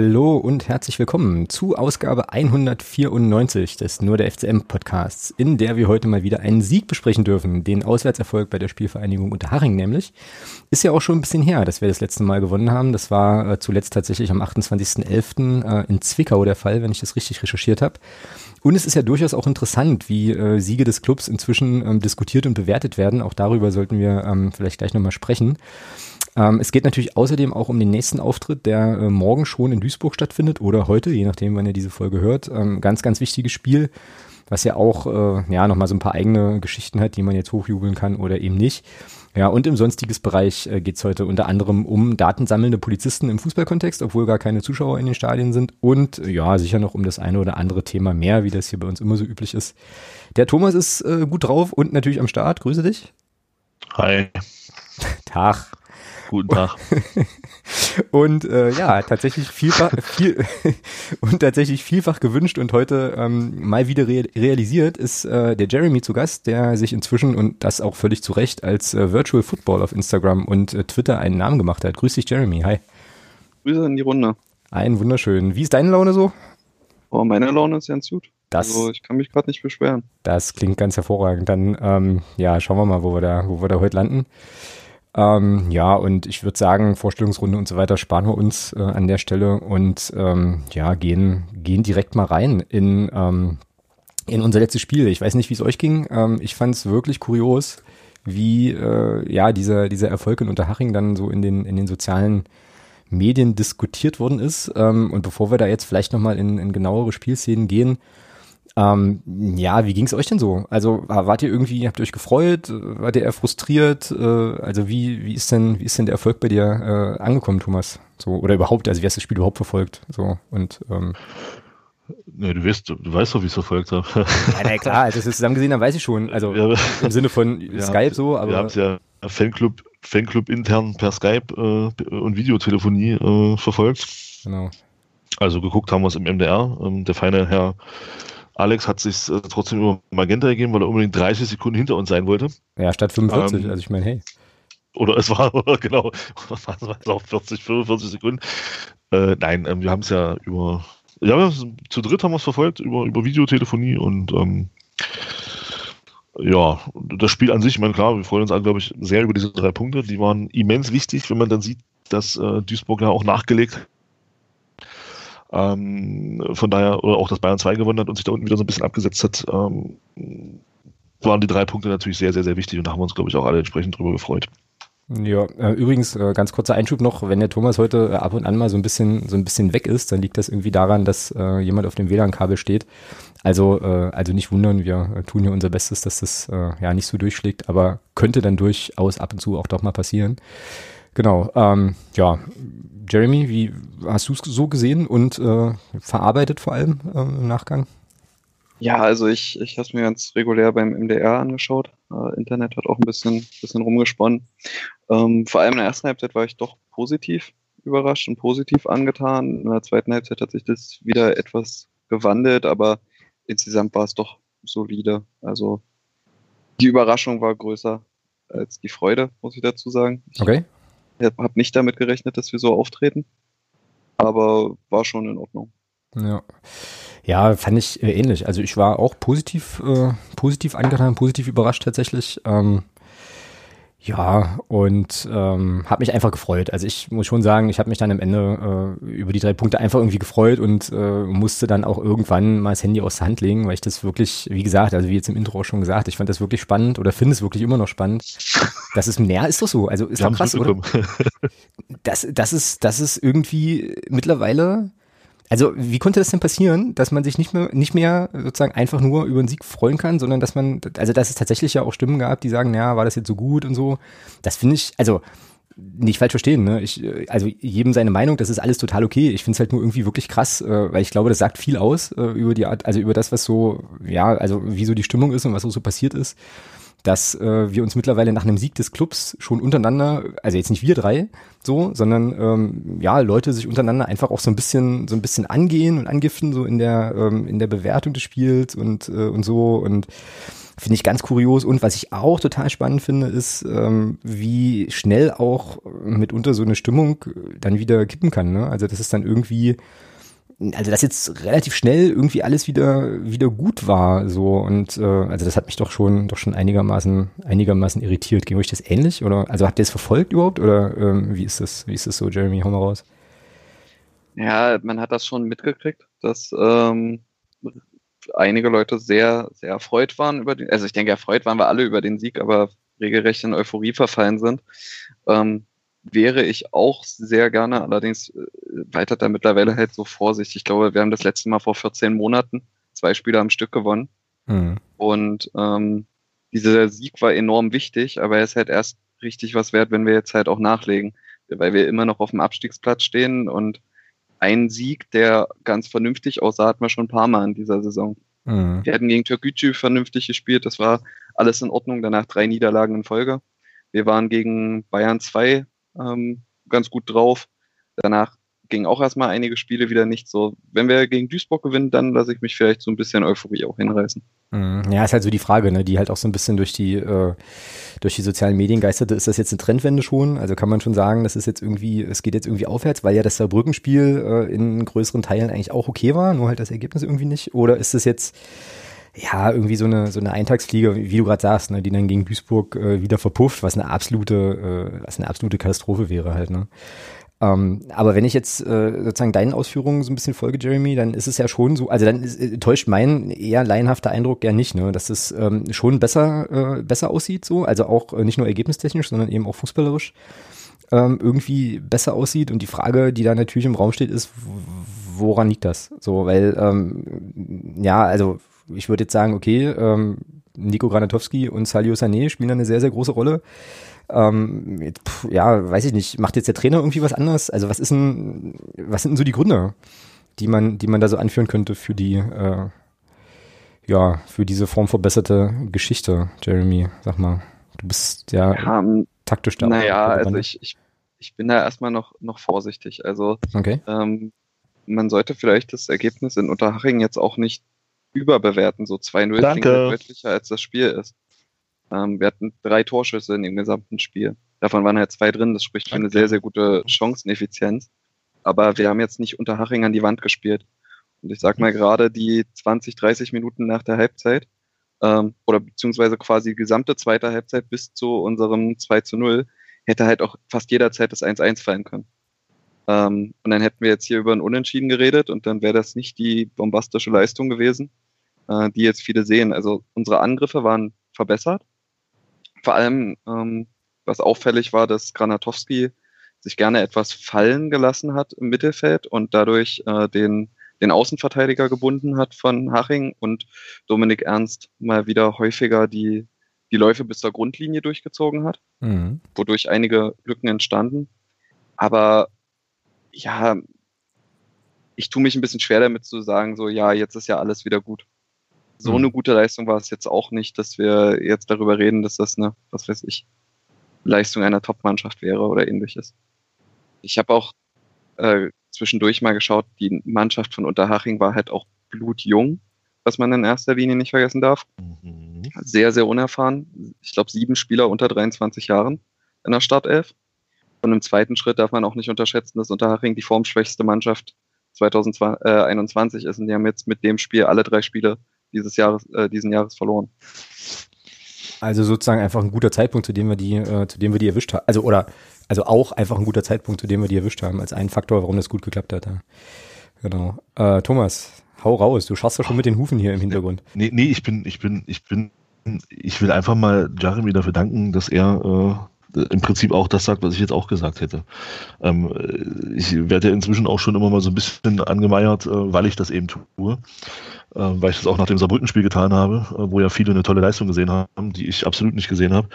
Hallo und herzlich willkommen zu Ausgabe 194 des Nur der FCM Podcasts, in der wir heute mal wieder einen Sieg besprechen dürfen, den Auswärtserfolg bei der Spielvereinigung Unterhaching nämlich. Ist ja auch schon ein bisschen her, dass wir das letzte Mal gewonnen haben. Das war äh, zuletzt tatsächlich am 28.11. Äh, in Zwickau der Fall, wenn ich das richtig recherchiert habe. Und es ist ja durchaus auch interessant, wie äh, Siege des Clubs inzwischen ähm, diskutiert und bewertet werden. Auch darüber sollten wir ähm, vielleicht gleich nochmal sprechen. Ähm, es geht natürlich außerdem auch um den nächsten Auftritt, der äh, morgen schon in Duisburg stattfindet oder heute, je nachdem, wann ihr diese Folge hört. Ähm, ganz, ganz wichtiges Spiel, was ja auch äh, ja nochmal so ein paar eigene Geschichten hat, die man jetzt hochjubeln kann oder eben nicht. Ja, und im sonstiges Bereich äh, geht es heute unter anderem um datensammelnde Polizisten im Fußballkontext, obwohl gar keine Zuschauer in den Stadien sind. Und ja, sicher noch um das eine oder andere Thema mehr, wie das hier bei uns immer so üblich ist. Der Thomas ist äh, gut drauf und natürlich am Start. Grüße dich. Hi. Tag. Guten Tag. und äh, ja, tatsächlich vielfach, viel, und tatsächlich vielfach gewünscht und heute ähm, mal wieder re realisiert ist äh, der Jeremy zu Gast, der sich inzwischen und das auch völlig zu Recht als äh, Virtual Football auf Instagram und äh, Twitter einen Namen gemacht hat. Grüß dich, Jeremy. Hi. Grüße in die Runde. Ein wunderschön. Wie ist deine Laune so? Oh, meine Laune ist ganz gut. Das, also ich kann mich gerade nicht beschweren. Das klingt ganz hervorragend. Dann ähm, ja, schauen wir mal, wo wir da, wo wir da heute landen. Ähm, ja, und ich würde sagen, Vorstellungsrunde und so weiter sparen wir uns äh, an der Stelle und ähm, ja, gehen, gehen direkt mal rein in, ähm, in unser letztes Spiel. Ich weiß nicht, wie es euch ging. Ähm, ich fand es wirklich kurios, wie äh, ja dieser, dieser Erfolg in Unterhaching dann so in den, in den sozialen Medien diskutiert worden ist. Ähm, und bevor wir da jetzt vielleicht nochmal in, in genauere Spielszenen gehen, ähm, ja, wie ging es euch denn so? Also wart ihr irgendwie, habt ihr euch gefreut? Wart ihr eher frustriert? Äh, also wie, wie ist denn, wie ist denn der Erfolg bei dir äh, angekommen, Thomas? So, oder überhaupt, also wie hast du das Spiel überhaupt verfolgt? So, und ähm, Nee, du weißt, du weißt doch, wie ich es verfolgt habe. Ja, na klar, als wir es zusammen gesehen haben, weiß ich schon. Also ja, im Sinne von Skype so, aber. Wir haben es ja Fanclub, Fanclub intern per Skype äh, und Videotelefonie äh, verfolgt. Genau. Also geguckt haben wir es im MDR. Ähm, der feine Herr Alex hat sich äh, trotzdem über Magenta gegeben, weil er unbedingt 30 Sekunden hinter uns sein wollte. Ja, statt 45, ähm, also ich meine, hey. Oder es war, genau, es auch 40, 45 Sekunden. Äh, nein, ähm, wir haben es ja über, ja, zu dritt haben wir es verfolgt, über, über Videotelefonie und ähm, ja, das Spiel an sich, ich meine, klar, wir freuen uns alle, glaube ich, sehr über diese drei Punkte. Die waren immens wichtig, wenn man dann sieht, dass äh, Duisburg ja auch nachgelegt ähm, von daher, oder auch, dass Bayern 2 gewonnen hat und sich da unten wieder so ein bisschen abgesetzt hat, ähm, waren die drei Punkte natürlich sehr, sehr, sehr wichtig und da haben wir uns, glaube ich, auch alle entsprechend drüber gefreut. Ja, äh, übrigens, äh, ganz kurzer Einschub noch, wenn der Thomas heute äh, ab und an mal so ein bisschen, so ein bisschen weg ist, dann liegt das irgendwie daran, dass jemand auf dem WLAN-Kabel steht. Also, also nicht wundern, wir tun hier unser Bestes, dass das ja nicht so durchschlägt, aber könnte dann durchaus ab und zu auch doch mal passieren. Genau, ähm, ja, Jeremy, wie hast du es so gesehen und äh, verarbeitet vor allem äh, im Nachgang? Ja, also ich, ich habe es mir ganz regulär beim MDR angeschaut. Äh, Internet hat auch ein bisschen, bisschen rumgesponnen. Ähm, vor allem in der ersten Halbzeit war ich doch positiv überrascht und positiv angetan. In der zweiten Halbzeit hat sich das wieder etwas gewandelt, aber insgesamt war es doch solide. Also die Überraschung war größer als die Freude, muss ich dazu sagen. Ich okay. Habe nicht damit gerechnet, dass wir so auftreten, aber war schon in Ordnung. Ja. Ja, fand ich äh, ähnlich. Also ich war auch positiv, äh, positiv angetan, positiv überrascht tatsächlich. Ähm, ja, und ähm, habe mich einfach gefreut. Also ich muss schon sagen, ich habe mich dann am Ende äh, über die drei Punkte einfach irgendwie gefreut und äh, musste dann auch irgendwann mal das Handy aus der Hand legen, weil ich das wirklich, wie gesagt, also wie jetzt im Intro auch schon gesagt, ich fand das wirklich spannend oder finde es wirklich immer noch spannend. Das ist mehr ist doch so. Also ist doch krass, oder? Das, das ist, das ist irgendwie mittlerweile also wie konnte das denn passieren, dass man sich nicht mehr, nicht mehr sozusagen einfach nur über einen Sieg freuen kann, sondern dass man, also dass es tatsächlich ja auch Stimmen gab, die sagen, ja, war das jetzt so gut und so. Das finde ich, also nicht falsch verstehen, ne? Ich, also jedem seine Meinung, das ist alles total okay. Ich finde es halt nur irgendwie wirklich krass, äh, weil ich glaube, das sagt viel aus äh, über die Art, also über das, was so, ja, also wie so die Stimmung ist und was so passiert ist dass äh, wir uns mittlerweile nach einem Sieg des Clubs schon untereinander, also jetzt nicht wir drei, so, sondern ähm, ja, Leute sich untereinander einfach auch so ein bisschen, so ein bisschen angehen und angiften, so in der, ähm, in der Bewertung des Spiels und, äh, und so. Und Finde ich ganz kurios. Und was ich auch total spannend finde, ist, ähm, wie schnell auch mitunter so eine Stimmung dann wieder kippen kann. Ne? Also das ist dann irgendwie also dass jetzt relativ schnell irgendwie alles wieder wieder gut war so und äh, also das hat mich doch schon doch schon einigermaßen einigermaßen irritiert. Ging euch das ähnlich oder also habt ihr es verfolgt überhaupt oder ähm, wie ist das wie ist das so Jeremy hau mal raus? Ja, man hat das schon mitgekriegt, dass ähm, einige Leute sehr sehr erfreut waren über den also ich denke erfreut waren wir alle über den Sieg, aber regelrecht in Euphorie verfallen sind. Ähm, wäre ich auch sehr gerne, allerdings äh, weiter da mittlerweile halt so vorsichtig. Ich glaube, wir haben das letzte Mal vor 14 Monaten zwei Spiele am Stück gewonnen. Mhm. Und ähm, dieser Sieg war enorm wichtig, aber er ist halt erst richtig was wert, wenn wir jetzt halt auch nachlegen, weil wir immer noch auf dem Abstiegsplatz stehen und ein Sieg, der ganz vernünftig aussah, hatten wir schon ein paar Mal in dieser Saison. Mhm. Wir hatten gegen Türkgücü vernünftig gespielt, das war alles in Ordnung, danach drei Niederlagen in Folge. Wir waren gegen Bayern 2 ähm, ganz gut drauf. Danach ging auch erstmal einige Spiele wieder nicht so. Wenn wir gegen Duisburg gewinnen, dann lasse ich mich vielleicht so ein bisschen Euphorie auch hinreißen. Mhm. Ja, ist halt so die Frage, ne, die halt auch so ein bisschen durch die, äh, durch die sozialen Medien geisterte. Ist das jetzt eine Trendwende schon? Also kann man schon sagen, das ist jetzt irgendwie, es geht jetzt irgendwie aufwärts, weil ja das Saarbrückenspiel äh, in größeren Teilen eigentlich auch okay war, nur halt das Ergebnis irgendwie nicht? Oder ist es jetzt, ja, irgendwie so eine, so eine Eintagsfliege, wie du gerade sagst, ne, die dann gegen Duisburg äh, wieder verpufft, was eine absolute, äh, was eine absolute Katastrophe wäre halt, ne? Ähm, aber wenn ich jetzt äh, sozusagen deinen Ausführungen so ein bisschen folge, Jeremy, dann ist es ja schon so, also dann ist, äh, täuscht mein eher laienhafter Eindruck ja nicht, ne, dass es ähm, schon besser, äh, besser aussieht, so, also auch äh, nicht nur ergebnistechnisch, sondern eben auch fußballerisch ähm, irgendwie besser aussieht. Und die Frage, die da natürlich im Raum steht, ist, woran liegt das? So, weil ähm, ja, also ich würde jetzt sagen, okay, ähm, Nico Granatowski und Salio Sané spielen da eine sehr, sehr große Rolle. Ähm, pff, ja, weiß ich nicht, macht jetzt der Trainer irgendwie was anderes? Also was ist denn, was sind denn so die Gründe, die man, die man da so anführen könnte für die, äh, ja, für diese formverbesserte Geschichte, Jeremy, sag mal. Du bist ja, ja ähm, taktisch da. Naja, also ich, ich, ich bin da erstmal noch, noch vorsichtig. Also okay. ähm, man sollte vielleicht das Ergebnis in Unterhaching jetzt auch nicht überbewerten. So 2-0 klingt deutlicher, als das Spiel ist. Ähm, wir hatten drei Torschüsse in dem gesamten Spiel. Davon waren halt zwei drin. Das spricht für eine sehr, sehr gute Chanceneffizienz. Aber wir haben jetzt nicht unter Haching an die Wand gespielt. Und ich sag mal gerade die 20, 30 Minuten nach der Halbzeit, ähm, oder beziehungsweise quasi die gesamte zweite Halbzeit bis zu unserem 2 zu 0, hätte halt auch fast jederzeit das 1-1 fallen können. Ähm, und dann hätten wir jetzt hier über ein Unentschieden geredet und dann wäre das nicht die bombastische Leistung gewesen, äh, die jetzt viele sehen. Also unsere Angriffe waren verbessert. Vor allem, ähm, was auffällig war, dass Granatowski sich gerne etwas fallen gelassen hat im Mittelfeld und dadurch äh, den, den Außenverteidiger gebunden hat von Haching und Dominik Ernst mal wieder häufiger die, die Läufe bis zur Grundlinie durchgezogen hat, mhm. wodurch einige Lücken entstanden. Aber ja, ich tue mich ein bisschen schwer damit zu sagen, so ja, jetzt ist ja alles wieder gut. So mhm. eine gute Leistung war es jetzt auch nicht, dass wir jetzt darüber reden, dass das eine, was weiß ich, Leistung einer Top-Mannschaft wäre oder ähnliches. Ich habe auch äh, zwischendurch mal geschaut, die Mannschaft von Unterhaching war halt auch blutjung, was man in erster Linie nicht vergessen darf. Mhm. Sehr, sehr unerfahren. Ich glaube, sieben Spieler unter 23 Jahren in der Startelf. Und im zweiten Schritt darf man auch nicht unterschätzen, dass Unterhaching die formschwächste Mannschaft 2021 ist. Und die haben jetzt mit dem Spiel alle drei Spiele dieses Jahres, äh, diesen Jahres verloren. Also sozusagen einfach ein guter Zeitpunkt, zu dem wir die, äh, zu dem wir die erwischt haben. Also oder also auch einfach ein guter Zeitpunkt, zu dem wir die erwischt haben, als ein Faktor, warum das gut geklappt hat. Ja. Genau. Äh, Thomas, hau raus. Du schaust doch schon mit den Hufen hier im Hintergrund. Nee, nee, ich bin, ich bin, ich bin, ich will einfach mal Jeremy dafür danken, dass er äh, im Prinzip auch das sagt, was ich jetzt auch gesagt hätte. Ähm, ich werde ja inzwischen auch schon immer mal so ein bisschen angemeiert, äh, weil ich das eben tue. Äh, weil ich das auch nach dem Saarbrückenspiel getan habe, äh, wo ja viele eine tolle Leistung gesehen haben, die ich absolut nicht gesehen habe.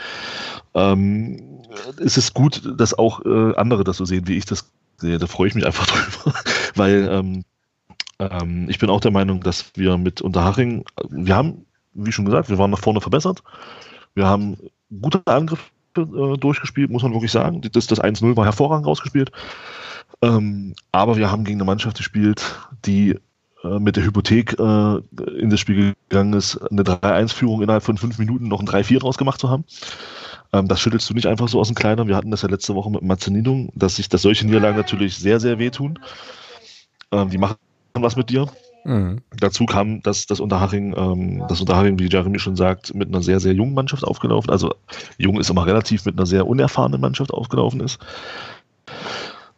Ähm, es ist gut, dass auch äh, andere das so sehen, wie ich das sehe. Da freue ich mich einfach drüber, weil ähm, ähm, ich bin auch der Meinung, dass wir mit Unterhaching, wir haben, wie schon gesagt, wir waren nach vorne verbessert. Wir haben gute Angriffe äh, durchgespielt, muss man wirklich sagen. Das, das 1-0 war hervorragend rausgespielt. Ähm, aber wir haben gegen eine Mannschaft gespielt, die äh, mit der Hypothek äh, in das Spiel gegangen ist, eine 3-1-Führung innerhalb von fünf Minuten noch ein 3-4 draus gemacht zu haben. Ähm, das schüttelst du nicht einfach so aus dem Kleiner. Wir hatten das ja letzte Woche mit Mazzaninung, dass sich dass solche Niederlagen natürlich sehr, sehr wehtun. Ähm, die machen was mit dir. Mhm. Dazu kam, dass das Unterhaching, ähm, das Unterhaching, wie Jeremy schon sagt, mit einer sehr, sehr jungen Mannschaft aufgelaufen, also jung ist immer relativ, mit einer sehr unerfahrenen Mannschaft aufgelaufen ist.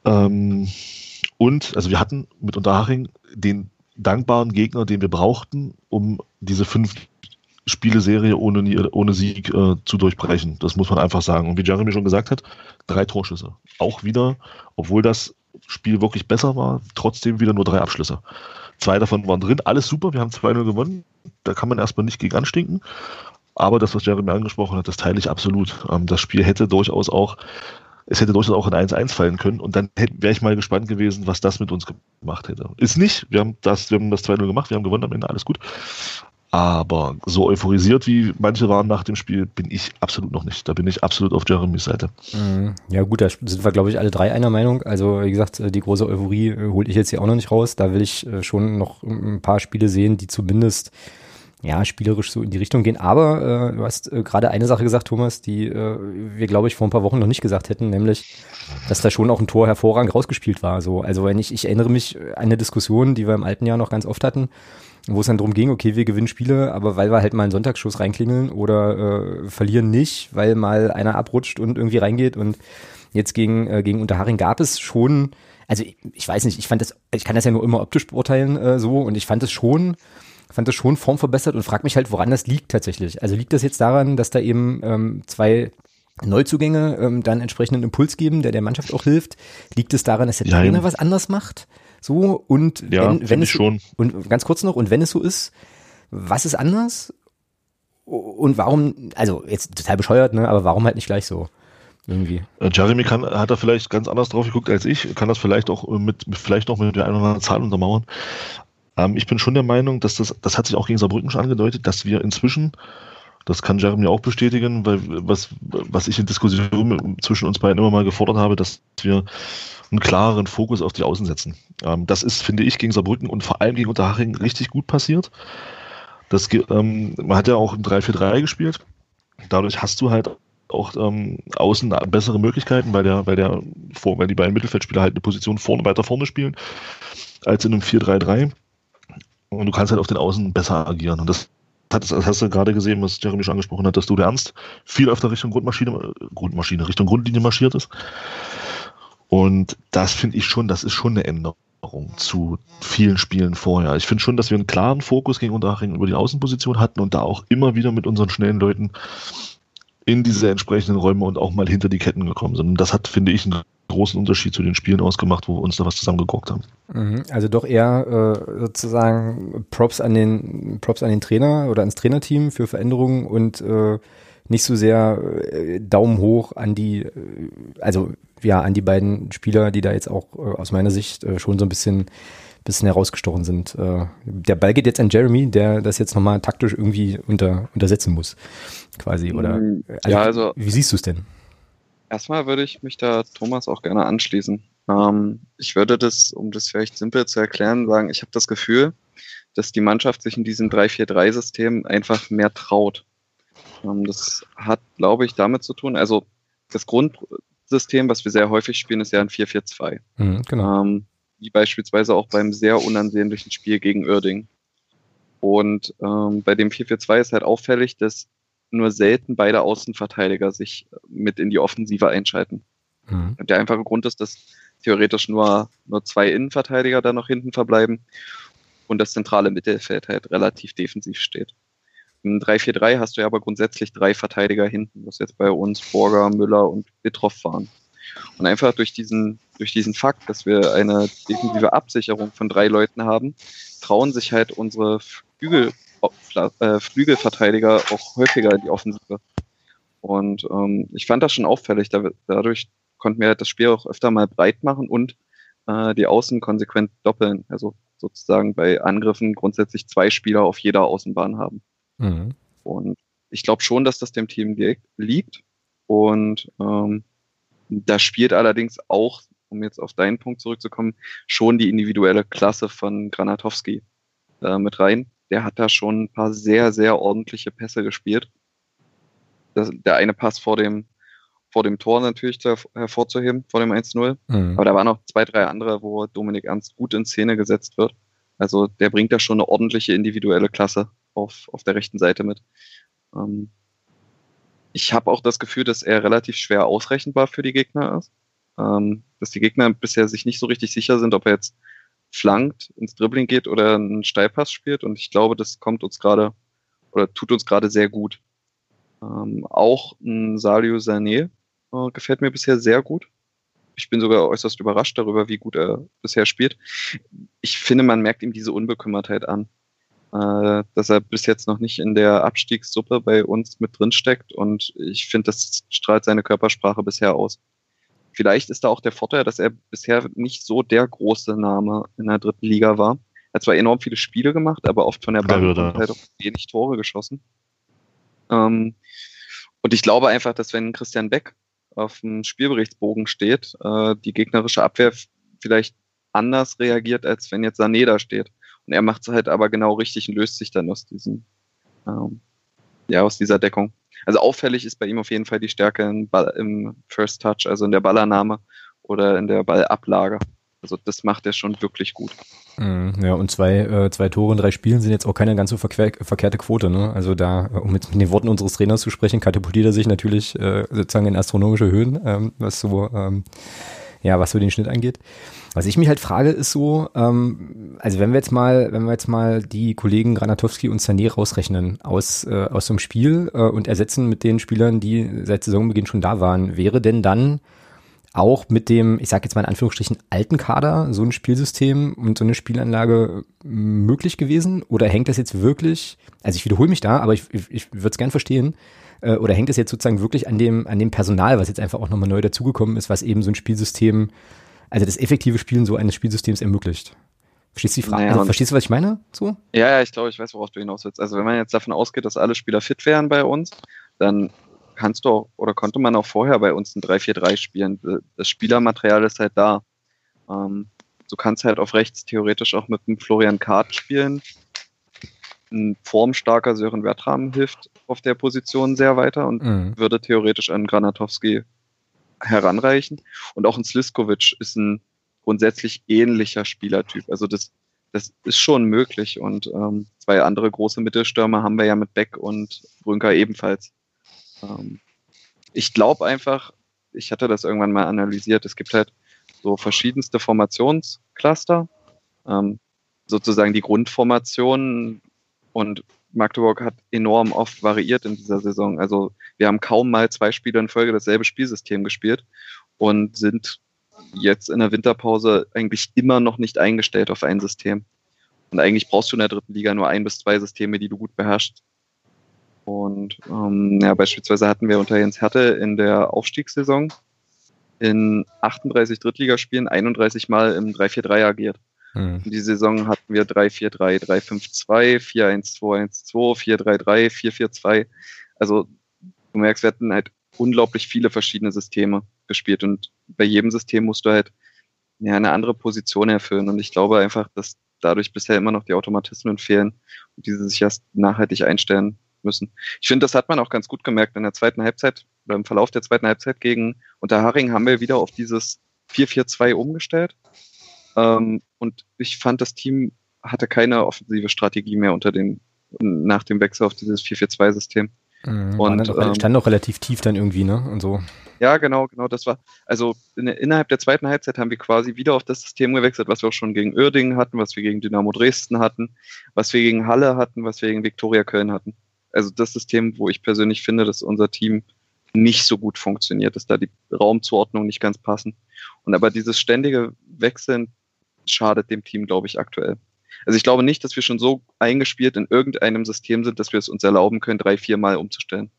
Ähm, und, also wir hatten mit Unterhaching den dankbaren Gegner, den wir brauchten, um diese fünf Spieleserie ohne, ohne Sieg äh, zu durchbrechen. Das muss man einfach sagen. Und wie Jeremy schon gesagt hat, drei Torschüsse. Auch wieder, obwohl das Spiel wirklich besser war, trotzdem wieder nur drei Abschlüsse. Zwei davon waren drin, alles super, wir haben 2-0 gewonnen. Da kann man erstmal nicht gegen anstinken. Aber das, was Jeremy angesprochen hat, das teile ich absolut. Ähm, das Spiel hätte durchaus auch, es hätte durchaus auch in 1-1 fallen können. Und dann wäre ich mal gespannt gewesen, was das mit uns gemacht hätte. Ist nicht, wir haben das, wir haben das 2-0 gemacht, wir haben gewonnen am Ende, alles gut. Aber so euphorisiert wie manche waren nach dem Spiel, bin ich absolut noch nicht. Da bin ich absolut auf Jeremys Seite. Mhm. Ja gut, da sind wir, glaube ich, alle drei einer Meinung. Also wie gesagt, die große Euphorie äh, hole ich jetzt hier auch noch nicht raus. Da will ich äh, schon noch ein paar Spiele sehen, die zumindest ja, spielerisch so in die Richtung gehen. Aber äh, du hast äh, gerade eine Sache gesagt, Thomas, die äh, wir, glaube ich, vor ein paar Wochen noch nicht gesagt hätten, nämlich, dass da schon auch ein Tor hervorragend rausgespielt war. So, also wenn ich, ich erinnere mich an eine Diskussion, die wir im alten Jahr noch ganz oft hatten, wo es dann darum ging, okay, wir gewinnen Spiele, aber weil wir halt mal einen Sonntagsschuss reinklingeln oder äh, verlieren nicht, weil mal einer abrutscht und irgendwie reingeht und jetzt gegen, äh, gegen Unterharing gab es schon, also ich, ich weiß nicht, ich fand das, ich kann das ja nur immer optisch beurteilen äh, so und ich fand es schon, fand das schon formverbessert und frag mich halt, woran das liegt tatsächlich. Also liegt das jetzt daran, dass da eben ähm, zwei Neuzugänge ähm, dann entsprechenden Impuls geben, der der Mannschaft auch hilft? Liegt es daran, dass der Trainer was anders macht? So, und ja, wenn, wenn es schon. und ganz kurz noch, und wenn es so ist, was ist anders? Und warum, also jetzt total bescheuert, ne, aber warum halt nicht gleich so? Irgendwie. Äh, Jeremy kann, hat da vielleicht ganz anders drauf geguckt als ich, kann das vielleicht auch mit, vielleicht noch mit der einen oder anderen Zahl untermauern. Ähm, ich bin schon der Meinung, dass das, das hat sich auch gegen Saarbrücken schon angedeutet, dass wir inzwischen, das kann Jeremy auch bestätigen, weil was, was ich in Diskussionen zwischen uns beiden immer mal gefordert habe, dass wir einen klareren Fokus auf die Außen setzen. Ähm, das ist, finde ich, gegen Saarbrücken und vor allem gegen Unterhaching richtig gut passiert. Das, ähm, man hat ja auch im 3-4-3 gespielt. Dadurch hast du halt auch ähm, außen bessere Möglichkeiten, weil der, weil der vor, weil die beiden Mittelfeldspieler halt eine Position vorne, weiter vorne spielen, als in einem 4-3-3. Und du kannst halt auf den Außen besser agieren. Und das das hast du gerade gesehen, was Jeremy schon angesprochen hat, dass du der Ernst viel öfter Richtung Grundmaschine, Grundmaschine, Richtung Grundlinie marschiert ist. Und das finde ich schon, das ist schon eine Änderung zu vielen Spielen vorher. Ich finde schon, dass wir einen klaren Fokus gegen Unterhaching über die Außenposition hatten und da auch immer wieder mit unseren schnellen Leuten in diese entsprechenden Räume und auch mal hinter die Ketten gekommen sind. Und das hat, finde ich, einen großen Unterschied zu den Spielen ausgemacht, wo wir uns da was zusammengeguckt haben. Mhm. Also doch eher äh, sozusagen Props an den Props an den Trainer oder ans Trainerteam für Veränderungen und äh, nicht so sehr äh, Daumen hoch an die, äh, also ja, an die beiden Spieler, die da jetzt auch äh, aus meiner Sicht äh, schon so ein bisschen, bisschen herausgestochen sind. Äh, der Ball geht jetzt an Jeremy, der das jetzt nochmal taktisch irgendwie unter, untersetzen muss, quasi, oder? Mm, also, ja, also. Wie siehst du es denn? Erstmal würde ich mich da Thomas auch gerne anschließen. Ähm, ich würde das, um das vielleicht simpel zu erklären, sagen, ich habe das Gefühl, dass die Mannschaft sich in diesem 3-4-3-System einfach mehr traut. Ähm, das hat, glaube ich, damit zu tun, also das Grundsystem, was wir sehr häufig spielen, ist ja ein 4-4-2. Mhm, genau. Ähm, wie beispielsweise auch beim sehr unansehnlichen Spiel gegen Oerding. Und ähm, bei dem 4-4-2 ist halt auffällig, dass nur selten beide Außenverteidiger sich mit in die Offensive einschalten. Mhm. Der einfache Grund ist, dass theoretisch nur, nur zwei Innenverteidiger da noch hinten verbleiben und das zentrale Mittelfeld halt relativ defensiv steht. Im 3-4-3 hast du ja aber grundsätzlich drei Verteidiger hinten, was jetzt bei uns Borger, Müller und Bitroff waren. Und einfach durch diesen, durch diesen Fakt, dass wir eine defensive Absicherung von drei Leuten haben, trauen sich halt unsere Flügel, äh, Flügelverteidiger auch häufiger in die Offensive. Und ähm, ich fand das schon auffällig. Da, dadurch konnten wir halt das Spiel auch öfter mal breit machen und äh, die Außen konsequent doppeln. Also sozusagen bei Angriffen grundsätzlich zwei Spieler auf jeder Außenbahn haben. Mhm. Und ich glaube schon, dass das dem Team liegt. Und ähm, da spielt allerdings auch, um jetzt auf deinen Punkt zurückzukommen, schon die individuelle Klasse von Granatowski äh, mit rein. Der hat da schon ein paar sehr, sehr ordentliche Pässe gespielt. Das, der eine Pass vor dem, vor dem Tor natürlich zu, hervorzuheben, vor dem 1-0. Mhm. Aber da waren noch zwei, drei andere, wo Dominik Ernst gut in Szene gesetzt wird. Also der bringt da schon eine ordentliche individuelle Klasse auf, auf der rechten Seite mit. Ähm, ich habe auch das Gefühl, dass er relativ schwer ausrechenbar für die Gegner ist. Ähm, dass die Gegner bisher sich nicht so richtig sicher sind, ob er jetzt flankt, ins Dribbling geht oder einen Steilpass spielt. Und ich glaube, das kommt uns gerade oder tut uns gerade sehr gut. Ähm, auch ein Salio Sané äh, gefällt mir bisher sehr gut. Ich bin sogar äußerst überrascht darüber, wie gut er bisher spielt. Ich finde, man merkt ihm diese Unbekümmertheit an, dass er bis jetzt noch nicht in der Abstiegssuppe bei uns mit drin steckt und ich finde, das strahlt seine Körpersprache bisher aus. Vielleicht ist da auch der Vorteil, dass er bisher nicht so der große Name in der dritten Liga war. Er hat zwar enorm viele Spiele gemacht, aber oft von der Bank ja, halt auch wenig Tore geschossen. Ähm, und ich glaube einfach, dass wenn Christian Beck auf dem Spielberichtsbogen steht, äh, die gegnerische Abwehr vielleicht anders reagiert, als wenn jetzt Sané da steht. Und er macht es halt aber genau richtig und löst sich dann aus diesem, ähm, ja, aus dieser Deckung. Also auffällig ist bei ihm auf jeden Fall die Stärke im, Ball, im First Touch, also in der Ballannahme oder in der Ballablage. Also das macht er schon wirklich gut. Mhm, ja, und zwei, äh, zwei Tore in drei Spielen sind jetzt auch keine ganz so verquer verkehrte Quote. Ne? Also da, um mit, mit den Worten unseres Trainers zu sprechen, katapultiert er sich natürlich äh, sozusagen in astronomische Höhen, ähm, was so, ähm, ja, was so den Schnitt angeht. Was ich mich halt frage, ist so, ähm, also wenn wir jetzt mal, wenn wir jetzt mal die Kollegen Granatowski und Sané rausrechnen aus, äh, aus so einem Spiel äh, und ersetzen mit den Spielern, die seit Saisonbeginn schon da waren, wäre denn dann auch mit dem, ich sage jetzt mal in Anführungsstrichen, alten Kader so ein Spielsystem und so eine Spielanlage möglich gewesen? Oder hängt das jetzt wirklich, also ich wiederhole mich da, aber ich, ich, ich würde es gern verstehen, äh, oder hängt das jetzt sozusagen wirklich an dem, an dem Personal, was jetzt einfach auch nochmal neu dazugekommen ist, was eben so ein Spielsystem, also das effektive Spielen so eines Spielsystems ermöglicht? Verstehst du die Frage? Naja, also, verstehst du, was ich meine? So? Ja, ja, ich glaube, ich weiß, worauf du hinaus willst. Also wenn man jetzt davon ausgeht, dass alle Spieler fit wären bei uns, dann kannst du auch, oder konnte man auch vorher bei uns ein 3-4-3 spielen. Das Spielermaterial ist halt da. Ähm, du kannst halt auf rechts theoretisch auch mit einem Florian Kart spielen. Ein formstarker Sören Wertram hilft auf der Position sehr weiter und mhm. würde theoretisch an Granatowski heranreichen. Und auch ein Sliskovic ist ein grundsätzlich ähnlicher Spielertyp. Also das, das ist schon möglich. Und ähm, zwei andere große Mittelstürmer haben wir ja mit Beck und Brünker ebenfalls. Ähm, ich glaube einfach, ich hatte das irgendwann mal analysiert, es gibt halt so verschiedenste Formationscluster, ähm, sozusagen die Grundformation und Magdeburg hat enorm oft variiert in dieser Saison. Also wir haben kaum mal zwei Spiele in Folge dasselbe Spielsystem gespielt und sind jetzt in der Winterpause eigentlich immer noch nicht eingestellt auf ein System. Und eigentlich brauchst du in der dritten Liga nur ein bis zwei Systeme, die du gut beherrschst. Und ähm, ja, beispielsweise hatten wir unter Jens Härte in der Aufstiegssaison in 38 Drittligaspielen 31 Mal im 3-4-3 agiert. Mhm. Die Saison hatten wir 3-4-3, 3-5-2, 4-1-2-1-2, 4-3-3, 4-4-2. Also du merkst, wir hatten halt unglaublich viele verschiedene Systeme gespielt und bei jedem System musst du halt ja, eine andere Position erfüllen. Und ich glaube einfach, dass dadurch bisher immer noch die Automatismen fehlen und diese sich erst nachhaltig einstellen müssen. Ich finde, das hat man auch ganz gut gemerkt in der zweiten Halbzeit, oder im Verlauf der zweiten Halbzeit gegen Unterharing haben wir wieder auf dieses 4-4-2 umgestellt. Ähm, und ich fand, das Team hatte keine offensive Strategie mehr unter dem, nach dem Wechsel auf dieses 4-4-2-System. Mhm, und dann, ähm, stand noch relativ tief dann irgendwie, ne? Und so. Ja, genau, genau. Das war, also in, innerhalb der zweiten Halbzeit haben wir quasi wieder auf das System gewechselt, was wir auch schon gegen Uerdingen hatten, was wir gegen Dynamo Dresden hatten, was wir gegen Halle hatten, was wir gegen Viktoria Köln hatten also das System, wo ich persönlich finde, dass unser Team nicht so gut funktioniert, dass da die Raumzuordnung nicht ganz passen. Und aber dieses ständige Wechseln schadet dem Team, glaube ich, aktuell. Also ich glaube nicht, dass wir schon so eingespielt in irgendeinem System sind, dass wir es uns erlauben können, drei, vier Mal umzustellen.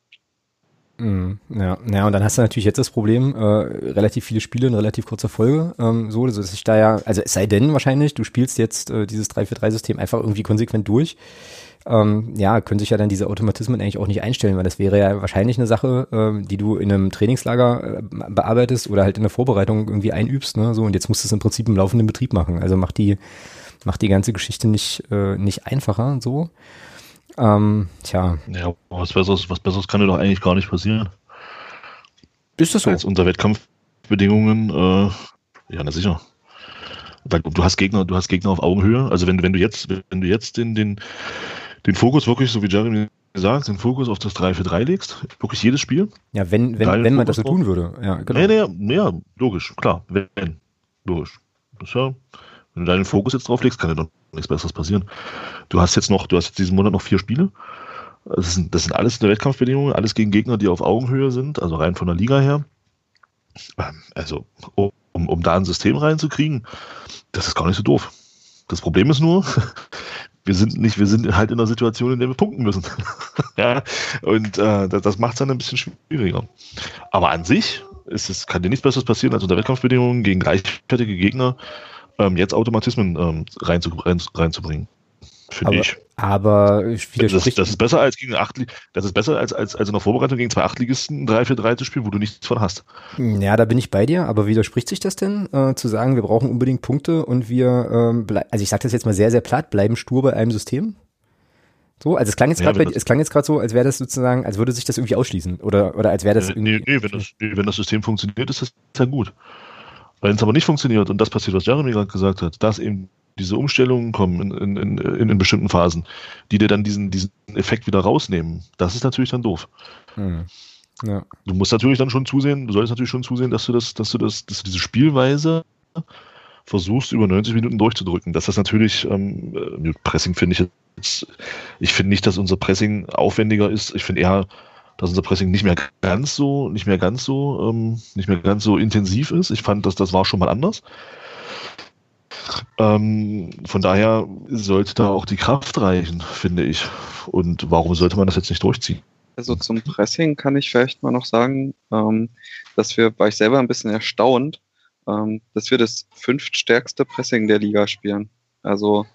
Mhm, ja, ja, und dann hast du natürlich jetzt das Problem, äh, relativ viele Spiele in relativ kurzer Folge, ähm, so, dass ich da ja, also es sei denn wahrscheinlich, du spielst jetzt äh, dieses 3-4-3-System einfach irgendwie konsequent durch ähm, ja, können sich ja dann diese Automatismen eigentlich auch nicht einstellen, weil das wäre ja wahrscheinlich eine Sache, ähm, die du in einem Trainingslager äh, bearbeitest oder halt in der Vorbereitung irgendwie einübst, ne? So, und jetzt musst du es im Prinzip im laufenden Betrieb machen. Also macht die macht die ganze Geschichte nicht, äh, nicht einfacher so. Ähm, tja. Ja, was Besseres, was Besseres kann dir doch eigentlich gar nicht passieren. Ist das so? Als unter Wettkampfbedingungen, äh, ja, na sicher. Du hast Gegner, du hast Gegner auf Augenhöhe. Also wenn, wenn du jetzt, wenn du jetzt den, den, den Fokus wirklich, so wie Jeremy gesagt, den Fokus auf das 3 für 3 legst, wirklich jedes Spiel. Ja, wenn, wenn, wenn man das so tun würde. Ja, genau. Nee, nee, ja, logisch, klar, wenn, logisch. Das ist ja, wenn du deinen Fokus jetzt drauf legst, kann dir doch nichts Besseres passieren. Du hast jetzt noch, du hast jetzt diesen Monat noch vier Spiele. Das sind, das sind alles in der Wettkampfbedingungen, alles gegen Gegner, die auf Augenhöhe sind, also rein von der Liga her. Ähm, also, um, um da ein System reinzukriegen, das ist gar nicht so doof. Das Problem ist nur, wir sind nicht, wir sind halt in einer Situation, in der wir punkten müssen. ja, und äh, das, das macht es dann ein bisschen schwieriger. Aber an sich ist es, kann dir nichts Besseres passieren, als unter Wettkampfbedingungen gegen gleichwertige Gegner ähm, jetzt Automatismen ähm, reinzu, rein, reinzubringen. Finde ich. Aber das, das, ist besser als gegen acht, das ist besser als, als, als in der Vorbereitung gegen zwei Achtligisten 3-4-3 zu spielen, wo du nichts von hast. Ja, da bin ich bei dir, aber widerspricht sich das denn, äh, zu sagen, wir brauchen unbedingt Punkte und wir, ähm, also ich sage das jetzt mal sehr, sehr platt, bleiben stur bei einem System? So, also es klang jetzt gerade ja, es klang jetzt gerade so, als wäre das sozusagen, als würde sich das irgendwie ausschließen oder oder als wäre das. Äh, nee, nee, wenn das, nee, wenn das System funktioniert, ist das ja gut. Wenn es aber nicht funktioniert und das passiert, was Jeremy gerade gesagt hat, dass eben diese Umstellungen kommen in, in, in, in, bestimmten Phasen, die dir dann diesen, diesen Effekt wieder rausnehmen, das ist natürlich dann doof. Hm. Ja. Du musst natürlich dann schon zusehen, du solltest natürlich schon zusehen, dass du das, dass du das, dass du diese Spielweise versuchst, über 90 Minuten durchzudrücken. Dass das natürlich, ähm, äh, Pressing finde ich jetzt, ich finde nicht, dass unser Pressing aufwendiger ist. Ich finde eher, dass unser Pressing nicht mehr ganz so, nicht mehr ganz so, ähm, nicht mehr ganz so intensiv ist. Ich fand, dass das war schon mal anders. Ähm, von daher sollte da auch die Kraft reichen, finde ich. Und warum sollte man das jetzt nicht durchziehen? Also zum Pressing kann ich vielleicht mal noch sagen, ähm, dass wir, war ich selber ein bisschen erstaunt, ähm, dass wir das fünftstärkste Pressing der Liga spielen. Also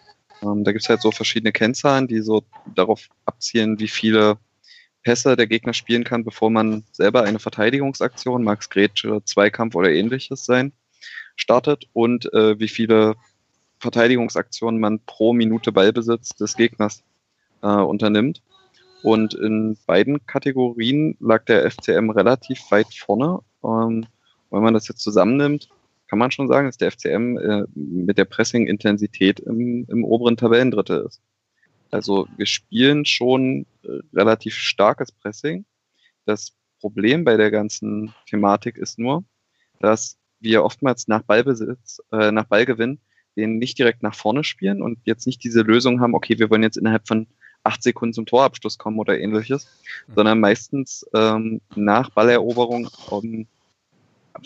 ähm, da gibt es halt so verschiedene Kennzahlen, die so darauf abzielen, wie viele Pässe der Gegner spielen kann, bevor man selber eine Verteidigungsaktion, Max Grätsche, Zweikampf oder ähnliches sein, startet und äh, wie viele Verteidigungsaktionen man pro Minute Ballbesitz des Gegners äh, unternimmt. Und in beiden Kategorien lag der FCM relativ weit vorne. Ähm, wenn man das jetzt zusammennimmt, kann man schon sagen, dass der FCM äh, mit der Pressing-Intensität im, im oberen Tabellendrittel ist. Also wir spielen schon äh, relativ starkes Pressing. Das Problem bei der ganzen Thematik ist nur, dass wir oftmals nach Ballbesitz, äh, nach Ballgewinn den nicht direkt nach vorne spielen und jetzt nicht diese Lösung haben, okay, wir wollen jetzt innerhalb von acht Sekunden zum Torabschluss kommen oder ähnliches, mhm. sondern meistens ähm, nach Balleroberung um,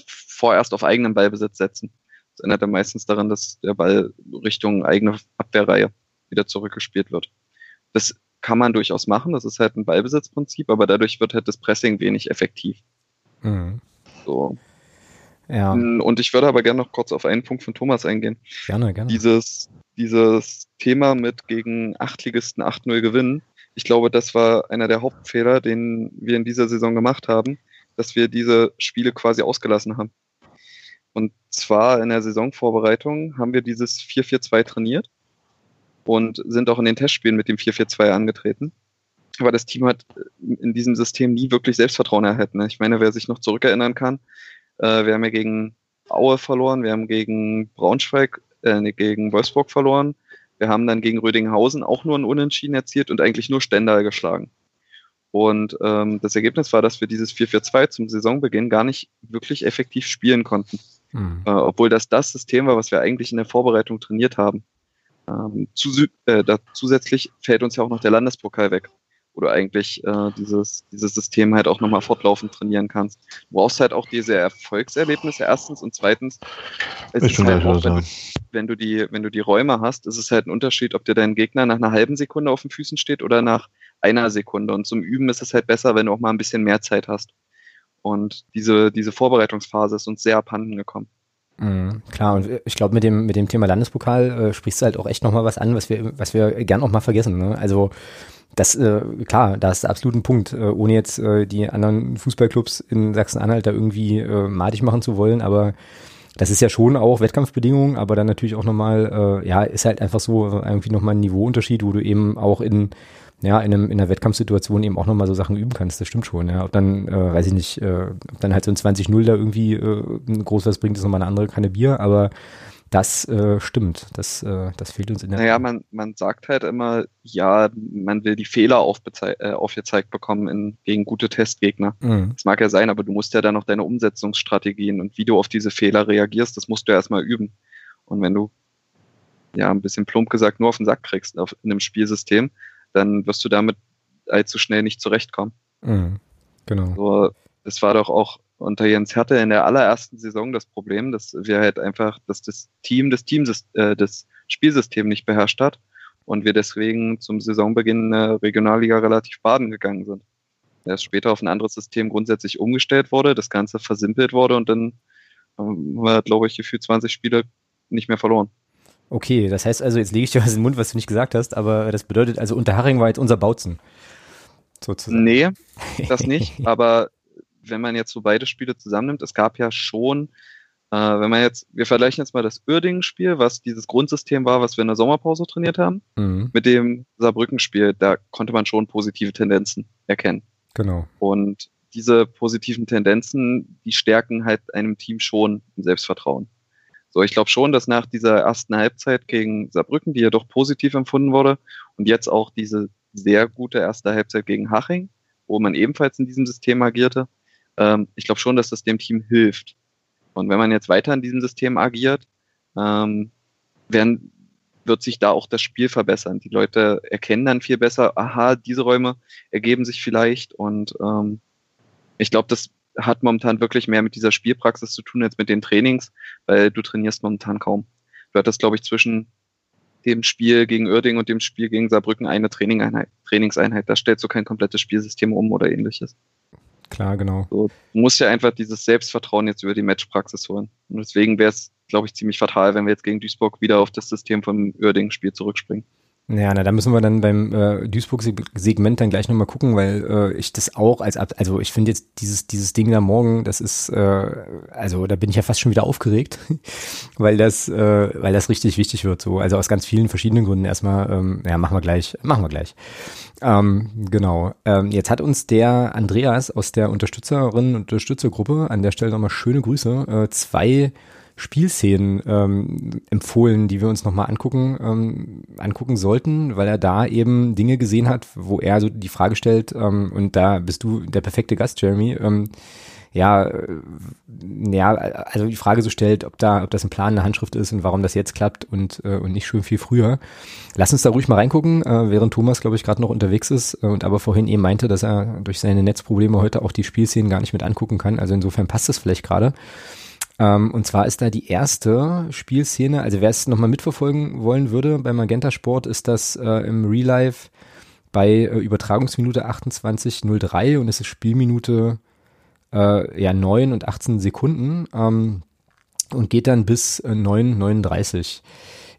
vorerst auf eigenen Ballbesitz setzen. Das ändert dann meistens daran, dass der Ball Richtung eigene Abwehrreihe wieder zurückgespielt wird. Das kann man durchaus machen, das ist halt ein Ballbesitzprinzip, aber dadurch wird halt das Pressing wenig effektiv. Mhm. So. Ja. Und ich würde aber gerne noch kurz auf einen Punkt von Thomas eingehen. Gerne, gerne. Dieses, dieses Thema mit gegen Achtligisten 8-0 gewinnen. Ich glaube, das war einer der Hauptfehler, den wir in dieser Saison gemacht haben, dass wir diese Spiele quasi ausgelassen haben. Und zwar in der Saisonvorbereitung haben wir dieses 4-4-2 trainiert und sind auch in den Testspielen mit dem 4-4-2 angetreten. Aber das Team hat in diesem System nie wirklich Selbstvertrauen erhalten. Ich meine, wer sich noch zurückerinnern kann, äh, wir haben ja gegen Aue verloren, wir haben gegen Braunschweig, äh, gegen Wolfsburg verloren. Wir haben dann gegen Rödinghausen auch nur einen Unentschieden erzielt und eigentlich nur Stendal geschlagen. Und ähm, das Ergebnis war, dass wir dieses 4-4-2 zum Saisonbeginn gar nicht wirklich effektiv spielen konnten. Mhm. Äh, obwohl das das System war, was wir eigentlich in der Vorbereitung trainiert haben. Ähm, zu, äh, da, zusätzlich fällt uns ja auch noch der Landespokal weg wo du eigentlich äh, dieses, dieses System halt auch nochmal fortlaufend trainieren kannst. Du brauchst halt auch diese Erfolgserlebnisse erstens und zweitens, es ist halt auch, wenn du, wenn du, die, wenn du die Räume hast, ist es halt ein Unterschied, ob dir dein Gegner nach einer halben Sekunde auf den Füßen steht oder nach einer Sekunde. Und zum Üben ist es halt besser, wenn du auch mal ein bisschen mehr Zeit hast. Und diese, diese Vorbereitungsphase ist uns sehr abhanden gekommen. Mhm, klar, und ich glaube, mit dem, mit dem Thema Landespokal äh, sprichst du halt auch echt nochmal was an, was wir, was wir gern auch mal vergessen. Ne? Also das, äh, klar, da ist absolut ein Punkt, äh, ohne jetzt äh, die anderen Fußballclubs in Sachsen-Anhalt da irgendwie äh, madig machen zu wollen, aber das ist ja schon auch Wettkampfbedingungen, aber dann natürlich auch nochmal, äh, ja, ist halt einfach so irgendwie nochmal ein Niveauunterschied, wo du eben auch in, ja, in, einem, in einer Wettkampfsituation eben auch nochmal so Sachen üben kannst. Das stimmt schon, ja. Ob dann, äh, weiß ich nicht, äh, ob dann halt so ein 20-0 da irgendwie äh, groß was bringt, ist nochmal eine andere Kanne Bier, aber das äh, stimmt. Das, äh, das fehlt uns in der. Naja, man, man sagt halt immer, ja, man will die Fehler äh, aufgezeigt bekommen in, gegen gute Testgegner. Mhm. Das mag ja sein, aber du musst ja dann noch deine Umsetzungsstrategien und wie du auf diese Fehler reagierst, das musst du erstmal üben. Und wenn du, ja, ein bisschen plump gesagt, nur auf den Sack kriegst auf, in einem Spielsystem, dann wirst du damit allzu schnell nicht zurechtkommen. Mhm. Genau. So, das war doch auch unter Jens Hertel in der allerersten Saison das Problem, dass wir halt einfach, dass das Team das Team äh, das Spielsystem nicht beherrscht hat und wir deswegen zum Saisonbeginn in der Regionalliga relativ baden gegangen sind. Erst später auf ein anderes System grundsätzlich umgestellt wurde, das Ganze versimpelt wurde und dann haben wir, glaube ich, gefühlt 20 Spiele nicht mehr verloren. Okay, das heißt also, jetzt lege ich dir was in den Mund, was du nicht gesagt hast, aber das bedeutet also, Unterhaching war jetzt unser Bautzen. Sozusagen. Nee, das nicht, aber wenn man jetzt so beide Spiele zusammennimmt, es gab ja schon, äh, wenn man jetzt, wir vergleichen jetzt mal das Uerdingen-Spiel, was dieses Grundsystem war, was wir in der Sommerpause trainiert haben, mhm. mit dem Saarbrücken-Spiel, da konnte man schon positive Tendenzen erkennen. Genau. Und diese positiven Tendenzen, die stärken halt einem Team schon im Selbstvertrauen. So, ich glaube schon, dass nach dieser ersten Halbzeit gegen Saarbrücken, die ja doch positiv empfunden wurde, und jetzt auch diese sehr gute erste Halbzeit gegen Haching, wo man ebenfalls in diesem System agierte, ähm, ich glaube schon, dass das dem Team hilft. Und wenn man jetzt weiter in diesem System agiert, ähm, werden, wird sich da auch das Spiel verbessern. Die Leute erkennen dann viel besser, aha, diese Räume ergeben sich vielleicht und ähm, ich glaube, das hat momentan wirklich mehr mit dieser Spielpraxis zu tun als mit den Trainings, weil du trainierst momentan kaum. Du hattest, glaube ich, zwischen dem Spiel gegen Oerding und dem Spiel gegen Saarbrücken eine Trainingseinheit. Da stellst du kein komplettes Spielsystem um oder ähnliches. Klar, genau. So, du musst ja einfach dieses Selbstvertrauen jetzt über die Matchpraxis holen. Und deswegen wäre es, glaube ich, ziemlich fatal, wenn wir jetzt gegen Duisburg wieder auf das System vom Uerdingen-Spiel zurückspringen. Ja, na, da müssen wir dann beim äh, Duisburg-Segment dann gleich nochmal gucken, weil äh, ich das auch als, also ich finde jetzt dieses, dieses Ding da morgen, das ist, äh, also da bin ich ja fast schon wieder aufgeregt, weil das, äh, weil das richtig wichtig wird, so, also aus ganz vielen verschiedenen Gründen. Erstmal, ähm, ja, machen wir gleich, machen wir gleich. Ähm, genau. Ähm, jetzt hat uns der Andreas aus der Unterstützerinnen Unterstützergruppe an der Stelle nochmal schöne Grüße, äh, zwei Spielszenen ähm, empfohlen, die wir uns nochmal angucken, ähm, angucken sollten, weil er da eben Dinge gesehen hat, wo er so die Frage stellt, ähm, und da bist du der perfekte Gast, Jeremy, ähm, ja, äh, ja, also die Frage so stellt, ob da, ob das ein Plan, eine Handschrift ist und warum das jetzt klappt und, äh, und nicht schon viel früher. Lass uns da ruhig mal reingucken, äh, während Thomas, glaube ich, gerade noch unterwegs ist äh, und aber vorhin eben meinte, dass er durch seine Netzprobleme heute auch die Spielszenen gar nicht mit angucken kann. Also insofern passt das vielleicht gerade. Ähm, und zwar ist da die erste Spielszene, also wer es nochmal mitverfolgen wollen würde bei Magenta Sport, ist das äh, im Real Life bei äh, Übertragungsminute 28.03 und es ist Spielminute äh, ja 9 und 18 Sekunden ähm, und geht dann bis äh, 9.39.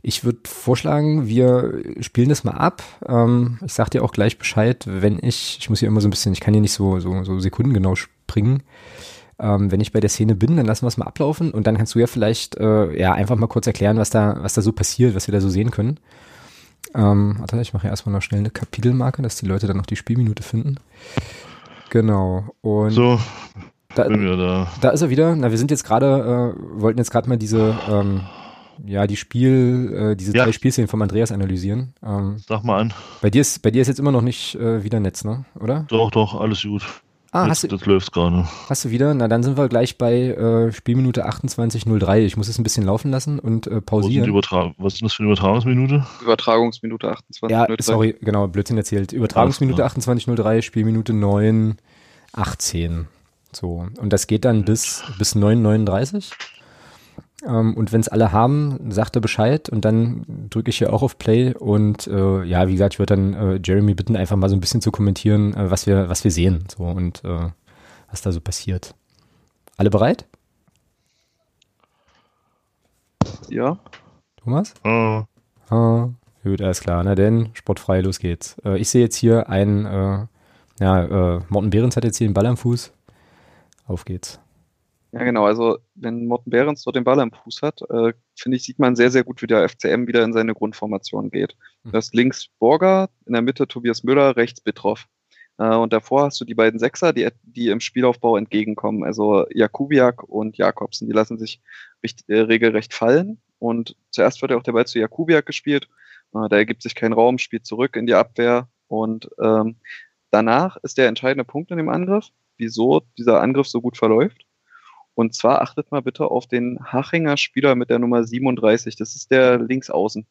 Ich würde vorschlagen, wir spielen das mal ab. Ähm, ich sag dir auch gleich Bescheid, wenn ich, ich muss hier immer so ein bisschen, ich kann hier nicht so, so, so sekundengenau springen. Ähm, wenn ich bei der Szene bin, dann lassen wir es mal ablaufen und dann kannst du ja vielleicht äh, ja einfach mal kurz erklären, was da, was da so passiert, was wir da so sehen können. Ähm, warte, ich mache ja erstmal noch schnell eine Kapitelmarke, dass die Leute dann noch die Spielminute finden. Genau. Und so, da, da. da ist er wieder. Na, wir sind jetzt gerade, äh, wollten jetzt gerade mal diese, ähm, ja, die Spiel, äh, diese ja. drei Spielszenen von Andreas analysieren. Ähm, Sag mal an. Bei dir ist, bei dir ist jetzt immer noch nicht äh, wieder Netz, ne? Oder? Doch, doch, alles gut. Ah, hast du, das läuft gerade. Hast du wieder? Na, dann sind wir gleich bei äh, Spielminute 28.03. Ich muss es ein bisschen laufen lassen und äh, pausieren. Was ist das für eine Übertragungsminute? Übertragungsminute 28.03. Ja, sorry, genau, Blödsinn erzählt. Übertragungsminute 28.03, Spielminute 9.18. So, und das geht dann bis, bis 9.39. Ähm, und wenn es alle haben, sagt er Bescheid und dann drücke ich hier auch auf Play und äh, ja, wie gesagt, ich würde dann äh, Jeremy bitten, einfach mal so ein bisschen zu kommentieren, äh, was wir, was wir sehen so und äh, was da so passiert. Alle bereit? Ja. Thomas? Uh. Ah, gut, alles klar. Na denn, sportfrei, los geht's. Äh, ich sehe jetzt hier einen, äh, ja, äh, Morten Behrens hat jetzt hier den Ball am Fuß. Auf geht's. Ja, genau. Also, wenn Morten Behrens dort den Ball am Fuß hat, äh, finde ich, sieht man sehr, sehr gut, wie der FCM wieder in seine Grundformation geht. Mhm. Das links Borger, in der Mitte Tobias Müller, rechts Bitroff. Äh, und davor hast du die beiden Sechser, die, die im Spielaufbau entgegenkommen. Also Jakubiak und Jakobsen. Die lassen sich recht, äh, regelrecht fallen. Und zuerst wird ja auch der Ball zu Jakubiak gespielt. Äh, da ergibt sich kein Raum, spielt zurück in die Abwehr. Und ähm, danach ist der entscheidende Punkt in dem Angriff, wieso dieser Angriff so gut verläuft. Und zwar achtet mal bitte auf den Hachinger Spieler mit der Nummer 37. Das ist der Linksaußen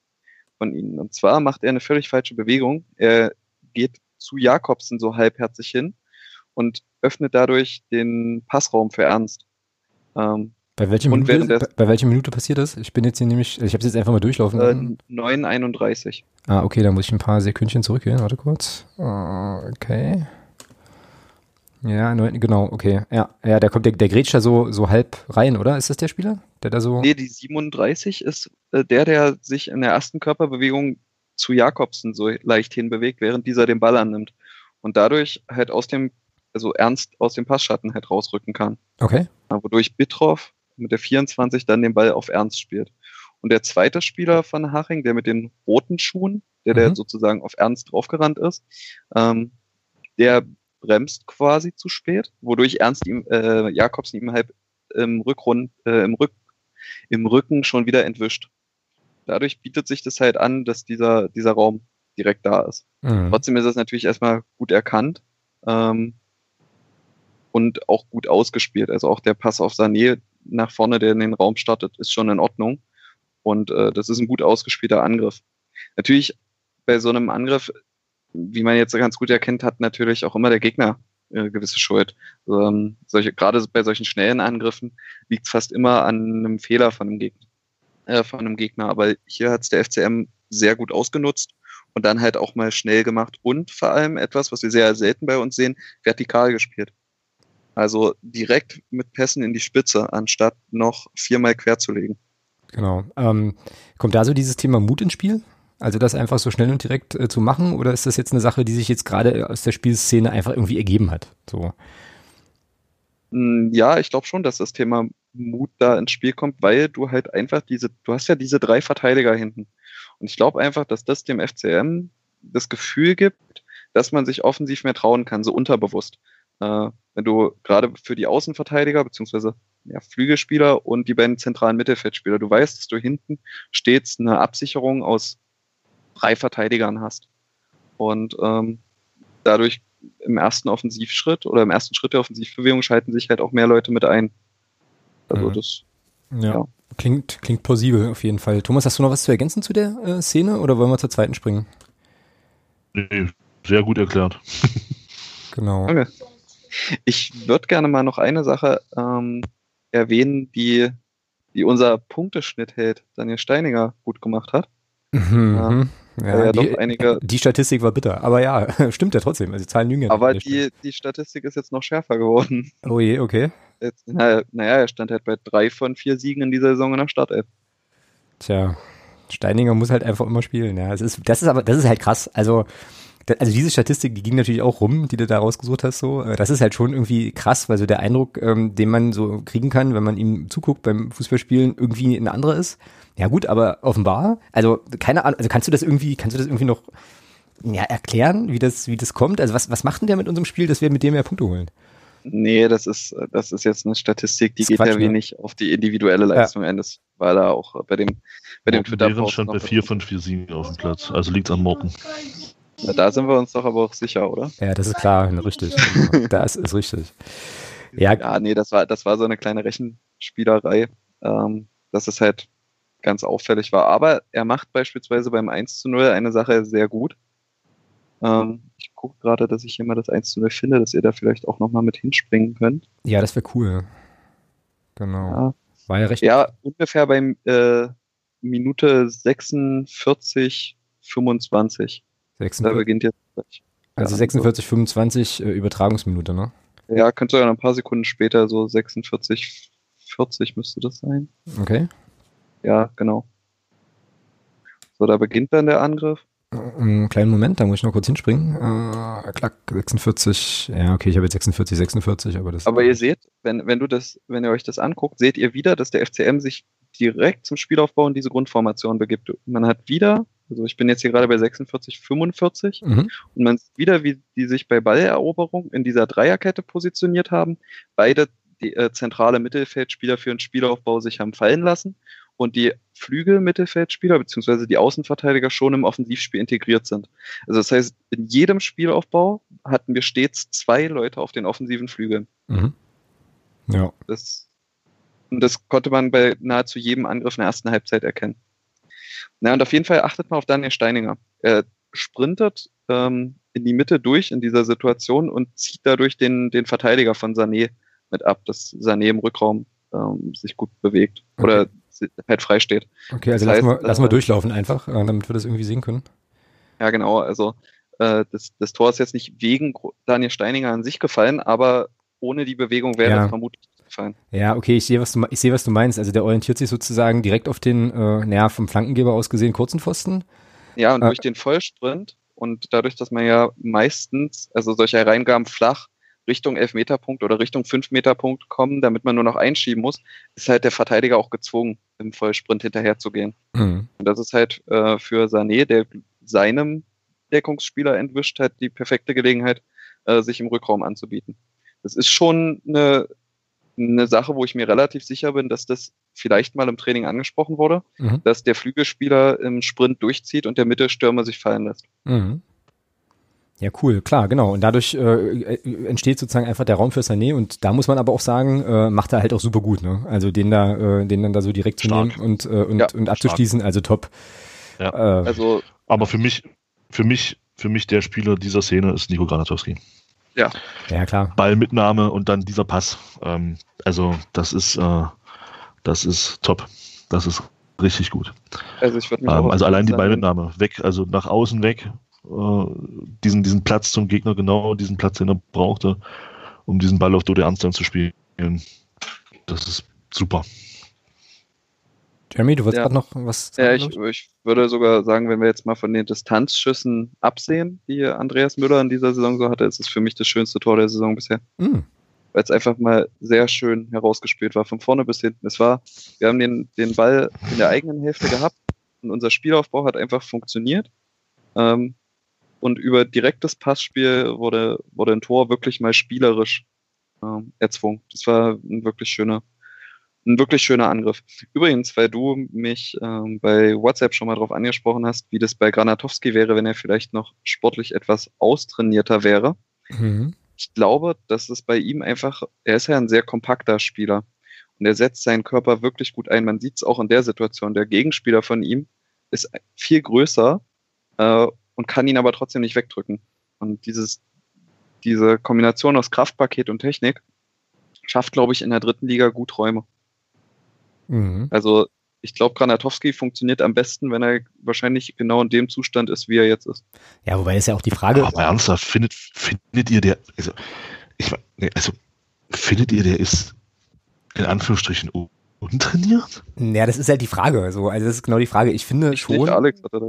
von ihnen. Und zwar macht er eine völlig falsche Bewegung. Er geht zu Jakobsen so halbherzig hin und öffnet dadurch den Passraum für Ernst. Ähm, bei, welcher Minute, bei, bei welcher Minute passiert das? Ich bin jetzt hier nämlich, ich habe es jetzt einfach mal durchlaufen. Äh, 9,31. Ah, okay, da muss ich ein paar Sekündchen zurückgehen. Warte kurz. Okay. Ja, genau, okay. Ja, ja, da kommt der, der Grätscher so, so halb rein, oder? Ist das der Spieler, der da so. Nee, die 37 ist äh, der, der sich in der ersten Körperbewegung zu Jakobsen so leicht hinbewegt, während dieser den Ball annimmt. Und dadurch halt aus dem, also ernst aus dem Passschatten halt rausrücken kann. Okay. Wodurch Bitroff mit der 24 dann den Ball auf Ernst spielt. Und der zweite Spieler von Haching, der mit den roten Schuhen, der, mhm. der sozusagen auf Ernst draufgerannt ist, ähm, der bremst quasi zu spät, wodurch Ernst ihm, äh, Jakobsen ihm halb im Rückrund, äh, im, Rück, im Rücken schon wieder entwischt. Dadurch bietet sich das halt an, dass dieser, dieser Raum direkt da ist. Mhm. Trotzdem ist es natürlich erstmal gut erkannt ähm, und auch gut ausgespielt. Also auch der Pass auf Sané nach vorne, der in den Raum startet, ist schon in Ordnung. Und äh, das ist ein gut ausgespielter Angriff. Natürlich bei so einem Angriff wie man jetzt ganz gut erkennt, hat natürlich auch immer der Gegner äh, gewisse Schuld. Ähm, solche, gerade bei solchen schnellen Angriffen liegt es fast immer an einem Fehler von einem Gegner. Äh, von einem Gegner. Aber hier hat es der FCM sehr gut ausgenutzt und dann halt auch mal schnell gemacht und vor allem etwas, was wir sehr selten bei uns sehen, vertikal gespielt. Also direkt mit Pässen in die Spitze, anstatt noch viermal quer zu legen. Genau. Ähm, kommt da so dieses Thema Mut ins Spiel? Also das einfach so schnell und direkt äh, zu machen oder ist das jetzt eine Sache, die sich jetzt gerade aus der Spielszene einfach irgendwie ergeben hat? So. Hm, ja, ich glaube schon, dass das Thema Mut da ins Spiel kommt, weil du halt einfach diese, du hast ja diese drei Verteidiger hinten. Und ich glaube einfach, dass das dem FCM das Gefühl gibt, dass man sich offensiv mehr trauen kann, so unterbewusst. Äh, wenn du gerade für die Außenverteidiger beziehungsweise ja, Flügelspieler und die beiden zentralen Mittelfeldspieler, du weißt, dass du hinten stets eine Absicherung aus drei Verteidigern hast. Und ähm, dadurch im ersten Offensivschritt oder im ersten Schritt der Offensivbewegung schalten sich halt auch mehr Leute mit ein. Also mhm. das. Ja. ja. Klingt, klingt plausibel auf jeden Fall. Thomas, hast du noch was zu ergänzen zu der äh, Szene oder wollen wir zur zweiten springen? Nee, sehr gut erklärt. genau. Okay. Ich würde gerne mal noch eine Sache ähm, erwähnen, die, die unser Punkteschnitt hält, Daniel Steininger gut gemacht hat. Mhm. Ja. Ja, ja die, einige, die Statistik war bitter, aber ja, stimmt ja trotzdem. Also die Zahlen lügen ja Aber die, die Statistik ist jetzt noch schärfer geworden. Oh je, okay. Jetzt, naja, naja, er stand halt bei drei von vier Siegen in dieser Saison in der Startelf. Tja, Steininger muss halt einfach immer spielen. Ja, das ist, das ist aber, das ist halt krass. Also also diese Statistik, die ging natürlich auch rum, die du da rausgesucht hast, so. Das ist halt schon irgendwie krass, weil so der Eindruck, ähm, den man so kriegen kann, wenn man ihm zuguckt beim Fußballspielen, irgendwie ein anderer ist. Ja gut, aber offenbar, also keine Ahnung, also kannst du das irgendwie, kannst du das irgendwie noch ja, erklären, wie das, wie das kommt? Also was, was macht denn der mit unserem Spiel, dass wir mit dem mehr Punkte holen? Nee, das ist, das ist jetzt eine Statistik, die geht Quatsch, ja wenig ne? auf die individuelle Leistung ja. Endes, weil er auch bei dem, bei dem Twitter-Post. stand bei vier von vier Siegen auf dem Platz, also liegt an Morten. Na, da sind wir uns doch aber auch sicher, oder? Ja, das ist klar, richtig. das ist richtig. Ja. ja, nee, das war, das war so eine kleine Rechenspielerei, ähm, dass es halt ganz auffällig war. Aber er macht beispielsweise beim 1 zu 0 eine Sache sehr gut. Ähm, ich gucke gerade, dass ich hier mal das 1 zu 0 finde, dass ihr da vielleicht auch nochmal mit hinspringen könnt. Ja, das wäre cool. Genau. Ja. War ja recht. Ja, ungefähr bei äh, Minute 46, 25. 46. Da beginnt jetzt gleich. Also 46, 25 äh, Übertragungsminute, ne? Ja, könnte sogar ein paar Sekunden später, so 46, 40 müsste das sein. Okay. Ja, genau. So, da beginnt dann der Angriff. Einen kleinen Moment, da muss ich noch kurz hinspringen. Äh, klack, 46. Ja, okay, ich habe jetzt 46, 46, aber das. Aber ihr seht, wenn, wenn du das, wenn ihr euch das anguckt, seht ihr wieder, dass der FCM sich direkt zum Spielaufbau in diese Grundformation begibt. Man hat wieder, also ich bin jetzt hier gerade bei 46, 45 mhm. und man sieht wieder, wie die sich bei Balleroberung in dieser Dreierkette positioniert haben. Beide die äh, zentrale Mittelfeldspieler für den Spielaufbau sich haben fallen lassen und die Flügel-Mittelfeldspieler bzw. die Außenverteidiger schon im Offensivspiel integriert sind. Also das heißt, in jedem Spielaufbau hatten wir stets zwei Leute auf den offensiven Flügeln. Mhm. Ja. Das, und das konnte man bei nahezu jedem Angriff in der ersten Halbzeit erkennen. Na, und auf jeden Fall achtet mal auf Daniel Steininger. Er sprintet ähm, in die Mitte durch in dieser Situation und zieht dadurch den, den Verteidiger von Sané mit ab, dass Sané im Rückraum ähm, sich gut bewegt. Okay. Oder halt frei steht. Okay, also lassen, wir, lassen wir durchlaufen einfach, äh, damit wir das irgendwie sehen können. Ja, genau. Also äh, das, das Tor ist jetzt nicht wegen Daniel Steininger an sich gefallen, aber ohne die Bewegung wäre ja. das vermutlich gefallen. Ja, okay, ich sehe, was du, ich sehe, was du meinst. Also der orientiert sich sozusagen direkt auf den, äh, naja, vom Flankengeber aus gesehen, kurzen Pfosten. Ja, und äh, durch den Vollsprint und dadurch, dass man ja meistens, also solche Reingaben flach Richtung Elfmeterpunkt oder Richtung Fünfmeterpunkt kommen, damit man nur noch einschieben muss, ist halt der Verteidiger auch gezwungen, im Vollsprint hinterherzugehen. Mhm. Und das ist halt äh, für Sané, der seinem Deckungsspieler entwischt hat, die perfekte Gelegenheit, äh, sich im Rückraum anzubieten. Das ist schon eine, eine Sache, wo ich mir relativ sicher bin, dass das vielleicht mal im Training angesprochen wurde, mhm. dass der Flügelspieler im Sprint durchzieht und der Mittelstürmer sich fallen lässt. Mhm. Ja, cool, klar, genau. Und dadurch äh, äh, entsteht sozusagen einfach der Raum für Sané und da muss man aber auch sagen, äh, macht er halt auch super gut, ne? Also den da, äh, den dann da so direkt zu nehmen und, äh, und, ja, und abzuschließen, stark. also top. Ja. Äh, also, aber für mich, für mich, für mich der Spieler dieser Szene ist Nico Granatowski. Ja. Ja, klar. Ballmitnahme und dann dieser Pass. Ähm, also das ist, äh, das ist top. Das ist richtig gut. Also, ich ähm, also allein die Ballmitnahme weg, also nach außen weg, äh, diesen, diesen Platz zum Gegner, genau diesen Platz, den er brauchte, um diesen Ball auf Dode Amsterdam zu spielen. Das ist super. Jeremy, du wolltest ja. gerade noch was sagen? Ja, ich, ich, würde sogar sagen, wenn wir jetzt mal von den Distanzschüssen absehen, die Andreas Müller in dieser Saison so hatte, ist es für mich das schönste Tor der Saison bisher. Mm. Weil es einfach mal sehr schön herausgespielt war, von vorne bis hinten. Es war, wir haben den, den Ball in der eigenen Hälfte gehabt und unser Spielaufbau hat einfach funktioniert. Ähm, und über direktes Passspiel wurde, wurde ein Tor wirklich mal spielerisch äh, erzwungen. Das war ein wirklich schöner, ein wirklich schöner Angriff. Übrigens, weil du mich ähm, bei WhatsApp schon mal darauf angesprochen hast, wie das bei Granatowski wäre, wenn er vielleicht noch sportlich etwas austrainierter wäre. Mhm. Ich glaube, dass es bei ihm einfach, er ist ja ein sehr kompakter Spieler und er setzt seinen Körper wirklich gut ein. Man sieht es auch in der Situation. Der Gegenspieler von ihm ist viel größer äh, und kann ihn aber trotzdem nicht wegdrücken. Und dieses, diese Kombination aus Kraftpaket und Technik schafft, glaube ich, in der dritten Liga gut Räume. Mhm. Also ich glaube, Granatowski funktioniert am besten, wenn er wahrscheinlich genau in dem Zustand ist, wie er jetzt ist. Ja, wobei ist ja auch die Frage. Aber ernsthaft, findet, findet ihr der, also, ich, also, findet ihr, der ist in Anführungsstrichen untrainiert? Ja, das ist halt die Frage. Also, also das ist genau die Frage. Ich finde ich schon. Nicht, Alex hat er da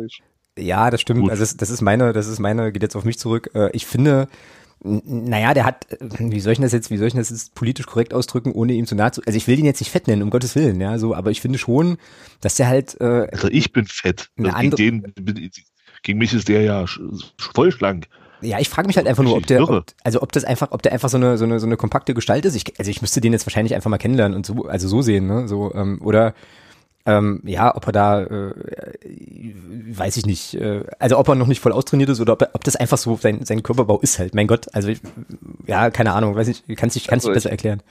ja, das stimmt. Gut. Also das, das ist meine, das ist meine, geht jetzt auf mich zurück. Äh, ich finde, naja, der hat, äh, wie soll ich das jetzt, wie soll ich das jetzt politisch korrekt ausdrücken, ohne ihm zu nahe zu, also ich will ihn jetzt nicht fett nennen, um Gottes Willen, ja, so, aber ich finde schon, dass der halt, äh, Also ich bin fett. Also gegen, den, gegen mich ist der ja voll schlank. Ja, ich frage mich halt einfach nur, ob der, ob, also ob das einfach, ob der einfach so eine, so eine, so eine kompakte Gestalt ist. Ich, also ich müsste den jetzt wahrscheinlich einfach mal kennenlernen und so, also so sehen, ne, so, ähm, oder, ähm, ja, ob er da, äh, weiß ich nicht, äh, also ob er noch nicht voll austrainiert ist oder ob, ob das einfach so sein, sein Körperbau ist halt. Mein Gott, also ich, ja, keine Ahnung, weiß ich, kann sich also besser erklären.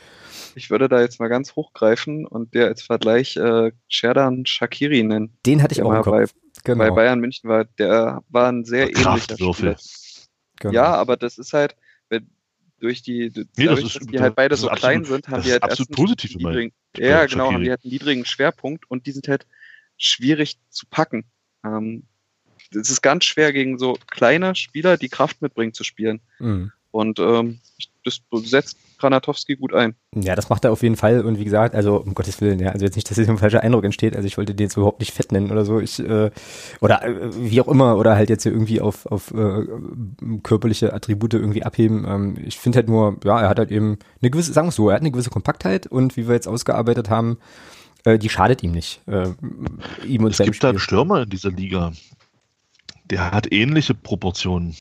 Ich würde da jetzt mal ganz hochgreifen und der als Vergleich äh, Sherdan Shakiri nennen. Den hatte ich auch im Kopf. Bei, genau. bei Bayern München war, der war ein sehr ähnlicher Spieler. Genau. Ja, aber das ist halt, wenn, durch die, nee, dadurch, ist, dass die halt beide so absolut, klein sind, haben die halt absolut positiv niedrigen, Ja, genau, haben die halt einen niedrigen Schwerpunkt und die sind halt schwierig zu packen. Ähm, es ist ganz schwer gegen so kleine Spieler, die Kraft mitbringen, zu spielen. Mhm. Und ähm, das setzt Granatowski gut ein. Ja, das macht er auf jeden Fall und wie gesagt, also um Gottes Willen, ja, also jetzt nicht, dass jetzt ein falscher Eindruck entsteht, also ich wollte den jetzt überhaupt nicht fett nennen oder so, ich, äh, oder äh, wie auch immer, oder halt jetzt hier irgendwie auf, auf äh, körperliche Attribute irgendwie abheben. Ähm, ich finde halt nur, ja, er hat halt eben eine gewisse, sagen wir so, er hat eine gewisse Kompaktheit und wie wir jetzt ausgearbeitet haben, äh, die schadet ihm nicht. Äh, ihm und es gibt Spiel. da einen Stürmer in dieser Liga, der hat ähnliche Proportionen.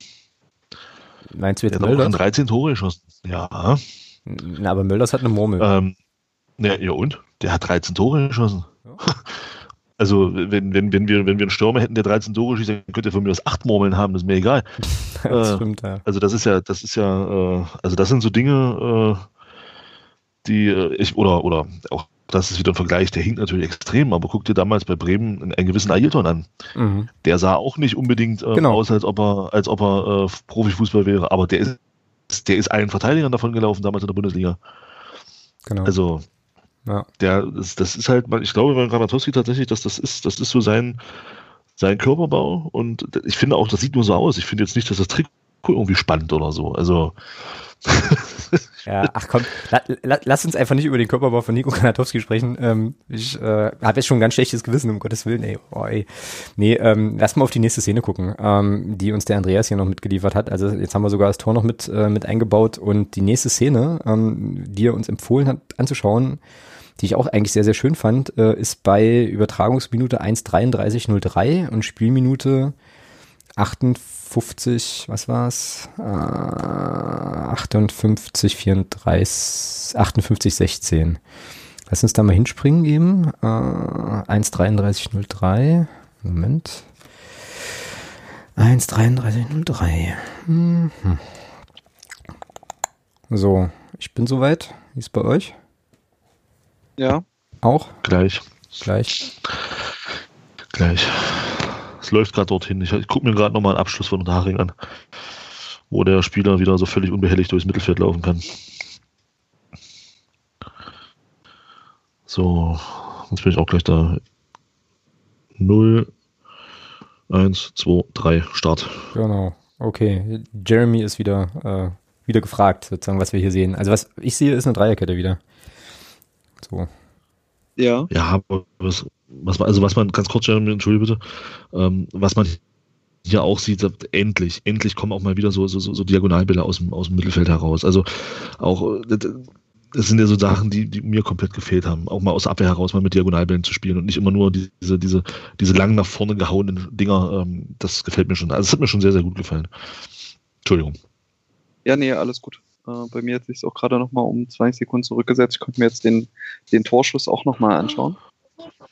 Meinst du jetzt der hat 13 Tore geschossen. Ja. Na, aber Mölders hat eine Murmel. Ähm, ja, ja, und? Der hat 13 Tore geschossen. Ja. Also, wenn, wenn, wenn, wir, wenn wir einen Stürmer hätten, der 13 Tore schießt, dann könnte er von mir aus 8 Murmeln haben, das ist mir egal. das äh, stimmt, ja. Also, das ist ja, das ist ja, äh, also, das sind so Dinge, äh, die äh, ich, oder, oder auch das ist wieder ein Vergleich, der hinkt natürlich extrem, aber guck dir damals bei Bremen einen gewissen Ailton an. Mhm. Der sah auch nicht unbedingt äh, genau. aus, als ob er, als ob er äh, Profifußball wäre, aber der ist, der ist allen Verteidigern davon gelaufen damals in der Bundesliga. Genau. Also, ja. der, das, das ist halt, ich glaube bei Granatowski tatsächlich, dass das ist, das ist so sein, sein Körperbau und ich finde auch, das sieht nur so aus. Ich finde jetzt nicht, dass das Trick irgendwie spannend oder so. Also, ja, ach komm, la, la, lass uns einfach nicht über den Körperbau von Nico Kanatowski sprechen. Ähm, ich äh, habe jetzt schon ein ganz schlechtes Gewissen, um Gottes Willen, ey. Oh, ey. Nee, ähm, lass mal auf die nächste Szene gucken, ähm, die uns der Andreas hier noch mitgeliefert hat. Also jetzt haben wir sogar das Tor noch mit, äh, mit eingebaut und die nächste Szene, ähm, die er uns empfohlen hat anzuschauen, die ich auch eigentlich sehr, sehr schön fand, äh, ist bei Übertragungsminute 1.33.03 und Spielminute 58, was war's? Äh, 58, 34, 58, 16. Lass uns da mal hinspringen eben. Äh, 1,33,03. Moment. 1,33,03. Mhm. So, ich bin soweit. Wie ist bei euch? Ja. Auch? Gleich. Gleich. Gleich. Es läuft gerade dorthin. Ich, ich gucke mir gerade nochmal einen Abschluss von Unterhaching an, wo der Spieler wieder so völlig unbehelligt durchs Mittelfeld laufen kann. So, jetzt bin ich auch gleich da. 0, 1, 2, 3, Start. Genau. Okay. Jeremy ist wieder, äh, wieder gefragt, sozusagen, was wir hier sehen. Also was ich sehe, ist eine Dreierkette wieder. So. Ja. Ja, aber was, was man, also was man, ganz kurz, Jeremy, entschuldige bitte, ähm, was man hier auch sieht, endlich, endlich kommen auch mal wieder so, so, so Diagonalbälle aus dem, aus dem Mittelfeld heraus. Also auch, das sind ja so Sachen, die, die mir komplett gefehlt haben. Auch mal aus der Abwehr heraus mal mit Diagonalbällen zu spielen und nicht immer nur diese, diese, diese lang nach vorne gehauenen Dinger. Ähm, das gefällt mir schon. Also es hat mir schon sehr, sehr gut gefallen. Entschuldigung. Ja, nee, alles gut. Äh, bei mir hat sich auch gerade nochmal um zwei Sekunden zurückgesetzt. Ich konnte mir jetzt den, den Torschuss auch nochmal anschauen.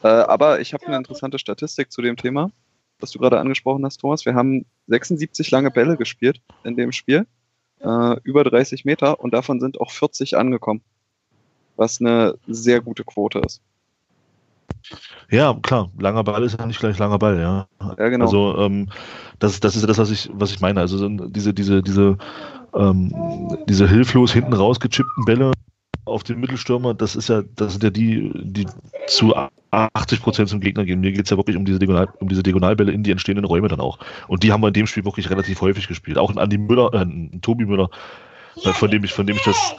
Äh, aber ich habe eine interessante Statistik zu dem Thema, was du gerade angesprochen hast, Thomas. Wir haben 76 lange Bälle gespielt in dem Spiel, äh, über 30 Meter und davon sind auch 40 angekommen, was eine sehr gute Quote ist. Ja, klar, langer Ball ist ja nicht gleich langer Ball, ja. Ja, genau. Also ähm, das, das ist das, was ich, was ich meine. Also diese, diese, diese, ähm, diese hilflos hinten rausgechippten Bälle, auf den Mittelstürmer, das ist ja, das sind ja die, die zu 80 Prozent zum Gegner gehen. Mir geht es ja wirklich um diese, Diagonal, um diese Diagonalbälle in die entstehenden Räume dann auch. Und die haben wir in dem Spiel wirklich relativ häufig gespielt. Auch ein Andi Müller, äh, ein Tobi Müller, von dem ich, von dem ich das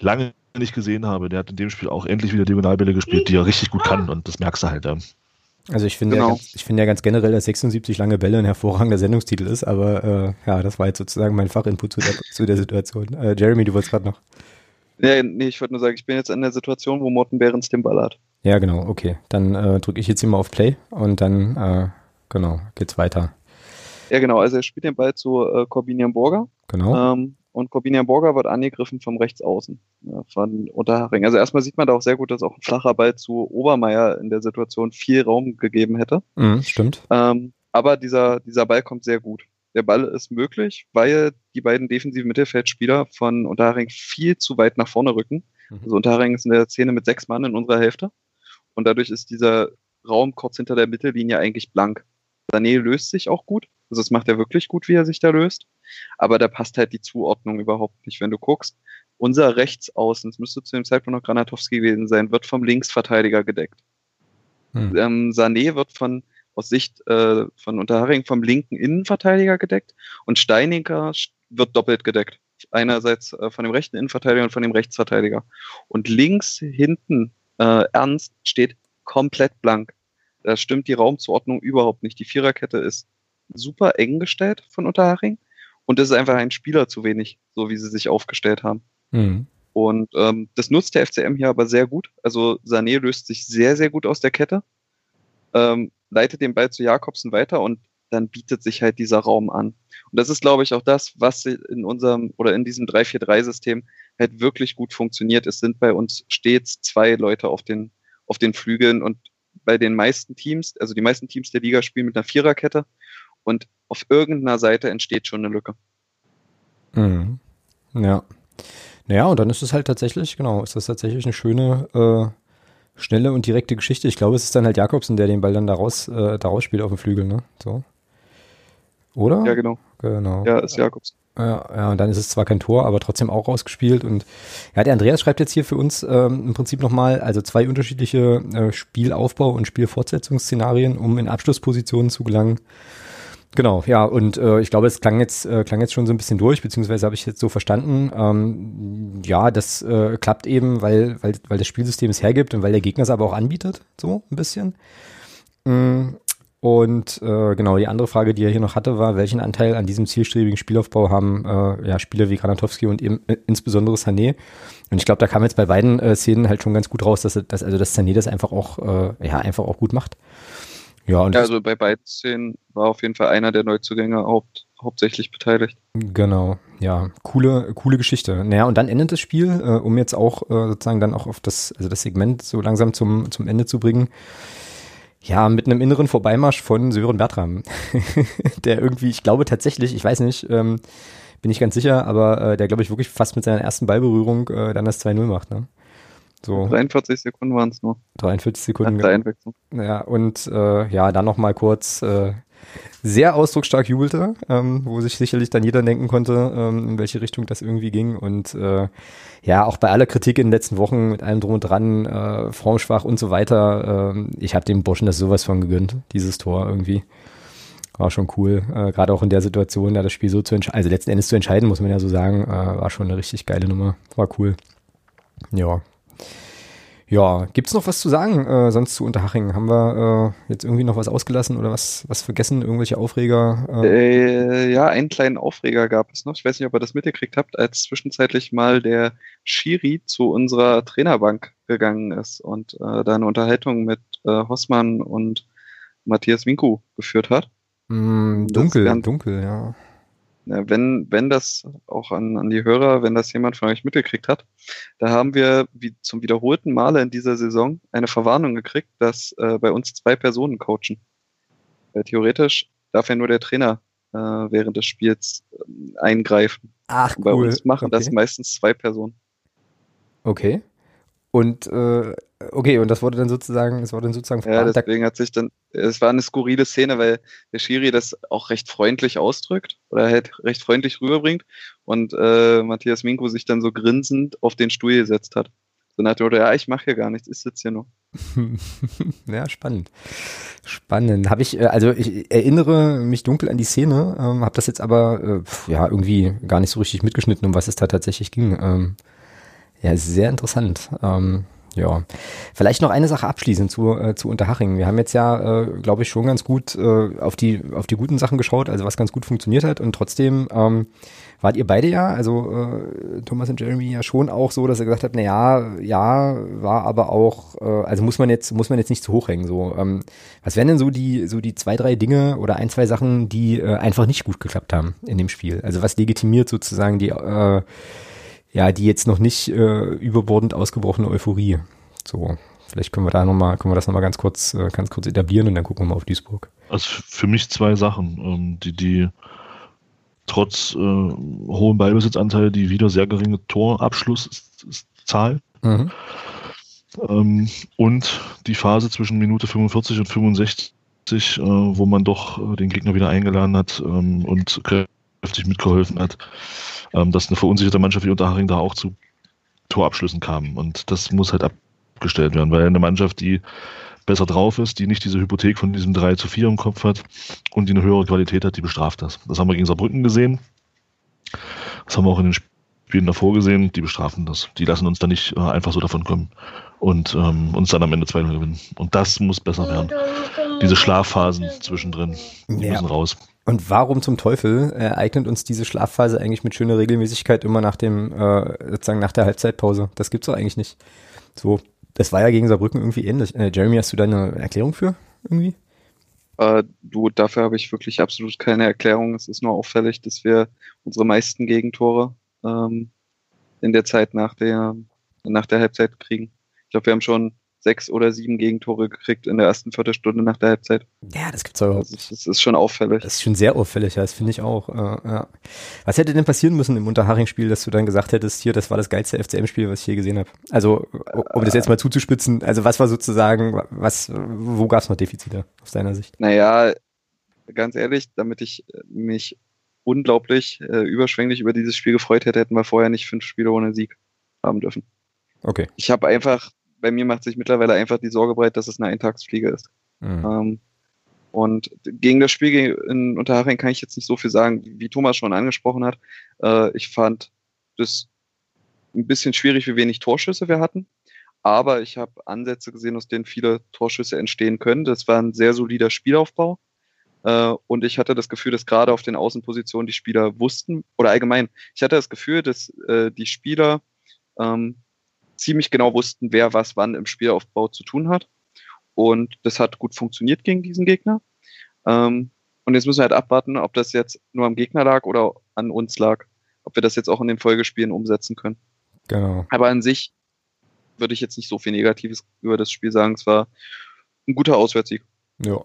lange nicht gesehen habe. Der hat in dem Spiel auch endlich wieder Diagonalbälle gespielt, die er richtig gut kann. Und das merkst du halt. Ja. Also ich finde genau. ja, ganz, ich finde ja ganz generell, dass 76 lange Bälle ein hervorragender Sendungstitel ist, aber äh, ja, das war jetzt sozusagen mein Fachinput zu der, zu der Situation. Äh, Jeremy, du wolltest gerade noch. Nee, nee, ich wollte nur sagen, ich bin jetzt in der Situation, wo Morten Behrens den Ball hat. Ja, genau, okay. Dann äh, drücke ich jetzt hier mal auf Play und dann, äh, genau, geht's weiter. Ja, genau, also er spielt den Ball zu äh, Corbinian Borger. Genau. Ähm, und Corbinian Borger wird angegriffen vom Rechtsaußen ja, von Unterhaching. Also erstmal sieht man da auch sehr gut, dass auch ein flacher Ball zu Obermeier in der Situation viel Raum gegeben hätte. Mhm, stimmt. Ähm, aber dieser, dieser Ball kommt sehr gut der Ball ist möglich, weil die beiden defensiven Mittelfeldspieler von Unterhaching viel zu weit nach vorne rücken. Mhm. Also Unterhaching ist in der Szene mit sechs Mann in unserer Hälfte. Und dadurch ist dieser Raum kurz hinter der Mittellinie eigentlich blank. Sané löst sich auch gut. Also das macht er wirklich gut, wie er sich da löst. Aber da passt halt die Zuordnung überhaupt nicht. Wenn du guckst, unser Rechtsaußen, es müsste zu dem Zeitpunkt noch Granatowski gewesen sein, wird vom Linksverteidiger gedeckt. Hm. Ähm, Sané wird von aus Sicht äh, von Unterharing vom linken Innenverteidiger gedeckt und Steininger wird doppelt gedeckt. einerseits äh, von dem rechten Innenverteidiger und von dem Rechtsverteidiger. Und links hinten äh, Ernst steht komplett blank. Da stimmt die Raumzuordnung überhaupt nicht. Die Viererkette ist super eng gestellt von Unterhaching und es ist einfach ein Spieler zu wenig, so wie sie sich aufgestellt haben. Mhm. Und ähm, das nutzt der FCM hier aber sehr gut. Also Sané löst sich sehr, sehr gut aus der Kette, ähm, leitet den Ball zu Jakobsen weiter und dann bietet sich halt dieser Raum an. Und das ist, glaube ich, auch das, was in unserem oder in diesem 3-4-3-System halt wirklich gut funktioniert. Es sind bei uns stets zwei Leute auf den, auf den Flügeln und bei den meisten Teams, also die meisten Teams der Liga spielen mit einer Viererkette und auf irgendeiner Seite entsteht schon eine Lücke. Mhm. Ja. Naja, und dann ist es halt tatsächlich, genau, ist das tatsächlich eine schöne, äh, schnelle und direkte Geschichte. Ich glaube, es ist dann halt Jakobsen, der den Ball dann daraus, äh, daraus spielt auf dem Flügel, ne? So. Oder? Ja, genau. Genau. Ja, ist Jakobsen. Ja, ja, und dann ist es zwar kein Tor, aber trotzdem auch rausgespielt. Und ja, der Andreas schreibt jetzt hier für uns ähm, im Prinzip nochmal, also zwei unterschiedliche äh, Spielaufbau- und Spielfortsetzungsszenarien, um in Abschlusspositionen zu gelangen. Genau, ja, und äh, ich glaube, es klang jetzt, äh, klang jetzt schon so ein bisschen durch, beziehungsweise habe ich jetzt so verstanden, ähm, ja, das äh, klappt eben, weil, weil, weil das Spielsystem es hergibt und weil der Gegner es aber auch anbietet, so ein bisschen. Mm, und äh, genau, die andere Frage, die er hier noch hatte, war, welchen Anteil an diesem zielstrebigen Spielaufbau haben äh, ja, Spieler wie Granatowski und eben, äh, insbesondere Sané. Und ich glaube, da kam jetzt bei beiden äh, Szenen halt schon ganz gut raus, dass, dass also dass Sané das einfach auch, äh, ja, einfach auch gut macht. Ja, und ja, also bei beiden Szenen war auf jeden Fall einer der Neuzugänge haupt, hauptsächlich beteiligt. Genau, ja, coole, coole Geschichte. Naja, und dann endet das Spiel, äh, um jetzt auch äh, sozusagen dann auch auf das, also das Segment so langsam zum, zum Ende zu bringen. Ja, mit einem inneren Vorbeimarsch von Sören Bertram, der irgendwie, ich glaube tatsächlich, ich weiß nicht, ähm, bin ich ganz sicher, aber äh, der glaube ich wirklich fast mit seiner ersten Ballberührung äh, dann das 2-0 macht, ne? So. 43 Sekunden waren es nur. 43 Sekunden. Nach der Einwechslung. Ja, und äh, ja, dann nochmal kurz äh, sehr ausdrucksstark jubelte, ähm, wo sich sicherlich dann jeder denken konnte, ähm, in welche Richtung das irgendwie ging. Und äh, ja, auch bei aller Kritik in den letzten Wochen mit allem drum und dran, äh, formschwach und so weiter, äh, ich habe dem Burschen das sowas von gegönnt, dieses Tor irgendwie. War schon cool, äh, gerade auch in der Situation, da das Spiel so zu entscheiden, also letzten Endes zu entscheiden, muss man ja so sagen, äh, war schon eine richtig geile Nummer, war cool. Ja, ja, gibt's noch was zu sagen, äh, sonst zu Unterhaching? Haben wir äh, jetzt irgendwie noch was ausgelassen oder was, was vergessen? Irgendwelche Aufreger? Äh? äh? ja, einen kleinen Aufreger gab es noch. Ich weiß nicht, ob ihr das mitgekriegt habt, als zwischenzeitlich mal der Schiri zu unserer Trainerbank gegangen ist und äh, da eine Unterhaltung mit äh, Hossmann und Matthias Winku geführt hat. Mm, dunkel, dunkel, ja wenn, wenn das auch an, an die Hörer, wenn das jemand von euch mitgekriegt hat, da haben wir wie zum wiederholten Male in dieser Saison eine Verwarnung gekriegt, dass äh, bei uns zwei Personen coachen. Weil theoretisch darf ja nur der Trainer äh, während des Spiels äh, eingreifen. Ach, cool. Bei uns machen okay. das meistens zwei Personen. Okay. Und äh, okay, und das wurde dann sozusagen, das wurde dann sozusagen Ja, deswegen hat sich dann, es war eine skurrile Szene, weil der Schiri das auch recht freundlich ausdrückt oder halt recht freundlich rüberbringt und äh, Matthias Minko sich dann so grinsend auf den Stuhl gesetzt hat. So nach dem ja, ich mache hier gar nichts, ich sitze hier nur. ja, spannend. Spannend. Habe ich, äh, also ich erinnere mich dunkel an die Szene, ähm, habe das jetzt aber äh, ja irgendwie gar nicht so richtig mitgeschnitten, um was es da tatsächlich ging. Ähm, ja, sehr interessant. Ähm, ja, vielleicht noch eine Sache abschließend zu, äh, zu Unterhaching. Wir haben jetzt ja, äh, glaube ich, schon ganz gut äh, auf, die, auf die guten Sachen geschaut, also was ganz gut funktioniert hat. Und trotzdem ähm, wart ihr beide ja, also äh, Thomas und Jeremy ja schon auch so, dass ihr gesagt habt, na ja, ja, war aber auch, äh, also muss man jetzt, muss man jetzt nicht zu hoch hängen. So, ähm, was wären denn so die, so die zwei, drei Dinge oder ein, zwei Sachen, die äh, einfach nicht gut geklappt haben in dem Spiel? Also was legitimiert sozusagen die äh, ja, die jetzt noch nicht äh, überbordend ausgebrochene Euphorie. So, vielleicht können wir da noch mal, können wir das nochmal ganz kurz, äh, ganz kurz etablieren und dann gucken wir mal auf Duisburg. Also für mich zwei Sachen, ähm, die, die trotz äh, hohem Ballbesitzanteil die wieder sehr geringe Torabschlusszahl mhm. ähm, und die Phase zwischen Minute 45 und 65, äh, wo man doch äh, den Gegner wieder eingeladen hat ähm, und kräftig mitgeholfen hat ähm, dass eine verunsicherte Mannschaft wie Unterhaching da auch zu Torabschlüssen kam. Und das muss halt abgestellt werden, weil eine Mannschaft, die besser drauf ist, die nicht diese Hypothek von diesem 3 zu 4 im Kopf hat und die eine höhere Qualität hat, die bestraft das. Das haben wir gegen Saarbrücken gesehen. Das haben wir auch in den Spielen davor gesehen. Die bestrafen das. Die lassen uns da nicht äh, einfach so davon kommen und ähm, uns dann am Ende 2-0 gewinnen. Und das muss besser werden. Diese Schlafphasen zwischendrin, die ja. müssen raus. Und warum zum Teufel ereignet uns diese Schlafphase eigentlich mit schöner Regelmäßigkeit immer nach dem, äh, sozusagen nach der Halbzeitpause? Das gibt's doch eigentlich nicht. So, das war ja gegen Saarbrücken irgendwie ähnlich. Äh, Jeremy, hast du da eine Erklärung für irgendwie? Äh, du, dafür habe ich wirklich absolut keine Erklärung. Es ist nur auffällig, dass wir unsere meisten Gegentore ähm, in der Zeit nach der, nach der Halbzeit kriegen. Ich glaube, wir haben schon sechs oder sieben Gegentore gekriegt in der ersten Viertelstunde nach der Halbzeit. Ja, das gibt's überhaupt nicht. Das, ist schon auffällig. Das ist schon sehr auffällig, ja, das finde ich auch. Äh, ja. Was hätte denn passieren müssen im Unterhaching-Spiel, dass du dann gesagt hättest, hier, das war das geilste FCM-Spiel, was ich je gesehen habe? Also, um das jetzt mal zuzuspitzen, also was war sozusagen, was, wo gab es noch Defizite aus deiner Sicht? Naja, ganz ehrlich, damit ich mich unglaublich äh, überschwänglich über dieses Spiel gefreut hätte, hätten wir vorher nicht fünf Spiele ohne Sieg haben dürfen. Okay. Ich habe einfach bei mir macht sich mittlerweile einfach die Sorge breit, dass es eine Eintagsfliege ist. Mhm. Ähm, und gegen das Spiel in Unterhaching kann ich jetzt nicht so viel sagen, wie Thomas schon angesprochen hat. Äh, ich fand das ein bisschen schwierig, wie wenig Torschüsse wir hatten. Aber ich habe Ansätze gesehen, aus denen viele Torschüsse entstehen können. Das war ein sehr solider Spielaufbau. Äh, und ich hatte das Gefühl, dass gerade auf den Außenpositionen die Spieler wussten, oder allgemein, ich hatte das Gefühl, dass äh, die Spieler ähm, ziemlich genau wussten, wer was wann im Spielaufbau zu tun hat. Und das hat gut funktioniert gegen diesen Gegner. Ähm, und jetzt müssen wir halt abwarten, ob das jetzt nur am Gegner lag oder an uns lag. Ob wir das jetzt auch in den Folgespielen umsetzen können. Genau. Aber an sich würde ich jetzt nicht so viel Negatives über das Spiel sagen. Es war ein guter Auswärtssieg. Ja.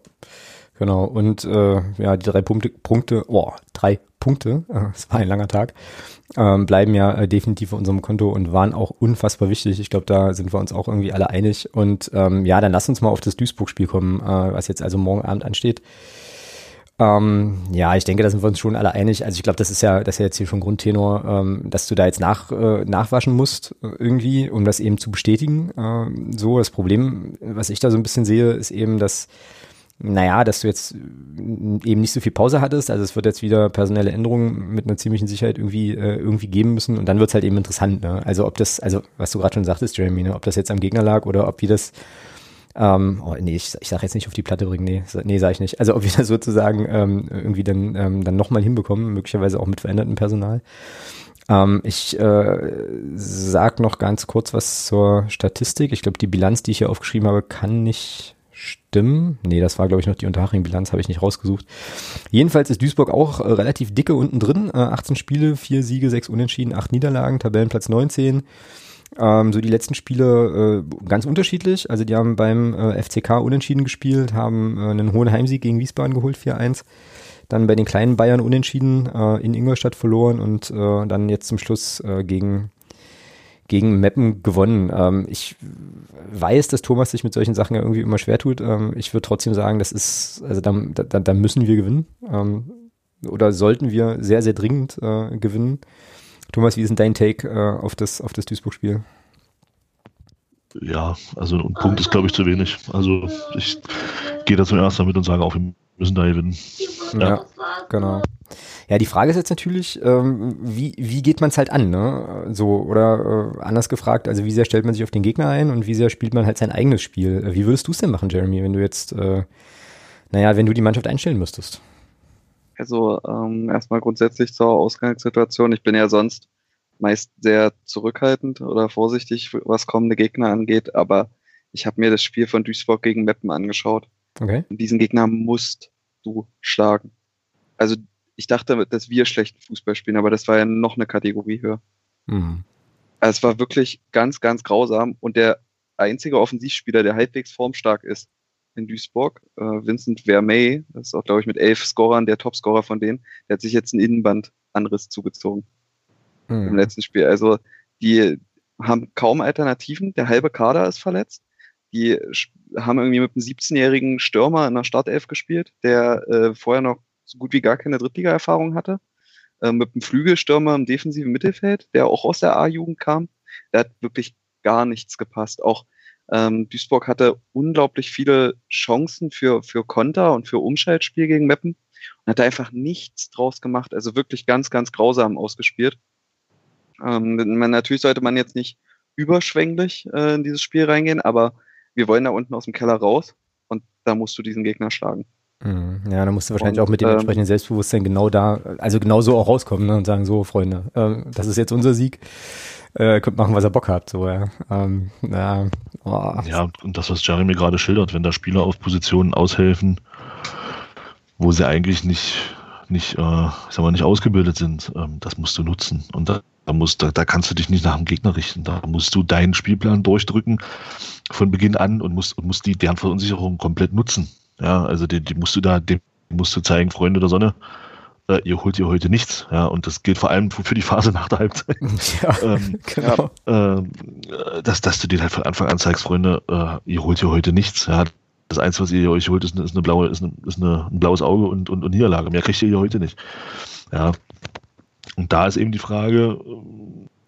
Genau, und äh, ja, die drei Punkte, Punkte, oh, drei Punkte, es war ein langer Tag, ähm, bleiben ja äh, definitiv auf unserem Konto und waren auch unfassbar wichtig. Ich glaube, da sind wir uns auch irgendwie alle einig. Und ähm, ja, dann lass uns mal auf das Duisburg-Spiel kommen, äh, was jetzt also morgen Abend ansteht. Ähm, ja, ich denke, da sind wir uns schon alle einig. Also ich glaube, das ist ja, das ist ja jetzt hier schon Grundtenor, ähm, dass du da jetzt nach, äh, nachwaschen musst äh, irgendwie, um das eben zu bestätigen. Ähm, so, das Problem, was ich da so ein bisschen sehe, ist eben, dass naja, dass du jetzt eben nicht so viel Pause hattest. Also es wird jetzt wieder personelle Änderungen mit einer ziemlichen Sicherheit irgendwie, äh, irgendwie geben müssen und dann wird's halt eben interessant. Ne? Also ob das, also was du gerade schon sagtest, Jeremy, ne? ob das jetzt am Gegner lag oder ob wir das ähm, oh, nee, ich, ich sag jetzt nicht auf die Platte bringen, nee, nee, sag ich nicht. Also ob wir das sozusagen ähm, irgendwie dann, ähm, dann nochmal hinbekommen, möglicherweise auch mit verändertem Personal. Ähm, ich äh, sag noch ganz kurz was zur Statistik. Ich glaube, die Bilanz, die ich hier aufgeschrieben habe, kann nicht stimmen. Nee, das war, glaube ich, noch die Unterhaching-Bilanz, habe ich nicht rausgesucht. Jedenfalls ist Duisburg auch äh, relativ dicke unten drin. Äh, 18 Spiele, 4 Siege, 6 Unentschieden, 8 Niederlagen, Tabellenplatz 19. Ähm, so die letzten Spiele äh, ganz unterschiedlich. Also die haben beim äh, FCK unentschieden gespielt, haben äh, einen hohen Heimsieg gegen Wiesbaden geholt, 4-1. Dann bei den kleinen Bayern unentschieden äh, in Ingolstadt verloren und dann jetzt zum Schluss gegen gegen Meppen gewonnen. Ähm, ich weiß, dass Thomas sich mit solchen Sachen ja irgendwie immer schwer tut. Ähm, ich würde trotzdem sagen, das ist, also da, da, da müssen wir gewinnen. Ähm, oder sollten wir sehr, sehr dringend äh, gewinnen. Thomas, wie ist denn dein Take äh, auf das, auf das Duisburg-Spiel? Ja, also ein Punkt ist, glaube ich, zu wenig. Also ich gehe da zum ersten damit und sage auch, wir müssen da gewinnen. Ja, ja genau. Ja, die Frage ist jetzt natürlich, ähm, wie, wie geht man es halt an, ne? So, oder äh, anders gefragt, also wie sehr stellt man sich auf den Gegner ein und wie sehr spielt man halt sein eigenes Spiel? Wie würdest du es denn machen, Jeremy, wenn du jetzt, äh, naja, wenn du die Mannschaft einstellen müsstest? Also ähm, erstmal grundsätzlich zur Ausgangssituation. Ich bin ja sonst meist sehr zurückhaltend oder vorsichtig, was kommende Gegner angeht, aber ich habe mir das Spiel von Duisburg gegen Meppen angeschaut. Okay. Und diesen Gegner musst du schlagen. Also ich dachte, dass wir schlechten Fußball spielen, aber das war ja noch eine Kategorie höher. Mhm. Also es war wirklich ganz, ganz grausam und der einzige Offensivspieler, der halbwegs formstark ist in Duisburg, äh, Vincent Vermey, das ist auch, glaube ich, mit elf Scorern der Topscorer von denen, der hat sich jetzt einen Innenbandanriss zugezogen mhm. im letzten Spiel. Also die haben kaum Alternativen, der halbe Kader ist verletzt. Die haben irgendwie mit einem 17-jährigen Stürmer in der Startelf gespielt, der äh, vorher noch so gut wie gar keine Drittliga-Erfahrung hatte. Äh, mit einem Flügelstürmer im defensiven Mittelfeld, der auch aus der A-Jugend kam. Der hat wirklich gar nichts gepasst. Auch ähm, Duisburg hatte unglaublich viele Chancen für, für Konter und für Umschaltspiel gegen Meppen und hat da einfach nichts draus gemacht. Also wirklich ganz, ganz grausam ausgespielt. Ähm, man, natürlich sollte man jetzt nicht überschwänglich äh, in dieses Spiel reingehen, aber wir wollen da unten aus dem Keller raus und da musst du diesen Gegner schlagen. Mhm. Ja, da musst du wahrscheinlich und, auch mit dem ähm, entsprechenden Selbstbewusstsein genau da, also genau so auch rauskommen ne, und sagen, so Freunde, äh, das ist jetzt unser Sieg, äh, könnt machen, was ihr Bock habt, so, ja. Ähm, ja, oh. ja, und das, was Jeremy gerade schildert, wenn da Spieler auf Positionen aushelfen, wo sie eigentlich nicht, nicht, äh, sag mal, nicht ausgebildet sind, ähm, das musst du nutzen. Und da, da, musst, da, da kannst du dich nicht nach dem Gegner richten. Da musst du deinen Spielplan durchdrücken von Beginn an und musst, und musst die, deren Verunsicherung komplett nutzen. Ja, also die, die musst du da, dem musst du zeigen, Freunde der Sonne, äh, ihr holt ihr heute nichts. Ja, und das gilt vor allem für die Phase nach der Halbzeit. Ja, ähm, genau. Äh, dass, dass du dir halt von Anfang an zeigst, Freunde, äh, ihr holt ihr heute nichts. Ja, das Einzige, was ihr euch holt, ist eine, ist eine blaue, ist, eine, ist eine, ein blaues Auge und, und, und Niederlage. Mehr kriegt ihr hier heute nicht. Ja. Und da ist eben die Frage,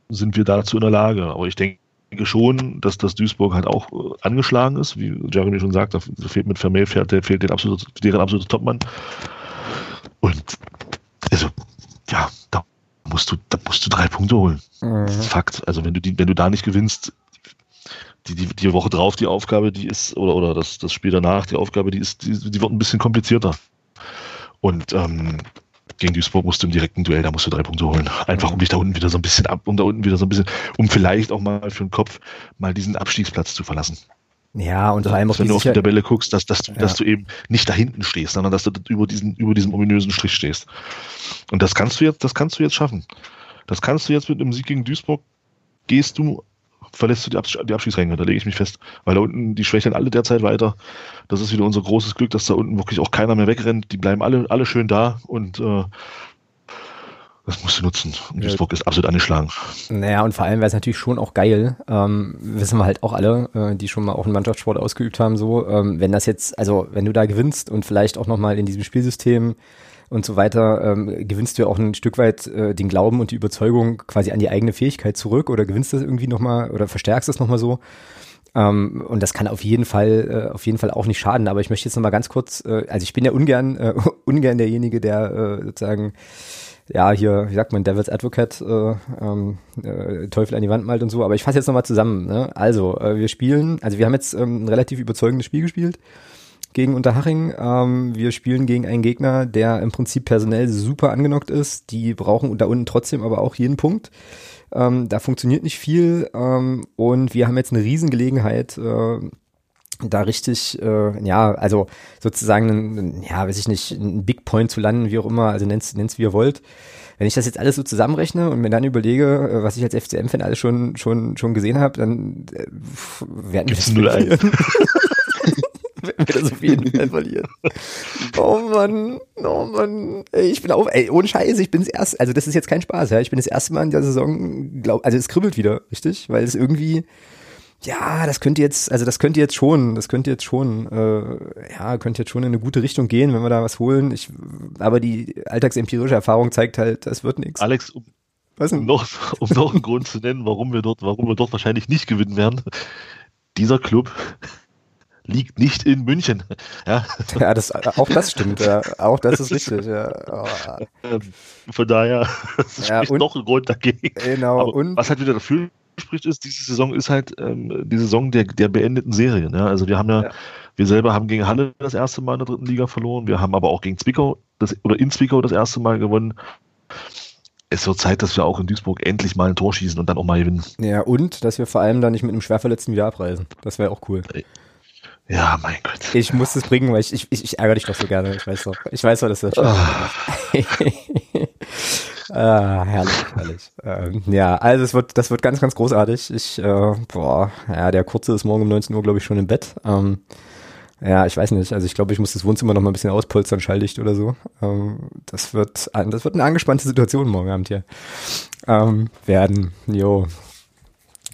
sind wir dazu in der Lage? Aber ich denke schon, dass das Duisburg halt auch äh, angeschlagen ist, wie Jeremy schon sagt, da fehlt mit Vermeil, der fehlt den absolute, deren absolute Topmann. Und also, ja, da musst du, da musst du drei Punkte holen. Mhm. Fakt. Also wenn du die, wenn du da nicht gewinnst, die, die, die Woche drauf die Aufgabe, die ist, oder, oder das, das Spiel danach, die Aufgabe, die ist, die, die wird ein bisschen komplizierter. Und ähm, gegen Duisburg musst du im direkten Duell, da musst du drei Punkte holen. Einfach um dich da unten wieder so ein bisschen ab, um da unten wieder so ein bisschen, um vielleicht auch mal für den Kopf mal diesen Abstiegsplatz zu verlassen. Ja, und vor allem auch wenn du auf die Tabelle guckst, dass, dass, du, ja. dass du eben nicht da hinten stehst, sondern dass du über diesen, über diesem ominösen Strich stehst. Und das kannst du jetzt, das kannst du jetzt schaffen. Das kannst du jetzt mit einem Sieg gegen Duisburg, gehst du verlässt du die, Abs die Abschiedsränge, da lege ich mich fest. Weil da unten, die schwächeln alle derzeit weiter. Das ist wieder unser großes Glück, dass da unten wirklich auch keiner mehr wegrennt. Die bleiben alle, alle schön da und äh, das musst du nutzen. Und Duisburg ist absolut angeschlagen. Naja, und vor allem wäre es natürlich schon auch geil, ähm, wissen wir halt auch alle, äh, die schon mal auch einen Mannschaftssport ausgeübt haben, so, ähm, wenn das jetzt, also wenn du da gewinnst und vielleicht auch nochmal in diesem Spielsystem und so weiter, ähm, gewinnst du ja auch ein Stück weit äh, den Glauben und die Überzeugung quasi an die eigene Fähigkeit zurück oder gewinnst das irgendwie nochmal oder verstärkst das nochmal so. Ähm, und das kann auf jeden Fall, äh, auf jeden Fall auch nicht schaden. Aber ich möchte jetzt nochmal ganz kurz, äh, also ich bin ja ungern, äh, ungern derjenige, der äh, sozusagen ja, hier, wie sagt man, Devil's Advocate, äh, ähm, äh, Teufel an die Wand malt und so, aber ich fasse jetzt nochmal zusammen. Ne? Also, wir spielen, also wir haben jetzt ähm, ein relativ überzeugendes Spiel gespielt gegen Unterhaching. Ähm, wir spielen gegen einen Gegner, der im Prinzip personell super angenockt ist. Die brauchen da unten trotzdem aber auch jeden Punkt. Ähm, da funktioniert nicht viel ähm, und wir haben jetzt eine Riesengelegenheit, äh, da richtig, äh, ja, also sozusagen, ein, ja, weiß ich nicht, ein Big Point zu landen, wie auch immer, also nennt's, nennt's wie ihr wollt. Wenn ich das jetzt alles so zusammenrechne und mir dann überlege, äh, was ich als FCM-Fan alles schon, schon, schon gesehen habe, dann äh, werden wir das. werden wir das auf jeden Fall verlieren. Oh Mann, oh Mann. Ey, ich bin auch, ey, ohne Scheiße, ich bin das erste, also das ist jetzt kein Spaß, ja. Ich bin das erste Mal in der Saison, glaub, also es kribbelt wieder, richtig? Weil es irgendwie, ja, das könnte jetzt, also das könnte jetzt schon, das könnte jetzt schon, äh, ja, könnte jetzt schon in eine gute Richtung gehen, wenn wir da was holen. Ich, aber die alltagsempirische Erfahrung zeigt halt, das wird nichts. Alex, um, um noch, um noch einen Grund zu nennen, warum wir dort, warum wir dort wahrscheinlich nicht gewinnen werden. Dieser Club liegt nicht in München. Ja, ja das, auch das stimmt. Ja. Auch das ist richtig. Ja. Oh. Von daher das ja, spricht noch ein Grund dagegen. Genau. Was halt wieder dafür spricht, ist, diese Saison ist halt ähm, die Saison der, der beendeten Serien. Ja? Also wir haben ja, ja, wir selber haben gegen Halle das erste Mal in der dritten Liga verloren. Wir haben aber auch gegen Zwickau das, oder in Zwickau das erste Mal gewonnen. Es wird Zeit, dass wir auch in Duisburg endlich mal ein Tor schießen und dann auch mal gewinnen. Ja, und dass wir vor allem da nicht mit einem Schwerverletzten wieder abreisen. Das wäre auch cool. Ja, mein Gott. Ich muss es bringen, weil ich, ich, ich ärgere dich doch so gerne. Ich weiß doch. Ich weiß doch, dass das schon. Oh. Ah, herrlich, herrlich. Ähm, ja, also es wird, das wird ganz, ganz großartig. Ich, äh, boah, ja, der Kurze ist morgen um 19 Uhr, glaube ich, schon im Bett. Ähm, ja, ich weiß nicht. Also ich glaube, ich muss das Wohnzimmer noch mal ein bisschen auspolstern, schalldicht oder so. Ähm, das wird, das wird eine angespannte Situation morgen Abend hier ähm, werden. Jo.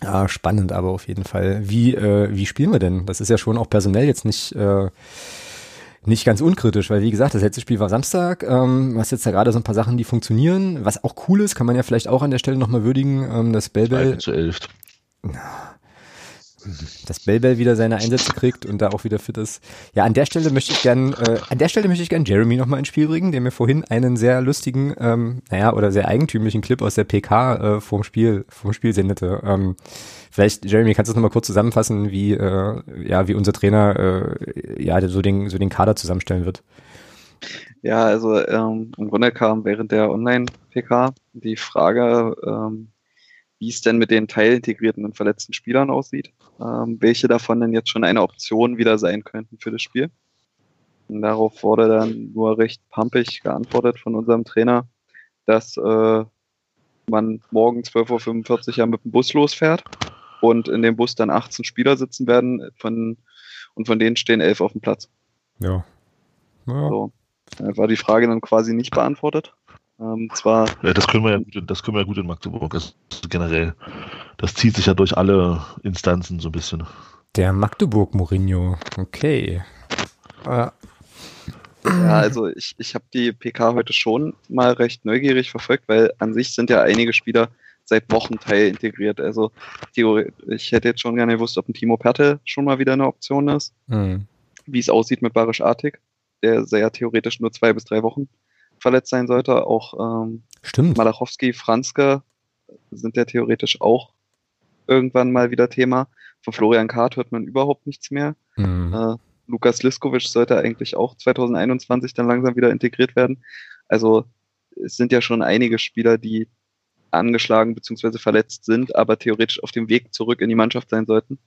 Ja, spannend, aber auf jeden Fall. Wie, äh, wie spielen wir denn? Das ist ja schon auch personell jetzt nicht äh, nicht ganz unkritisch, weil wie gesagt, das letzte Spiel war Samstag. Ähm, was jetzt da gerade so ein paar Sachen, die funktionieren. Was auch cool ist, kann man ja vielleicht auch an der Stelle nochmal würdigen, ähm, das Bellbell. zu elf. Dass Bellbell wieder seine Einsätze kriegt und da auch wieder fit ist. Ja, an der Stelle möchte ich gern, äh, an der Stelle möchte ich gern Jeremy nochmal ins Spiel bringen, der mir vorhin einen sehr lustigen, ähm, naja, oder sehr eigentümlichen Clip aus der PK äh, vorm Spiel, vorm Spiel sendete. Ähm, vielleicht, Jeremy, kannst du das nochmal kurz zusammenfassen, wie, äh, ja, wie unser Trainer, äh, ja, so den, so den Kader zusammenstellen wird? Ja, also ähm, im Grunde kam während der Online-PK die Frage, ähm, wie es denn mit den teilintegrierten und verletzten Spielern aussieht, ähm, welche davon denn jetzt schon eine Option wieder sein könnten für das Spiel. Und darauf wurde dann nur recht pumpig geantwortet von unserem Trainer, dass äh, man morgen 12.45 Uhr ja mit dem Bus losfährt und in dem Bus dann 18 Spieler sitzen werden von, und von denen stehen elf auf dem Platz. Ja. ja. So. War die Frage dann quasi nicht beantwortet. Ähm, zwar ja, das können wir ja gut, das können wir ja gut in Magdeburg. Also generell. Das zieht sich ja durch alle Instanzen so ein bisschen. Der Magdeburg Mourinho. Okay. Ja, also ich, ich habe die PK heute schon mal recht neugierig verfolgt, weil an sich sind ja einige Spieler seit Wochen Teil integriert. Also ich hätte jetzt schon gerne gewusst, ob ein Timo Pertel schon mal wieder eine Option ist. Mhm. Wie es aussieht mit Barisch Artig, der sehr theoretisch nur zwei bis drei Wochen verletzt sein sollte. Auch ähm, Stimmt. Malachowski, Franzke sind ja theoretisch auch irgendwann mal wieder Thema. Von Florian Kart hört man überhaupt nichts mehr. Mhm. Äh, Lukas Liskovic sollte eigentlich auch 2021 dann langsam wieder integriert werden. Also es sind ja schon einige Spieler, die angeschlagen bzw. verletzt sind, aber theoretisch auf dem Weg zurück in die Mannschaft sein sollten.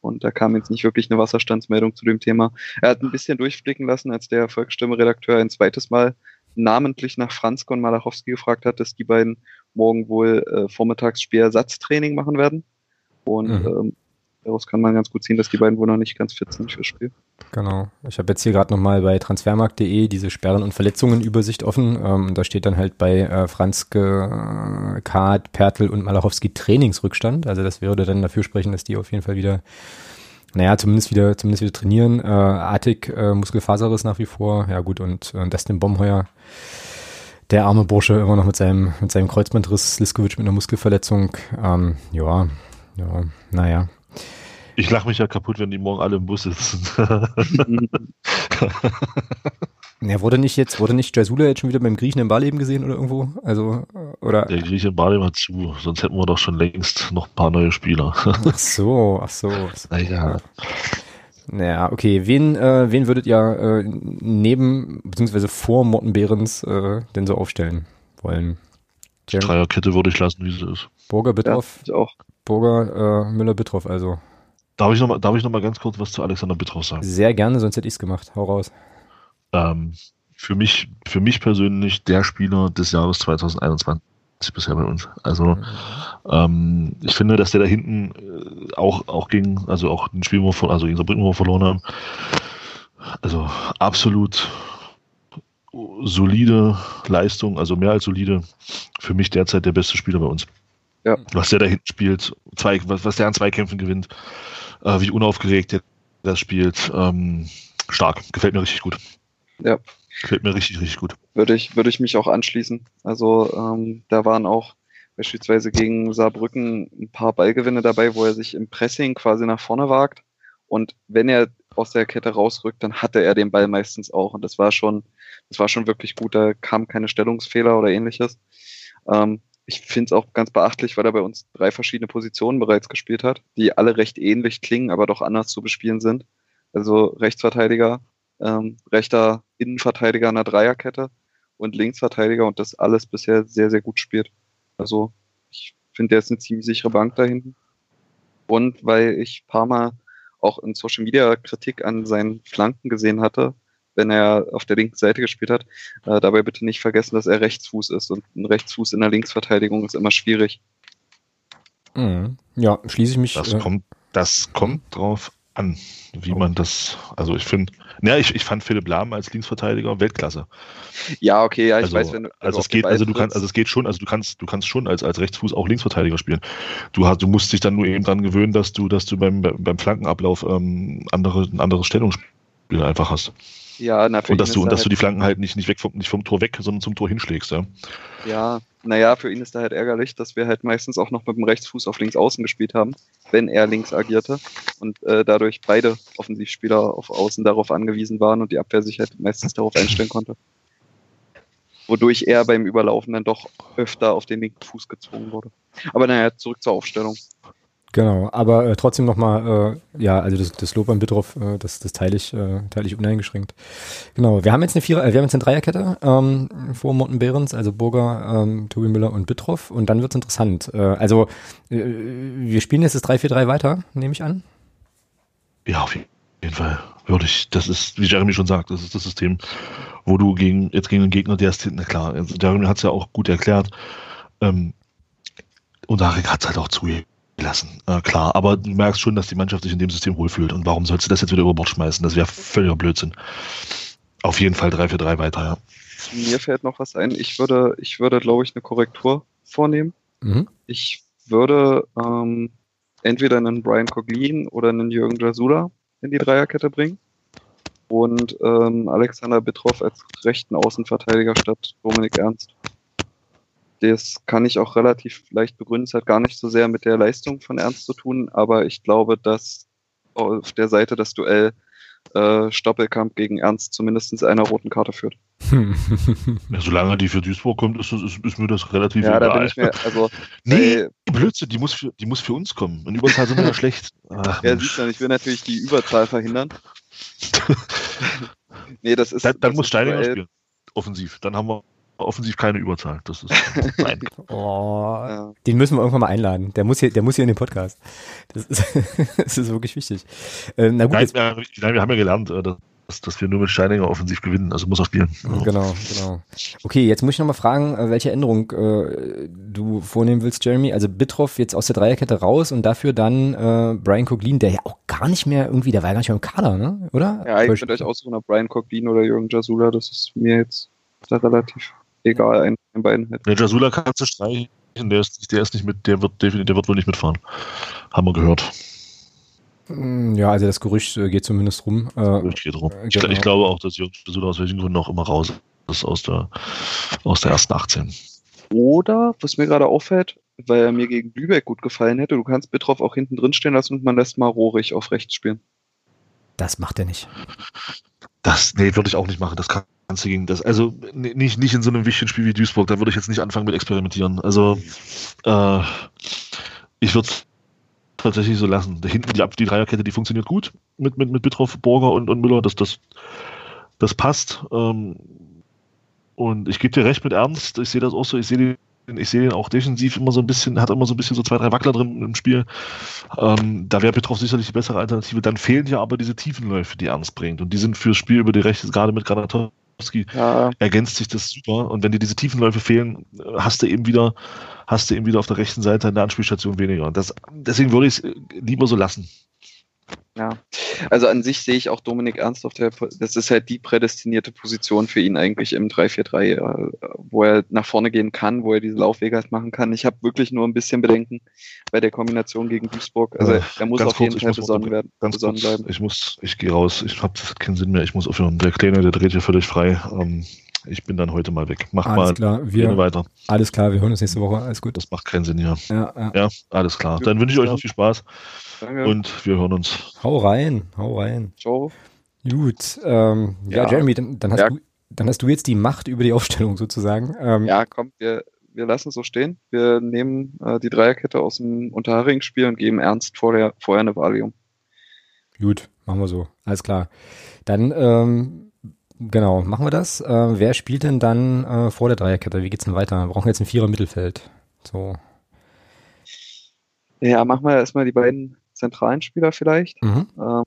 Und da kam jetzt nicht wirklich eine Wasserstandsmeldung zu dem Thema. Er hat ein bisschen durchblicken lassen, als der Volksstimme-Redakteur ein zweites Mal namentlich nach Franzke und Malachowski gefragt hat, dass die beiden morgen wohl äh, vormittags Spielersatztraining machen werden. Und mhm. ähm, daraus kann man ganz gut ziehen, dass die beiden wohl noch nicht ganz fit sind fürs Spiel. Genau. Ich habe jetzt hier gerade nochmal bei transfermarkt.de diese Sperren- und Verletzungen-Übersicht offen. Ähm, da steht dann halt bei äh, Franzke, äh, Kart, Pertl und Malachowski Trainingsrückstand. Also das würde dann dafür sprechen, dass die auf jeden Fall wieder naja, zumindest wieder, zumindest wieder trainieren. Äh, Artig, äh, Muskelfaserriss nach wie vor. Ja gut, und äh, Dustin Bomheuer, der arme Bursche, immer noch mit seinem, mit seinem Kreuzbandriss, Liskovic mit einer Muskelverletzung. Ähm, ja, ja, naja. Ich lache mich ja kaputt, wenn die morgen alle im Bus sitzen. Ja, wurde nicht jetzt, wurde nicht Jasula jetzt schon wieder beim Griechen in Barleben gesehen oder irgendwo? Also, oder? Der Grieche in Barleben hat zu, sonst hätten wir doch schon längst noch ein paar neue Spieler. Ach so, ach so. Naja. Naja, okay. Wen, äh, wen würdet ihr äh, neben, beziehungsweise vor Morten Behrens äh, denn so aufstellen wollen? Die Dreierkette würde ich lassen, wie sie ist. Burger, Bittroff. Ja, auch. Burger, äh, Müller, Bittroff, also. Darf ich nochmal noch, ganz kurz was zu Alexander Bittroff sagen? Sehr gerne, sonst hätte ich es gemacht. Hau raus ähm, für mich, für mich persönlich der Spieler des Jahres 2021 bisher bei uns. Also ähm, ich finde, dass der da hinten äh, auch, auch gegen, also auch den Spiel, also gegen Saarbrücken, wo wir verloren haben, also absolut solide Leistung, also mehr als solide. Für mich derzeit der beste Spieler bei uns. Ja. Was der da hinten spielt, zwei, was, was der an Zweikämpfen gewinnt, äh, wie unaufgeregt der das spielt, ähm, stark. Gefällt mir richtig gut. Ja. Gefällt mir richtig, richtig gut. Würde ich, würde ich mich auch anschließen. Also ähm, da waren auch beispielsweise gegen Saarbrücken ein paar Ballgewinne dabei, wo er sich im Pressing quasi nach vorne wagt. Und wenn er aus der Kette rausrückt, dann hatte er den Ball meistens auch. Und das war schon, das war schon wirklich gut. Da kamen keine Stellungsfehler oder ähnliches. Ähm, ich finde es auch ganz beachtlich, weil er bei uns drei verschiedene Positionen bereits gespielt hat, die alle recht ähnlich klingen, aber doch anders zu bespielen sind. Also Rechtsverteidiger, ähm, rechter Innenverteidiger einer Dreierkette und Linksverteidiger und das alles bisher sehr, sehr gut spielt. Also ich finde, der ist eine ziemlich sichere Bank da hinten. Und weil ich paar Mal auch in Social Media Kritik an seinen Flanken gesehen hatte, wenn er auf der linken Seite gespielt hat, äh, dabei bitte nicht vergessen, dass er Rechtsfuß ist und ein Rechtsfuß in der Linksverteidigung ist immer schwierig. Mhm. Ja, schließe ich mich. Das, äh, kommt, das kommt drauf an, wie man das, also ich finde, ja, ich, ich fand Philipp Lahm als Linksverteidiger Weltklasse. Ja, okay, ja, ich also, weiß, wenn du, also es geht, also du kannst, also es geht schon, also du kannst, du kannst schon als, als Rechtsfuß auch Linksverteidiger spielen. Du hast, du musst dich dann nur eben dran gewöhnen, dass du, dass du beim, beim Flankenablauf ähm, andere, ein anderes Stellungsspiel einfach hast. Ja, na, und dass du, und dass halt du die Flanken halt nicht, nicht, weg vom, nicht vom Tor weg, sondern zum Tor hinschlägst, ja. Ja, naja, für ihn ist da halt ärgerlich, dass wir halt meistens auch noch mit dem Rechtsfuß auf links außen gespielt haben, wenn er links agierte und äh, dadurch beide Offensivspieler auf Außen darauf angewiesen waren und die Abwehr sich halt meistens darauf einstellen konnte. Wodurch er beim Überlaufen dann doch öfter auf den linken Fuß gezwungen wurde. Aber naja, zurück zur Aufstellung. Genau, aber äh, trotzdem nochmal, äh, ja, also das, das Lob an Bitroff, äh, das, das teile ich, äh, teile ich uneingeschränkt. Genau, wir haben jetzt eine Vierer, äh, wir haben jetzt eine Dreierkette ähm, vor Morten Behrens, also Burger, ähm, Tobi Müller und Bitroff und dann wird's interessant. Äh, also äh, wir spielen jetzt das 3-4-3 weiter, nehme ich an. Ja, auf jeden Fall. Würde ich, das ist, wie Jeremy schon sagt, das ist das System, wo du gegen, jetzt gegen einen Gegner, der ist hinten, klar, also Jeremy hat es ja auch gut erklärt, ähm, und Arik hat es halt auch zugegeben lassen. Äh, klar, aber du merkst schon, dass die Mannschaft sich in dem System wohlfühlt. Und warum sollst du das jetzt wieder über Bord schmeißen? Das wäre völliger Blödsinn. Auf jeden Fall 3 für 3 weiter, ja. Mir fällt noch was ein. Ich würde, ich würde, glaube ich, eine Korrektur vornehmen. Mhm. Ich würde ähm, entweder einen Brian Coglin oder einen Jürgen Jasula in die Dreierkette bringen und ähm, Alexander Bitroff als rechten Außenverteidiger statt Dominik Ernst. Das kann ich auch relativ leicht begründen. Es hat gar nicht so sehr mit der Leistung von Ernst zu tun, aber ich glaube, dass auf der Seite das Duell äh, Stoppelkamp gegen Ernst zumindest einer roten Karte führt. ja, solange die für Duisburg kommt, ist, ist, ist mir das relativ ja, egal. Da bin ich mir, also, nee, äh, Blödsinn, die muss, für, die muss für uns kommen. In Überzahl sind wir ja schlecht. Ach, ja, siehst du, ich will natürlich die Überzahl verhindern. nee, das ist. Dann, dann das muss Steininger spielen. Offensiv. Dann haben wir offensiv keine Überzahl. Das ist nein. oh, ja. Den müssen wir irgendwann mal einladen. Der muss hier, der muss hier in den Podcast. Das ist, das ist wirklich wichtig. Ähm, na gut, nein, wir, nein, wir haben ja gelernt, äh, dass, dass wir nur mit Steininger offensiv gewinnen. Also muss er spielen. Ja. Genau, genau. Okay, jetzt muss ich nochmal fragen, äh, welche Änderung äh, du vornehmen willst, Jeremy. Also Bitroff jetzt aus der Dreierkette raus und dafür dann äh, Brian Coglin, der ja auch gar nicht mehr irgendwie, der war ja gar nicht mehr im Kader, ne? Oder? Ja, ich könnte euch aussuchen, Brian Coglin oder Jürgen Jasula, das ist mir jetzt da relativ egal, einen von beiden halt. Der Jasula kannst du streichen, der ist, der ist nicht mit, der wird definitiv, der wird wohl nicht mitfahren. Haben wir gehört. Mm, ja, also das Gerücht äh, geht zumindest rum. Das äh, Gerücht geht rum. Ich, genau. ich glaube auch, dass Jürgen Jasula aus welchen Gründen auch immer raus ist aus der, aus der ersten 18. Oder, was mir gerade auffällt, weil er mir gegen Lübeck gut gefallen hätte, du kannst Bitroff auch hinten drin stehen lassen und man lässt mal Rohrig auf rechts spielen. Das macht er nicht. Das, nee, würde ich auch nicht machen. Das kann, Ganze gegen das. Also nicht, nicht in so einem wichtigen Spiel wie Duisburg, da würde ich jetzt nicht anfangen mit experimentieren. Also äh, ich würde es tatsächlich so lassen. Da hinten die, die Dreierkette, die funktioniert gut mit, mit, mit Bitroff, Borger und, und Müller. Das, das, das passt. Ähm, und ich gebe dir recht mit Ernst, ich sehe das auch so, ich sehe den ich sehe ihn auch defensiv immer so ein bisschen, hat immer so ein bisschen so zwei, drei Wackler drin im Spiel. Ähm, da wäre Petrov sicherlich die bessere Alternative. Dann fehlen ja aber diese Tiefenläufe, die Ernst bringt. Und die sind fürs Spiel über die Rechte, gerade mit Granatov ja. ergänzt sich das super. Und wenn dir diese Tiefenläufe fehlen, hast du eben wieder, hast du eben wieder auf der rechten Seite eine Anspielstation weniger. Das, deswegen würde ich es lieber so lassen. Ja, also an sich sehe ich auch Dominik Ernst auf der, das ist halt die prädestinierte Position für ihn eigentlich im 3-4-3, äh, wo er nach vorne gehen kann, wo er diese Laufwege halt machen kann. Ich habe wirklich nur ein bisschen Bedenken bei der Kombination gegen Duisburg. Also äh, er muss auf kurz, jeden Fall besonnen werden, ganz besonnen kurz, bleiben. Ich muss, ich gehe raus, ich habe keinen Sinn mehr, ich muss aufhören. Der Kleine, der dreht hier völlig frei. Ähm, ich bin dann heute mal weg. Mach alles mal klar. Wir, weiter. Alles klar, wir hören uns nächste Woche. Alles gut. Das macht keinen Sinn hier. Ja, ja. ja alles klar. Dann wünsche ich euch noch viel Spaß. Danke. Und wir hören uns. Hau rein, hau rein. Ciao. Gut. Ähm, ja. ja. Jeremy, dann, dann hast ja. du dann hast du jetzt die Macht über die Aufstellung sozusagen. Ähm, ja, komm, wir, wir lassen es so stehen. Wir nehmen äh, die Dreierkette aus dem Unterharing-Spiel und geben Ernst vorher, vorher eine Valium. Gut, machen wir so. Alles klar. Dann, ähm, genau, machen wir das. Äh, wer spielt denn dann äh, vor der Dreierkette? Wie geht's denn weiter? Wir brauchen jetzt ein Vierer Mittelfeld. So. Ja, machen wir erstmal die beiden zentralen Spieler vielleicht. Mhm. Ähm,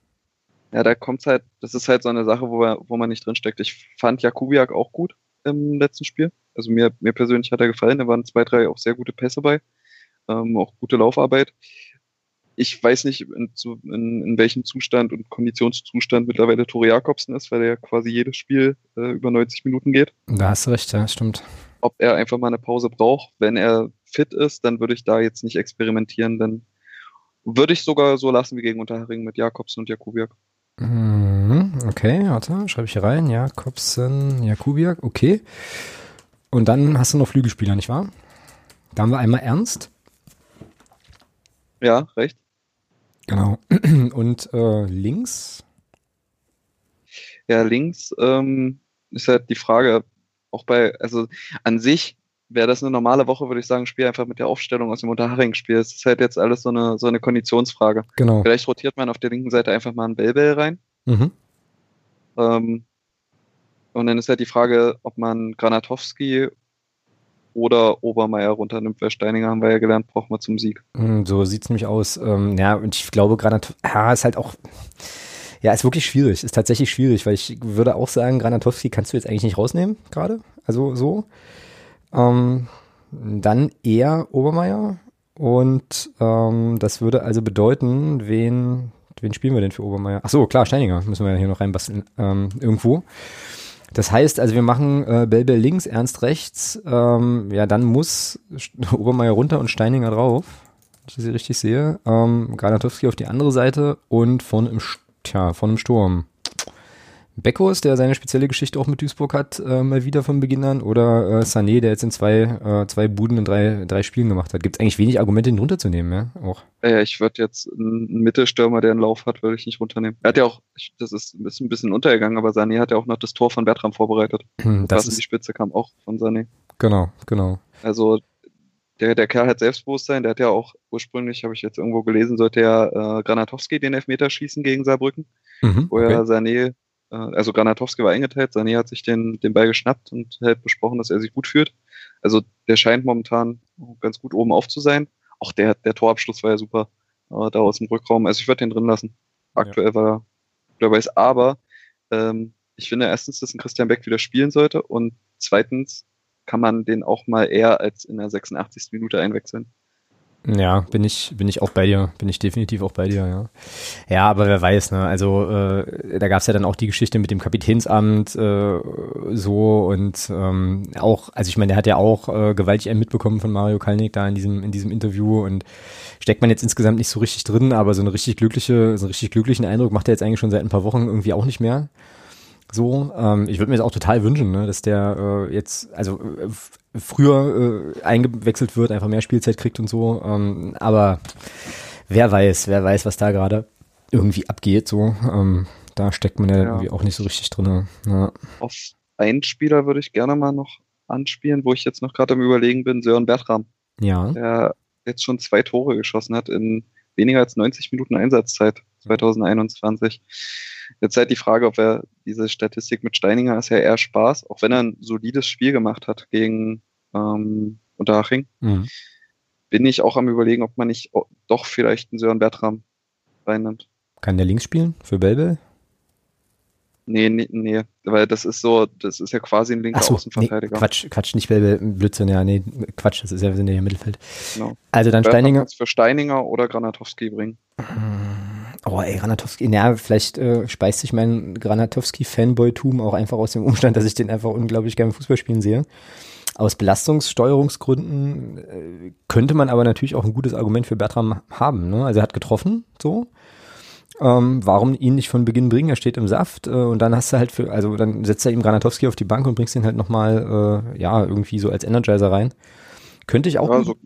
ja, da kommt halt, das ist halt so eine Sache, wo, wir, wo man nicht drinsteckt. Ich fand Jakubiak auch gut im letzten Spiel. Also mir, mir persönlich hat er gefallen. Da waren zwei, drei auch sehr gute Pässe bei. Ähm, auch gute Laufarbeit. Ich weiß nicht, in, in, in welchem Zustand und Konditionszustand mittlerweile Tore Jakobsen ist, weil er quasi jedes Spiel äh, über 90 Minuten geht. Da hast du recht, ja, stimmt. Ob er einfach mal eine Pause braucht. Wenn er fit ist, dann würde ich da jetzt nicht experimentieren, dann würde ich sogar so lassen wie gegen Unterhering mit Jakobsen und Jakubiak. Mhm. okay, warte, schreibe ich hier rein. Jakobsen, Jakubiak, okay. Und dann hast du noch Flügelspieler, nicht wahr? Da haben wir einmal Ernst. Ja, recht. Genau. Und äh, links? Ja, links ähm, ist halt die Frage, auch bei, also an sich wäre das eine normale Woche, würde ich sagen, spiel einfach mit der Aufstellung aus dem Unterhaching-Spiel. Es ist halt jetzt alles so eine, so eine Konditionsfrage. Genau. Vielleicht rotiert man auf der linken Seite einfach mal einen Bellbell rein. Mhm. Ähm, und dann ist halt die Frage, ob man Granatowski oder Obermeier runternimmt, weil Steininger haben wir ja gelernt, braucht man zum Sieg. Hm, so sieht es nämlich aus. Ähm, ja, und ich glaube, Granat ja, ist halt auch, ja, ist wirklich schwierig, ist tatsächlich schwierig, weil ich würde auch sagen, Granatowski kannst du jetzt eigentlich nicht rausnehmen, gerade. Also so. Ähm, dann eher Obermeier. Und ähm, das würde also bedeuten, wen, wen spielen wir denn für Obermeier? Ach so, klar, Steininger müssen wir ja hier noch reinbasteln ähm, irgendwo. Das heißt, also wir machen äh, Bell links, Ernst rechts. Ähm, ja, dann muss Obermeier runter und Steininger drauf, wenn ich hier richtig sehe. Ähm, Granatowski auf die andere Seite und vorne im, tja, vorne im Sturm. Beckos, der seine spezielle Geschichte auch mit Duisburg hat, äh, mal wieder von Beginn an, oder äh, Sané, der jetzt in zwei, äh, zwei Buden in drei, drei Spielen gemacht hat. Gibt es eigentlich wenig Argumente, ihn runterzunehmen, ja? Auch. Ja, ich würde jetzt einen Mittelstürmer, der einen Lauf hat, würde ich nicht runternehmen. Er hat ja auch, das ist ein bisschen untergegangen, aber Sané hat ja auch noch das Tor von Bertram vorbereitet. Hm, das ist, die Spitze kam auch von Sané. Genau, genau. Also der, der Kerl hat Selbstbewusstsein, der hat ja auch ursprünglich, habe ich jetzt irgendwo gelesen, sollte ja äh, Granatowski den Elfmeter schießen gegen Saarbrücken, mhm, wo ja Sané äh, also Granatowski war eingeteilt, Sané hat sich den, den Ball geschnappt und hat besprochen, dass er sich gut fühlt. Also der scheint momentan ganz gut oben auf zu sein. Auch der, der Torabschluss war ja super äh, da aus dem Rückraum. Also ich würde den drin lassen. Aktuell ja. war er dabei ist. Aber ähm, ich finde erstens, dass ein Christian Beck wieder spielen sollte und zweitens kann man den auch mal eher als in der 86. Minute einwechseln. Ja, bin ich, bin ich auch bei dir, bin ich definitiv auch bei dir, ja. Ja, aber wer weiß, ne? Also äh, da gab's ja dann auch die Geschichte mit dem Kapitänsamt äh, so und ähm, auch, also ich meine, der hat ja auch äh, gewaltig einen mitbekommen von Mario Kalnick da in diesem, in diesem Interview und steckt man jetzt insgesamt nicht so richtig drin, aber so eine richtig glückliche, so einen richtig glücklichen Eindruck macht er jetzt eigentlich schon seit ein paar Wochen irgendwie auch nicht mehr. So, ähm, ich würde mir das auch total wünschen, ne, dass der äh, jetzt, also äh, früher äh, eingewechselt wird, einfach mehr Spielzeit kriegt und so. Ähm, aber wer weiß, wer weiß, was da gerade irgendwie abgeht. So, ähm, da steckt man ja, ja, irgendwie auch nicht so richtig drin. Ja. Auf einen Spieler würde ich gerne mal noch anspielen, wo ich jetzt noch gerade am Überlegen bin, Sören Bertram. Ja. Der jetzt schon zwei Tore geschossen hat in weniger als 90 Minuten Einsatzzeit 2021. Jetzt halt die Frage, ob er diese Statistik mit Steininger ist ja eher Spaß, auch wenn er ein solides Spiel gemacht hat gegen ähm, Unterhaching. Mhm. Bin ich auch am überlegen, ob man nicht doch vielleicht einen Sören Bertram reinnimmt. Kann der links spielen für Belbel? Nee, nee, nee, weil das ist so, das ist ja quasi ein linker so, Außenverteidiger. Nee, Quatsch, Quatsch, nicht Belbel, Blödsinn, ja, nee, Quatsch, das ist ja, wir sind ja im Mittelfeld. Genau. Also dann Steininger. Für Steininger oder Granatowski bringen. Oh, ey, Granatowski, naja, vielleicht äh, speist sich mein Granatowski-Fanboy-Tum auch einfach aus dem Umstand, dass ich den einfach unglaublich gerne Fußball spielen sehe. Aus Belastungssteuerungsgründen äh, könnte man aber natürlich auch ein gutes Argument für Bertram haben. Ne? Also er hat getroffen, so. Ähm, warum ihn nicht von Beginn bringen? Er steht im Saft äh, und dann hast du halt für, also dann setzt er ihm Granatowski auf die Bank und bringst ihn halt nochmal, äh, ja, irgendwie so als Energizer rein. Könnte ich auch. Ja, so,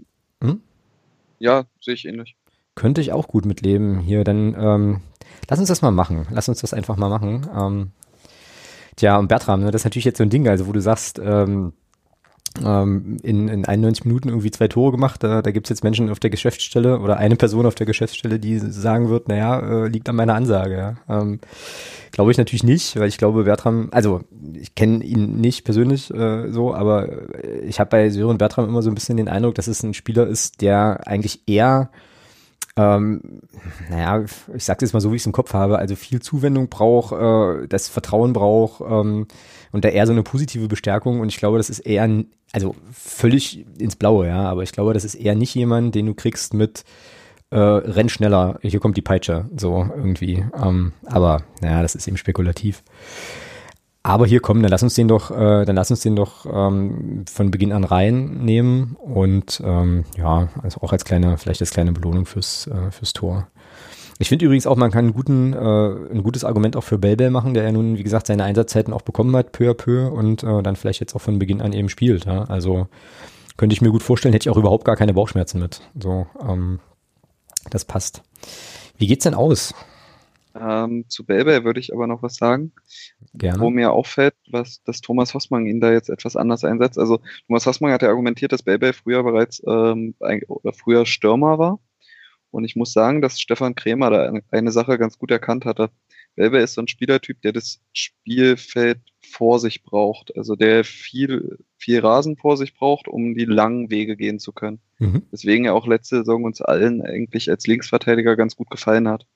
hm? ja sehe ich ähnlich. Könnte ich auch gut mitleben hier. Dann ähm, lass uns das mal machen. Lass uns das einfach mal machen. Ähm, tja, und Bertram, ne, das ist natürlich jetzt so ein Ding, also wo du sagst, ähm, ähm, in, in 91 Minuten irgendwie zwei Tore gemacht. Da, da gibt es jetzt Menschen auf der Geschäftsstelle oder eine Person auf der Geschäftsstelle, die sagen wird, naja, äh, liegt an meiner Ansage. Ja. Ähm, glaube ich natürlich nicht, weil ich glaube, Bertram, also ich kenne ihn nicht persönlich äh, so, aber ich habe bei Sören Bertram immer so ein bisschen den Eindruck, dass es ein Spieler ist, der eigentlich eher ähm, naja, ich sage jetzt mal so, wie ich es im Kopf habe, also viel Zuwendung braucht, äh, das Vertrauen braucht ähm, und da eher so eine positive Bestärkung und ich glaube, das ist eher, also völlig ins Blaue, ja, aber ich glaube, das ist eher nicht jemand, den du kriegst mit äh, renn schneller, hier kommt die Peitsche, so irgendwie. Ähm, aber naja, das ist eben spekulativ. Aber hier kommen, dann lass uns den doch, äh, dann lass uns den doch ähm, von Beginn an reinnehmen und ähm, ja, also auch als kleine, vielleicht als kleine Belohnung fürs, äh, fürs Tor. Ich finde übrigens auch, man kann einen guten, äh, ein gutes Argument auch für Belbel machen, der ja nun, wie gesagt, seine Einsatzzeiten auch bekommen hat, peu à peu und äh, dann vielleicht jetzt auch von Beginn an eben spielt. Ja? Also könnte ich mir gut vorstellen, hätte ich auch überhaupt gar keine Bauchschmerzen mit. So, ähm, das passt. Wie geht's denn aus? Ähm, zu Belbel würde ich aber noch was sagen. Gerne. Wo mir auffällt, was, dass Thomas Hossmann ihn da jetzt etwas anders einsetzt. Also Thomas Hossmann hat ja argumentiert, dass Belbel früher bereits ähm, ein, oder früher Stürmer war. Und ich muss sagen, dass Stefan Krämer da eine Sache ganz gut erkannt hatte. Belbel ist so ein Spielertyp, der das Spielfeld vor sich braucht. Also der viel, viel Rasen vor sich braucht, um die langen Wege gehen zu können. Mhm. Deswegen er auch letzte Saison uns allen eigentlich als Linksverteidiger ganz gut gefallen hat.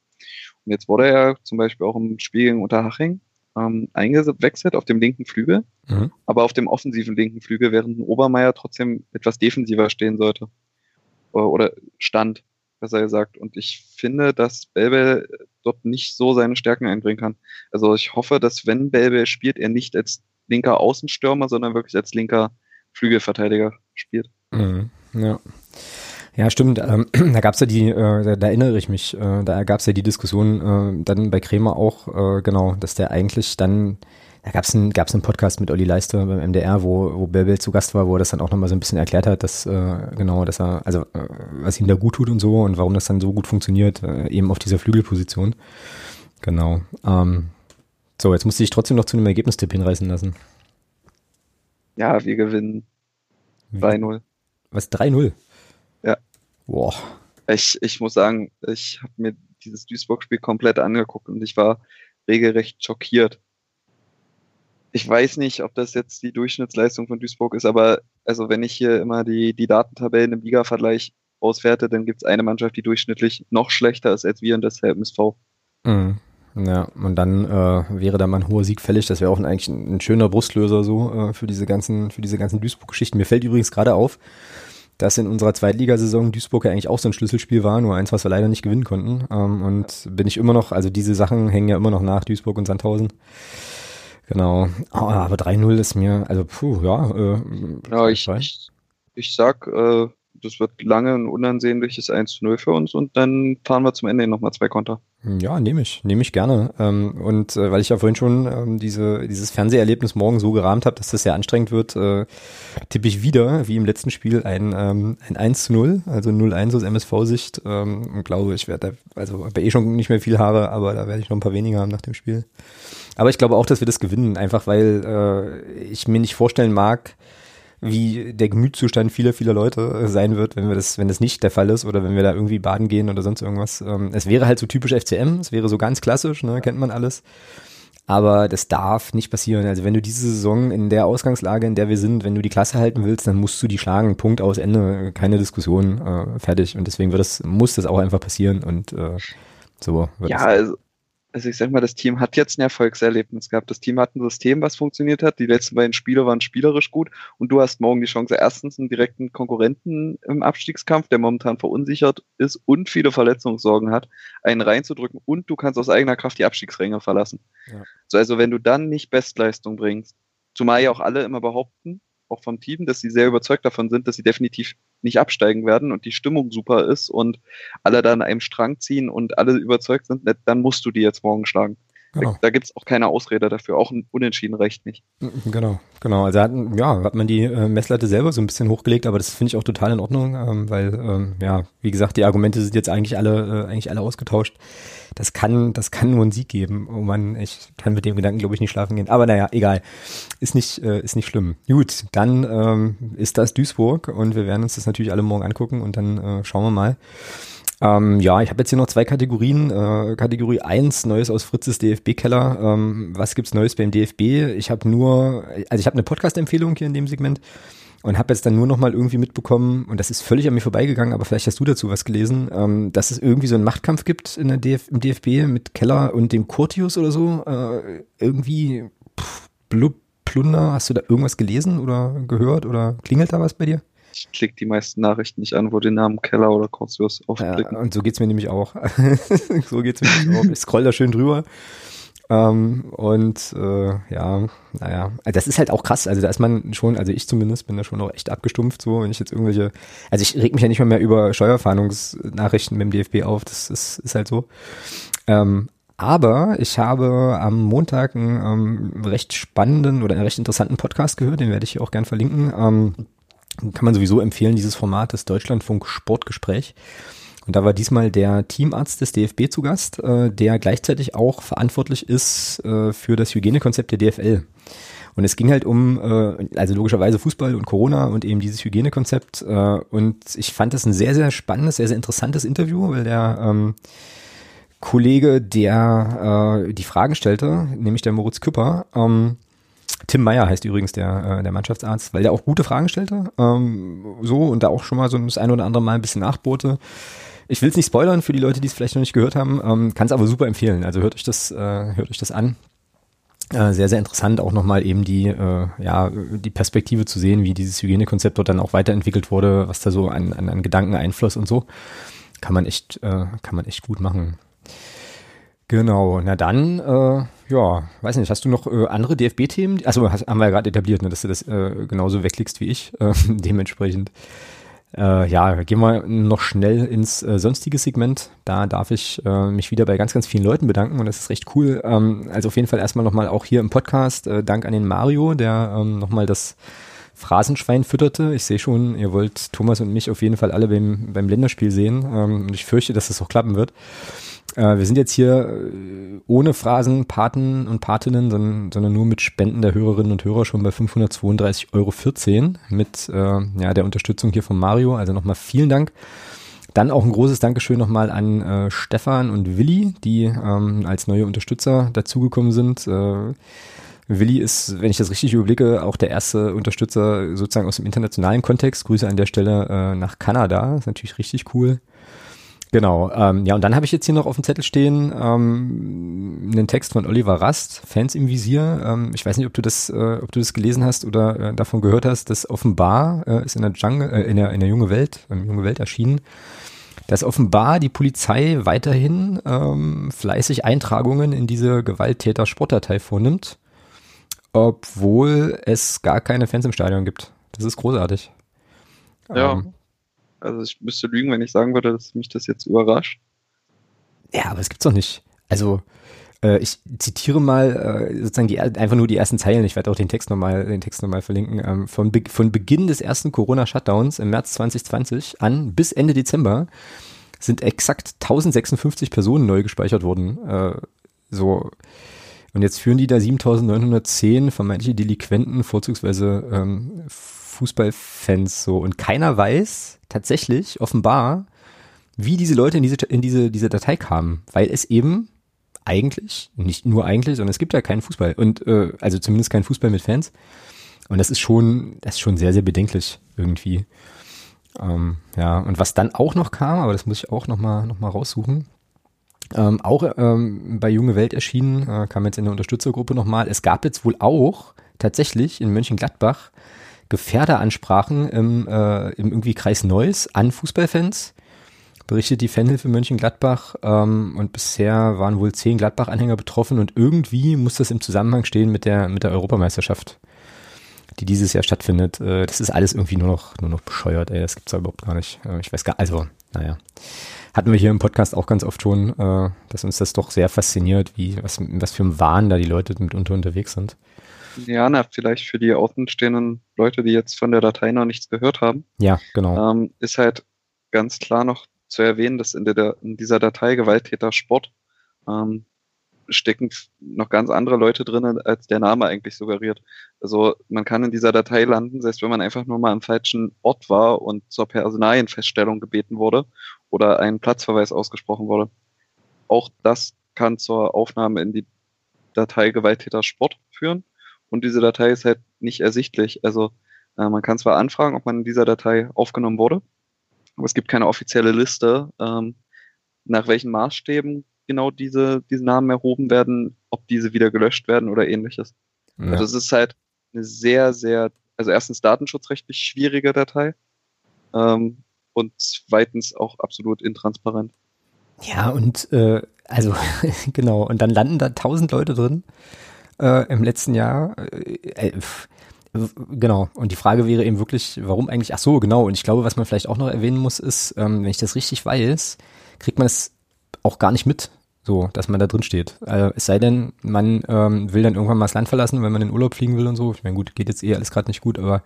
Und jetzt wurde er zum Beispiel auch im Spiel gegen Unterhaching ähm, eingewechselt auf dem linken Flügel, mhm. aber auf dem offensiven linken Flügel, während ein Obermeier trotzdem etwas defensiver stehen sollte. Oder stand, besser gesagt. Und ich finde, dass Belbel dort nicht so seine Stärken einbringen kann. Also ich hoffe, dass wenn Belbel spielt, er nicht als linker Außenstürmer, sondern wirklich als linker Flügelverteidiger spielt. Mhm. Ja. Ja, stimmt. Ähm, da gab's ja die, äh, da, da, erinnere ich mich, äh, da gab's ja die Diskussion äh, dann bei Kremer auch, äh, genau, dass der eigentlich dann, da gab's einen, gab's einen Podcast mit Olli Leister beim MDR, wo, wo Belbel zu Gast war, wo er das dann auch nochmal so ein bisschen erklärt hat, dass, äh, genau, dass er, also äh, was ihm da gut tut und so und warum das dann so gut funktioniert, äh, eben auf dieser Flügelposition. Genau. Ähm, so, jetzt musste ich trotzdem noch zu einem Ergebnistipp hinreißen lassen. Ja, wir gewinnen 3-0. Was, 3-0? Boah. Ich, ich muss sagen, ich habe mir dieses Duisburg-Spiel komplett angeguckt und ich war regelrecht schockiert. Ich weiß nicht, ob das jetzt die Durchschnittsleistung von Duisburg ist, aber also wenn ich hier immer die, die Datentabellen im Liga-Vergleich auswerte, dann gibt es eine Mannschaft, die durchschnittlich noch schlechter ist als wir und das ist der MSV. Mhm. Ja, und dann äh, wäre da mal ein hoher Sieg fällig. Das wäre auch ein, eigentlich ein, ein, schöner Brustlöser so äh, für diese ganzen, für diese ganzen Duisburg-Geschichten. Mir fällt übrigens gerade auf, dass in unserer Zweitligasaison Duisburg ja eigentlich auch so ein Schlüsselspiel war, nur eins, was wir leider nicht gewinnen konnten. Ähm, und bin ich immer noch, also diese Sachen hängen ja immer noch nach, Duisburg und Sandhausen. Genau. Oh, aber 3-0 ist mir, also puh, ja. Äh, ja, ich, ich, ich sag, äh, das wird lange ein unansehnliches 1 0 für uns und dann fahren wir zum Ende nochmal zwei Konter. Ja, nehme ich, nehme ich gerne. Ähm, und äh, weil ich ja vorhin schon ähm, diese, dieses Fernseherlebnis morgen so gerahmt habe, dass das sehr anstrengend wird, äh, tippe ich wieder, wie im letzten Spiel, ein, ähm, ein 1 zu 0, also 0-1 aus MSV-Sicht. Ähm, und glaube, ich werde da, also habe eh schon nicht mehr viel Haare, aber da werde ich noch ein paar weniger haben nach dem Spiel. Aber ich glaube auch, dass wir das gewinnen, einfach weil äh, ich mir nicht vorstellen mag, wie der Gemütszustand vieler, vieler Leute sein wird, wenn wir das, wenn das nicht der Fall ist oder wenn wir da irgendwie baden gehen oder sonst irgendwas. Ähm, es wäre halt so typisch FCM, es wäre so ganz klassisch, ne, kennt man alles. Aber das darf nicht passieren. Also wenn du diese Saison in der Ausgangslage, in der wir sind, wenn du die Klasse halten willst, dann musst du die schlagen. Punkt aus Ende, keine Diskussion, äh, fertig. Und deswegen wird das, muss das auch einfach passieren und äh, so. Wird ja, also also ich sag mal, das Team hat jetzt ein Erfolgserlebnis gehabt. Das Team hat ein System, was funktioniert hat. Die letzten beiden Spiele waren spielerisch gut und du hast morgen die Chance, erstens einen direkten Konkurrenten im Abstiegskampf, der momentan verunsichert ist und viele Verletzungssorgen hat, einen reinzudrücken und du kannst aus eigener Kraft die Abstiegsränge verlassen. Ja. So, also wenn du dann nicht Bestleistung bringst, zumal ja auch alle immer behaupten, auch vom Team, dass sie sehr überzeugt davon sind, dass sie definitiv nicht absteigen werden und die Stimmung super ist und alle da an einem Strang ziehen und alle überzeugt sind, dann musst du die jetzt morgen schlagen. Genau. Da, da gibt es auch keine Ausrede dafür, auch ein Unentschieden reicht nicht. Genau, genau. Also hat, ja, hat man die äh, Messlatte selber so ein bisschen hochgelegt, aber das finde ich auch total in Ordnung, ähm, weil, ähm, ja, wie gesagt, die Argumente sind jetzt eigentlich alle, äh, eigentlich alle ausgetauscht. Das kann, das kann nur einen Sieg geben. Oh man, ich kann mit dem Gedanken, glaube ich, nicht schlafen gehen. Aber naja, egal. Ist nicht, äh, ist nicht schlimm. Gut, dann ähm, ist das Duisburg und wir werden uns das natürlich alle morgen angucken und dann äh, schauen wir mal. Ähm, ja, ich habe jetzt hier noch zwei Kategorien. Äh, Kategorie 1, Neues aus Fritzes DFB-Keller. Ähm, was gibt's Neues beim DFB? Ich habe nur, also ich habe eine Podcast-Empfehlung hier in dem Segment und habe jetzt dann nur noch mal irgendwie mitbekommen, und das ist völlig an mir vorbeigegangen, aber vielleicht hast du dazu was gelesen, ähm, dass es irgendwie so einen Machtkampf gibt in der DF im DFB mit Keller und dem Curtius oder so. Äh, irgendwie pff, blub, Plunder, hast du da irgendwas gelesen oder gehört oder klingelt da was bei dir? Ich klicke die meisten Nachrichten nicht an, wo die Namen Keller oder Corsius aufblicken. Ja, und so geht's mir nämlich auch. so geht's mir nämlich auch. Ich scroll da schön drüber. Ähm, und äh, ja, naja, also das ist halt auch krass. Also da ist man schon, also ich zumindest bin da schon noch echt abgestumpft, so wenn ich jetzt irgendwelche, also ich reg mich ja nicht mal mehr über Steuerfahndungsnachrichten mit dem DFB auf, das ist, ist halt so. Ähm, aber ich habe am Montag einen ähm, recht spannenden oder einen recht interessanten Podcast gehört, den werde ich hier auch gern verlinken. Kann man sowieso empfehlen, dieses Format des Deutschlandfunk Sportgespräch. Und da war diesmal der Teamarzt des DFB zu Gast, äh, der gleichzeitig auch verantwortlich ist äh, für das Hygienekonzept der DFL. Und es ging halt um, äh, also logischerweise Fußball und Corona und eben dieses Hygienekonzept. Äh, und ich fand das ein sehr, sehr spannendes, sehr, sehr interessantes Interview, weil der ähm, Kollege, der äh, die Fragen stellte, nämlich der Moritz Küpper, ähm, Tim Meyer heißt übrigens der, äh, der Mannschaftsarzt, weil der auch gute Fragen stellte, ähm, so und da auch schon mal so das ein oder andere Mal ein bisschen nachbohrte. Ich will es nicht spoilern für die Leute, die es vielleicht noch nicht gehört haben, ähm, kann es aber super empfehlen. Also hört euch das, äh, hört euch das an. Äh, sehr, sehr interessant, auch nochmal eben die, äh, ja, die Perspektive zu sehen, wie dieses Hygienekonzept dort dann auch weiterentwickelt wurde, was da so an, an, an Gedanken einfloss und so. Kann man echt, äh, kann man echt gut machen. Genau, na dann, äh, ja, weiß nicht, hast du noch äh, andere DFB-Themen? Also haben wir ja gerade etabliert, ne, dass du das äh, genauso wegklickst wie ich, äh, dementsprechend. Äh, ja, gehen wir noch schnell ins äh, sonstige Segment. Da darf ich äh, mich wieder bei ganz, ganz vielen Leuten bedanken und das ist recht cool. Ähm, also auf jeden Fall erstmal nochmal auch hier im Podcast äh, Dank an den Mario, der ähm, nochmal das Phrasenschwein fütterte. Ich sehe schon, ihr wollt Thomas und mich auf jeden Fall alle beim, beim Länderspiel sehen ähm, und ich fürchte, dass das auch klappen wird. Äh, wir sind jetzt hier äh, ohne Phrasen, Paten und Patinnen, sondern, sondern nur mit Spenden der Hörerinnen und Hörer schon bei 532,14 Euro mit äh, ja, der Unterstützung hier von Mario. Also nochmal vielen Dank. Dann auch ein großes Dankeschön nochmal an äh, Stefan und Willi, die ähm, als neue Unterstützer dazugekommen sind. Äh, Willi ist, wenn ich das richtig überblicke, auch der erste Unterstützer sozusagen aus dem internationalen Kontext. Grüße an der Stelle äh, nach Kanada. ist natürlich richtig cool. Genau, ähm, ja, und dann habe ich jetzt hier noch auf dem Zettel stehen ähm, einen Text von Oliver Rast, Fans im Visier. Ähm, ich weiß nicht, ob du das, äh, ob du das gelesen hast oder äh, davon gehört hast, dass offenbar äh, ist in der Jungle, äh, in der in der junge Welt, in junge Welt erschienen, dass offenbar die Polizei weiterhin ähm, fleißig Eintragungen in diese Gewalttäter-Sportdatei vornimmt, obwohl es gar keine Fans im Stadion gibt. Das ist großartig. Ja. Ähm, also ich müsste lügen, wenn ich sagen würde, dass mich das jetzt überrascht. Ja, aber es gibt's doch nicht. Also äh, ich zitiere mal äh, sozusagen die einfach nur die ersten Zeilen. Ich werde auch den Text nochmal den Text nochmal verlinken. Ähm, von, Be von Beginn des ersten Corona-Shutdowns im März 2020 an bis Ende Dezember sind exakt 1056 Personen neu gespeichert worden. Äh, so und jetzt führen die da 7910 vermeintliche Delinquenten, vorzugsweise ähm, Fußballfans so. Und keiner weiß tatsächlich, offenbar, wie diese Leute in diese, in diese, diese Datei kamen. Weil es eben eigentlich, nicht nur eigentlich, sondern es gibt ja keinen Fußball. Und äh, also zumindest keinen Fußball mit Fans. Und das ist schon, das ist schon sehr, sehr bedenklich irgendwie. Ähm, ja, und was dann auch noch kam, aber das muss ich auch nochmal noch mal raussuchen. Ähm, auch ähm, bei Junge Welt erschienen, äh, kam jetzt in der Unterstützergruppe nochmal. Es gab jetzt wohl auch tatsächlich in Mönchengladbach Gefährderansprachen im, äh, im irgendwie Kreis Neuss an Fußballfans, berichtet die Fanhilfe Mönchengladbach. Ähm, und bisher waren wohl zehn Gladbach-Anhänger betroffen und irgendwie muss das im Zusammenhang stehen mit der, mit der Europameisterschaft, die dieses Jahr stattfindet. Äh, das ist alles irgendwie nur noch, nur noch bescheuert, ey. Das gibt's da überhaupt gar nicht. Äh, ich weiß gar, also, naja. Hatten wir hier im Podcast auch ganz oft schon, äh, dass uns das doch sehr fasziniert, wie, was, was für ein Wahn da die Leute mitunter unterwegs sind. Ja, na, vielleicht für die außenstehenden Leute, die jetzt von der Datei noch nichts gehört haben. Ja, genau. Ähm, ist halt ganz klar noch zu erwähnen, dass in, der, in dieser Datei Gewalttäter Sport ähm, stecken noch ganz andere Leute drin, als der Name eigentlich suggeriert. Also man kann in dieser Datei landen, selbst wenn man einfach nur mal am falschen Ort war und zur Personalienfeststellung gebeten wurde oder ein Platzverweis ausgesprochen wurde. Auch das kann zur Aufnahme in die Datei Gewalttäter Sport führen und diese Datei ist halt nicht ersichtlich. Also äh, man kann zwar anfragen, ob man in dieser Datei aufgenommen wurde, aber es gibt keine offizielle Liste, ähm, nach welchen Maßstäben genau diese, diese Namen erhoben werden, ob diese wieder gelöscht werden oder ähnliches. Ja. Also es ist halt eine sehr, sehr, also erstens datenschutzrechtlich schwierige Datei ähm, und zweitens auch absolut intransparent. Ja, und äh, also genau, und dann landen da tausend Leute drin äh, im letzten Jahr. Äh, äh, genau, und die Frage wäre eben wirklich, warum eigentlich, ach so, genau, und ich glaube, was man vielleicht auch noch erwähnen muss, ist, ähm, wenn ich das richtig weiß, kriegt man es auch gar nicht mit, so, dass man da drin steht. Also, es sei denn, man ähm, will dann irgendwann mal das Land verlassen, wenn man in Urlaub fliegen will und so. Ich meine, gut, geht jetzt eh alles gerade nicht gut, aber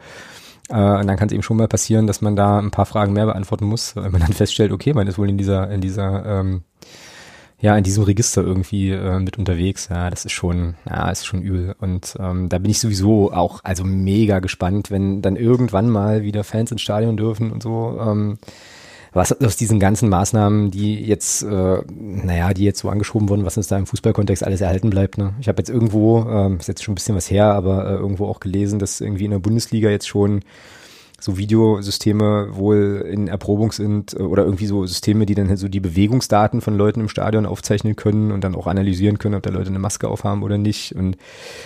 äh, dann kann es eben schon mal passieren, dass man da ein paar Fragen mehr beantworten muss, weil man dann feststellt, okay, man ist wohl in dieser, in dieser, ähm, ja, in diesem Register irgendwie äh, mit unterwegs. Ja, das ist schon, ja, ist schon übel. Und ähm, da bin ich sowieso auch also mega gespannt, wenn dann irgendwann mal wieder Fans ins Stadion dürfen und so. Ähm, was aus diesen ganzen Maßnahmen, die jetzt, äh, naja, die jetzt so angeschoben wurden, was uns da im Fußballkontext alles erhalten bleibt. Ne? Ich habe jetzt irgendwo, ähm, ist jetzt schon ein bisschen was her, aber äh, irgendwo auch gelesen, dass irgendwie in der Bundesliga jetzt schon so Videosysteme wohl in Erprobung sind äh, oder irgendwie so Systeme, die dann halt so die Bewegungsdaten von Leuten im Stadion aufzeichnen können und dann auch analysieren können, ob da Leute eine Maske aufhaben oder nicht. Und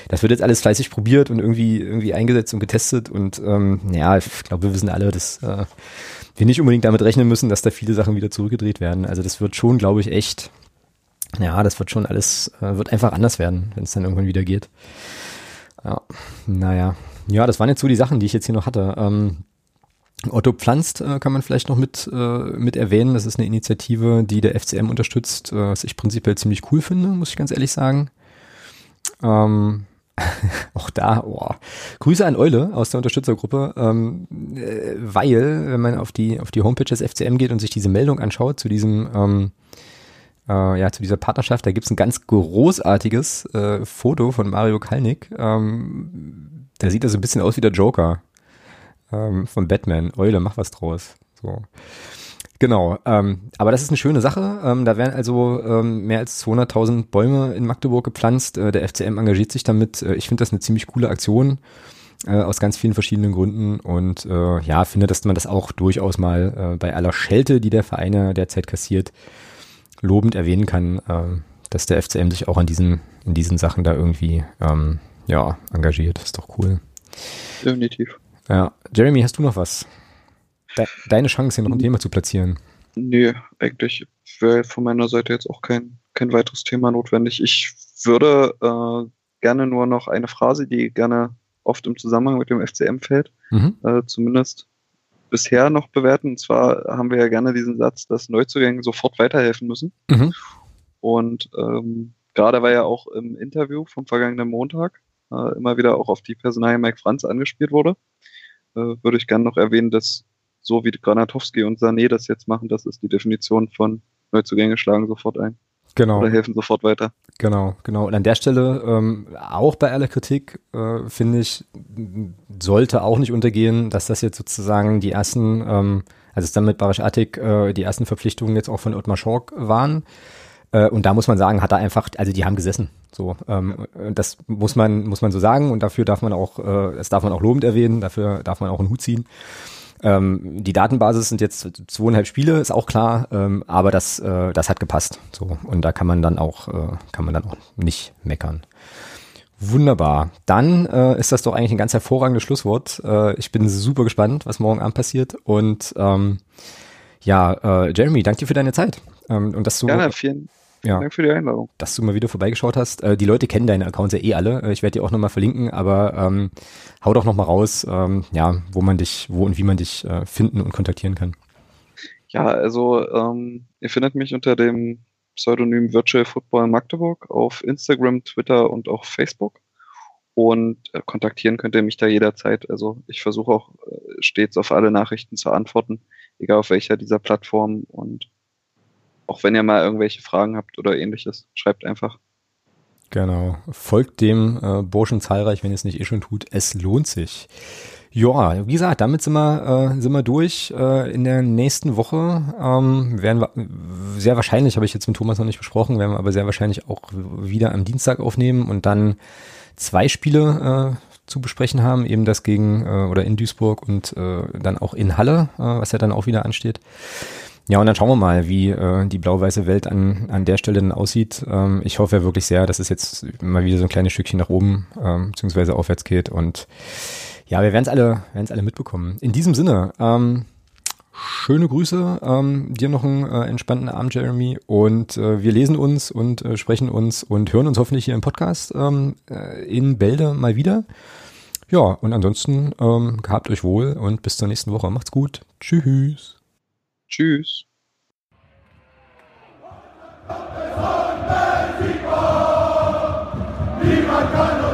das wird jetzt alles fleißig probiert und irgendwie irgendwie eingesetzt und getestet. Und ähm, ja, ich glaube, wir wissen alle, dass äh, wir nicht unbedingt damit rechnen müssen, dass da viele Sachen wieder zurückgedreht werden. Also das wird schon, glaube ich, echt, ja, das wird schon alles, äh, wird einfach anders werden, wenn es dann irgendwann wieder geht. Ja, naja. Ja, das waren jetzt so die Sachen, die ich jetzt hier noch hatte. Ähm, Otto Pflanzt äh, kann man vielleicht noch mit, äh, mit erwähnen. Das ist eine Initiative, die der FCM unterstützt, äh, was ich prinzipiell ziemlich cool finde, muss ich ganz ehrlich sagen. Ähm, auch da, oh. Grüße an Eule aus der Unterstützergruppe, ähm, äh, weil, wenn man auf die, auf die Homepage des FCM geht und sich diese Meldung anschaut zu diesem, ähm, äh, ja, zu dieser Partnerschaft, da gibt's ein ganz großartiges äh, Foto von Mario Kalnick. Ähm, der sieht da so ein bisschen aus wie der Joker ähm, von Batman. Eule, mach was draus. So. Genau, ähm, aber das ist eine schöne Sache. Ähm, da werden also ähm, mehr als 200.000 Bäume in Magdeburg gepflanzt. Äh, der FCM engagiert sich damit. Äh, ich finde das eine ziemlich coole Aktion äh, aus ganz vielen verschiedenen Gründen und äh, ja, finde, dass man das auch durchaus mal äh, bei aller Schelte, die der Verein derzeit kassiert, lobend erwähnen kann, äh, dass der FCM sich auch an diesen, in diesen Sachen da irgendwie ähm, ja, engagiert. Das ist doch cool. Definitiv. Ja, Jeremy, hast du noch was? De deine Chance, hier noch ein Thema zu platzieren. Nee, eigentlich wäre von meiner Seite jetzt auch kein, kein weiteres Thema notwendig. Ich würde äh, gerne nur noch eine Phrase, die gerne oft im Zusammenhang mit dem FCM fällt, mhm. äh, zumindest bisher noch bewerten. Und zwar haben wir ja gerne diesen Satz, dass Neuzugänge sofort weiterhelfen müssen. Mhm. Und ähm, gerade war ja auch im Interview vom vergangenen Montag äh, immer wieder auch auf die Personalie Mike Franz angespielt wurde, äh, würde ich gerne noch erwähnen, dass so wie Granatowski und Sané das jetzt machen, das ist die Definition von Neuzugänge schlagen sofort ein. Genau. Oder helfen sofort weiter. Genau, genau. Und an der Stelle, ähm, auch bei aller Kritik, äh, finde ich, sollte auch nicht untergehen, dass das jetzt sozusagen die ersten, ähm, also es dann mit Barisch Attik äh, die ersten Verpflichtungen jetzt auch von Ottmar Schork waren. Äh, und da muss man sagen, hat er einfach, also die haben gesessen. So, ähm, das muss man, muss man so sagen und dafür darf man auch, äh, das darf man auch lobend erwähnen, dafür darf man auch einen Hut ziehen. Ähm, die Datenbasis sind jetzt zweieinhalb Spiele, ist auch klar, ähm, aber das, äh, das hat gepasst. So und da kann man dann auch, äh, kann man dann auch nicht meckern. Wunderbar. Dann äh, ist das doch eigentlich ein ganz hervorragendes Schlusswort. Äh, ich bin super gespannt, was morgen Abend passiert. Und ähm, ja, äh, Jeremy, danke dir für deine Zeit. Ähm, und dass du, Gerne, vielen, ja. Danke für die Einladung. Dass du mal wieder vorbeigeschaut hast. Äh, die Leute kennen deine Accounts ja eh alle. Äh, ich werde die auch nochmal verlinken, aber ähm, hau doch nochmal raus, ähm, ja, wo man dich, wo und wie man dich äh, finden und kontaktieren kann. Ja, also ähm, ihr findet mich unter dem Pseudonym Virtual Football Magdeburg auf Instagram, Twitter und auch Facebook. Und äh, kontaktieren könnt ihr mich da jederzeit. Also ich versuche auch äh, stets auf alle Nachrichten zu antworten, egal auf welcher dieser Plattformen. Und auch wenn ihr mal irgendwelche Fragen habt oder ähnliches, schreibt einfach. Genau. Folgt dem äh, Burschen zahlreich, wenn ihr es nicht eh schon tut. Es lohnt sich. Ja, wie gesagt, damit sind wir, äh, sind wir durch. Äh, in der nächsten Woche ähm, werden wir sehr wahrscheinlich, habe ich jetzt mit Thomas noch nicht besprochen, werden wir aber sehr wahrscheinlich auch wieder am Dienstag aufnehmen und dann zwei Spiele äh, zu besprechen haben, eben das gegen äh, oder in Duisburg und äh, dann auch in Halle, äh, was ja dann auch wieder ansteht. Ja, und dann schauen wir mal, wie äh, die blau-weiße Welt an, an der Stelle dann aussieht. Ähm, ich hoffe ja wirklich sehr, dass es jetzt mal wieder so ein kleines Stückchen nach oben ähm, beziehungsweise aufwärts geht. Und ja, wir werden es alle, werden alle mitbekommen. In diesem Sinne, ähm, schöne Grüße. Ähm, dir noch einen äh, entspannten Abend, Jeremy. Und äh, wir lesen uns und äh, sprechen uns und hören uns hoffentlich hier im Podcast ähm, äh, in Bälde mal wieder. Ja, und ansonsten ähm, gehabt euch wohl und bis zur nächsten Woche. Macht's gut. Tschüss. Tschüss. Niemand kann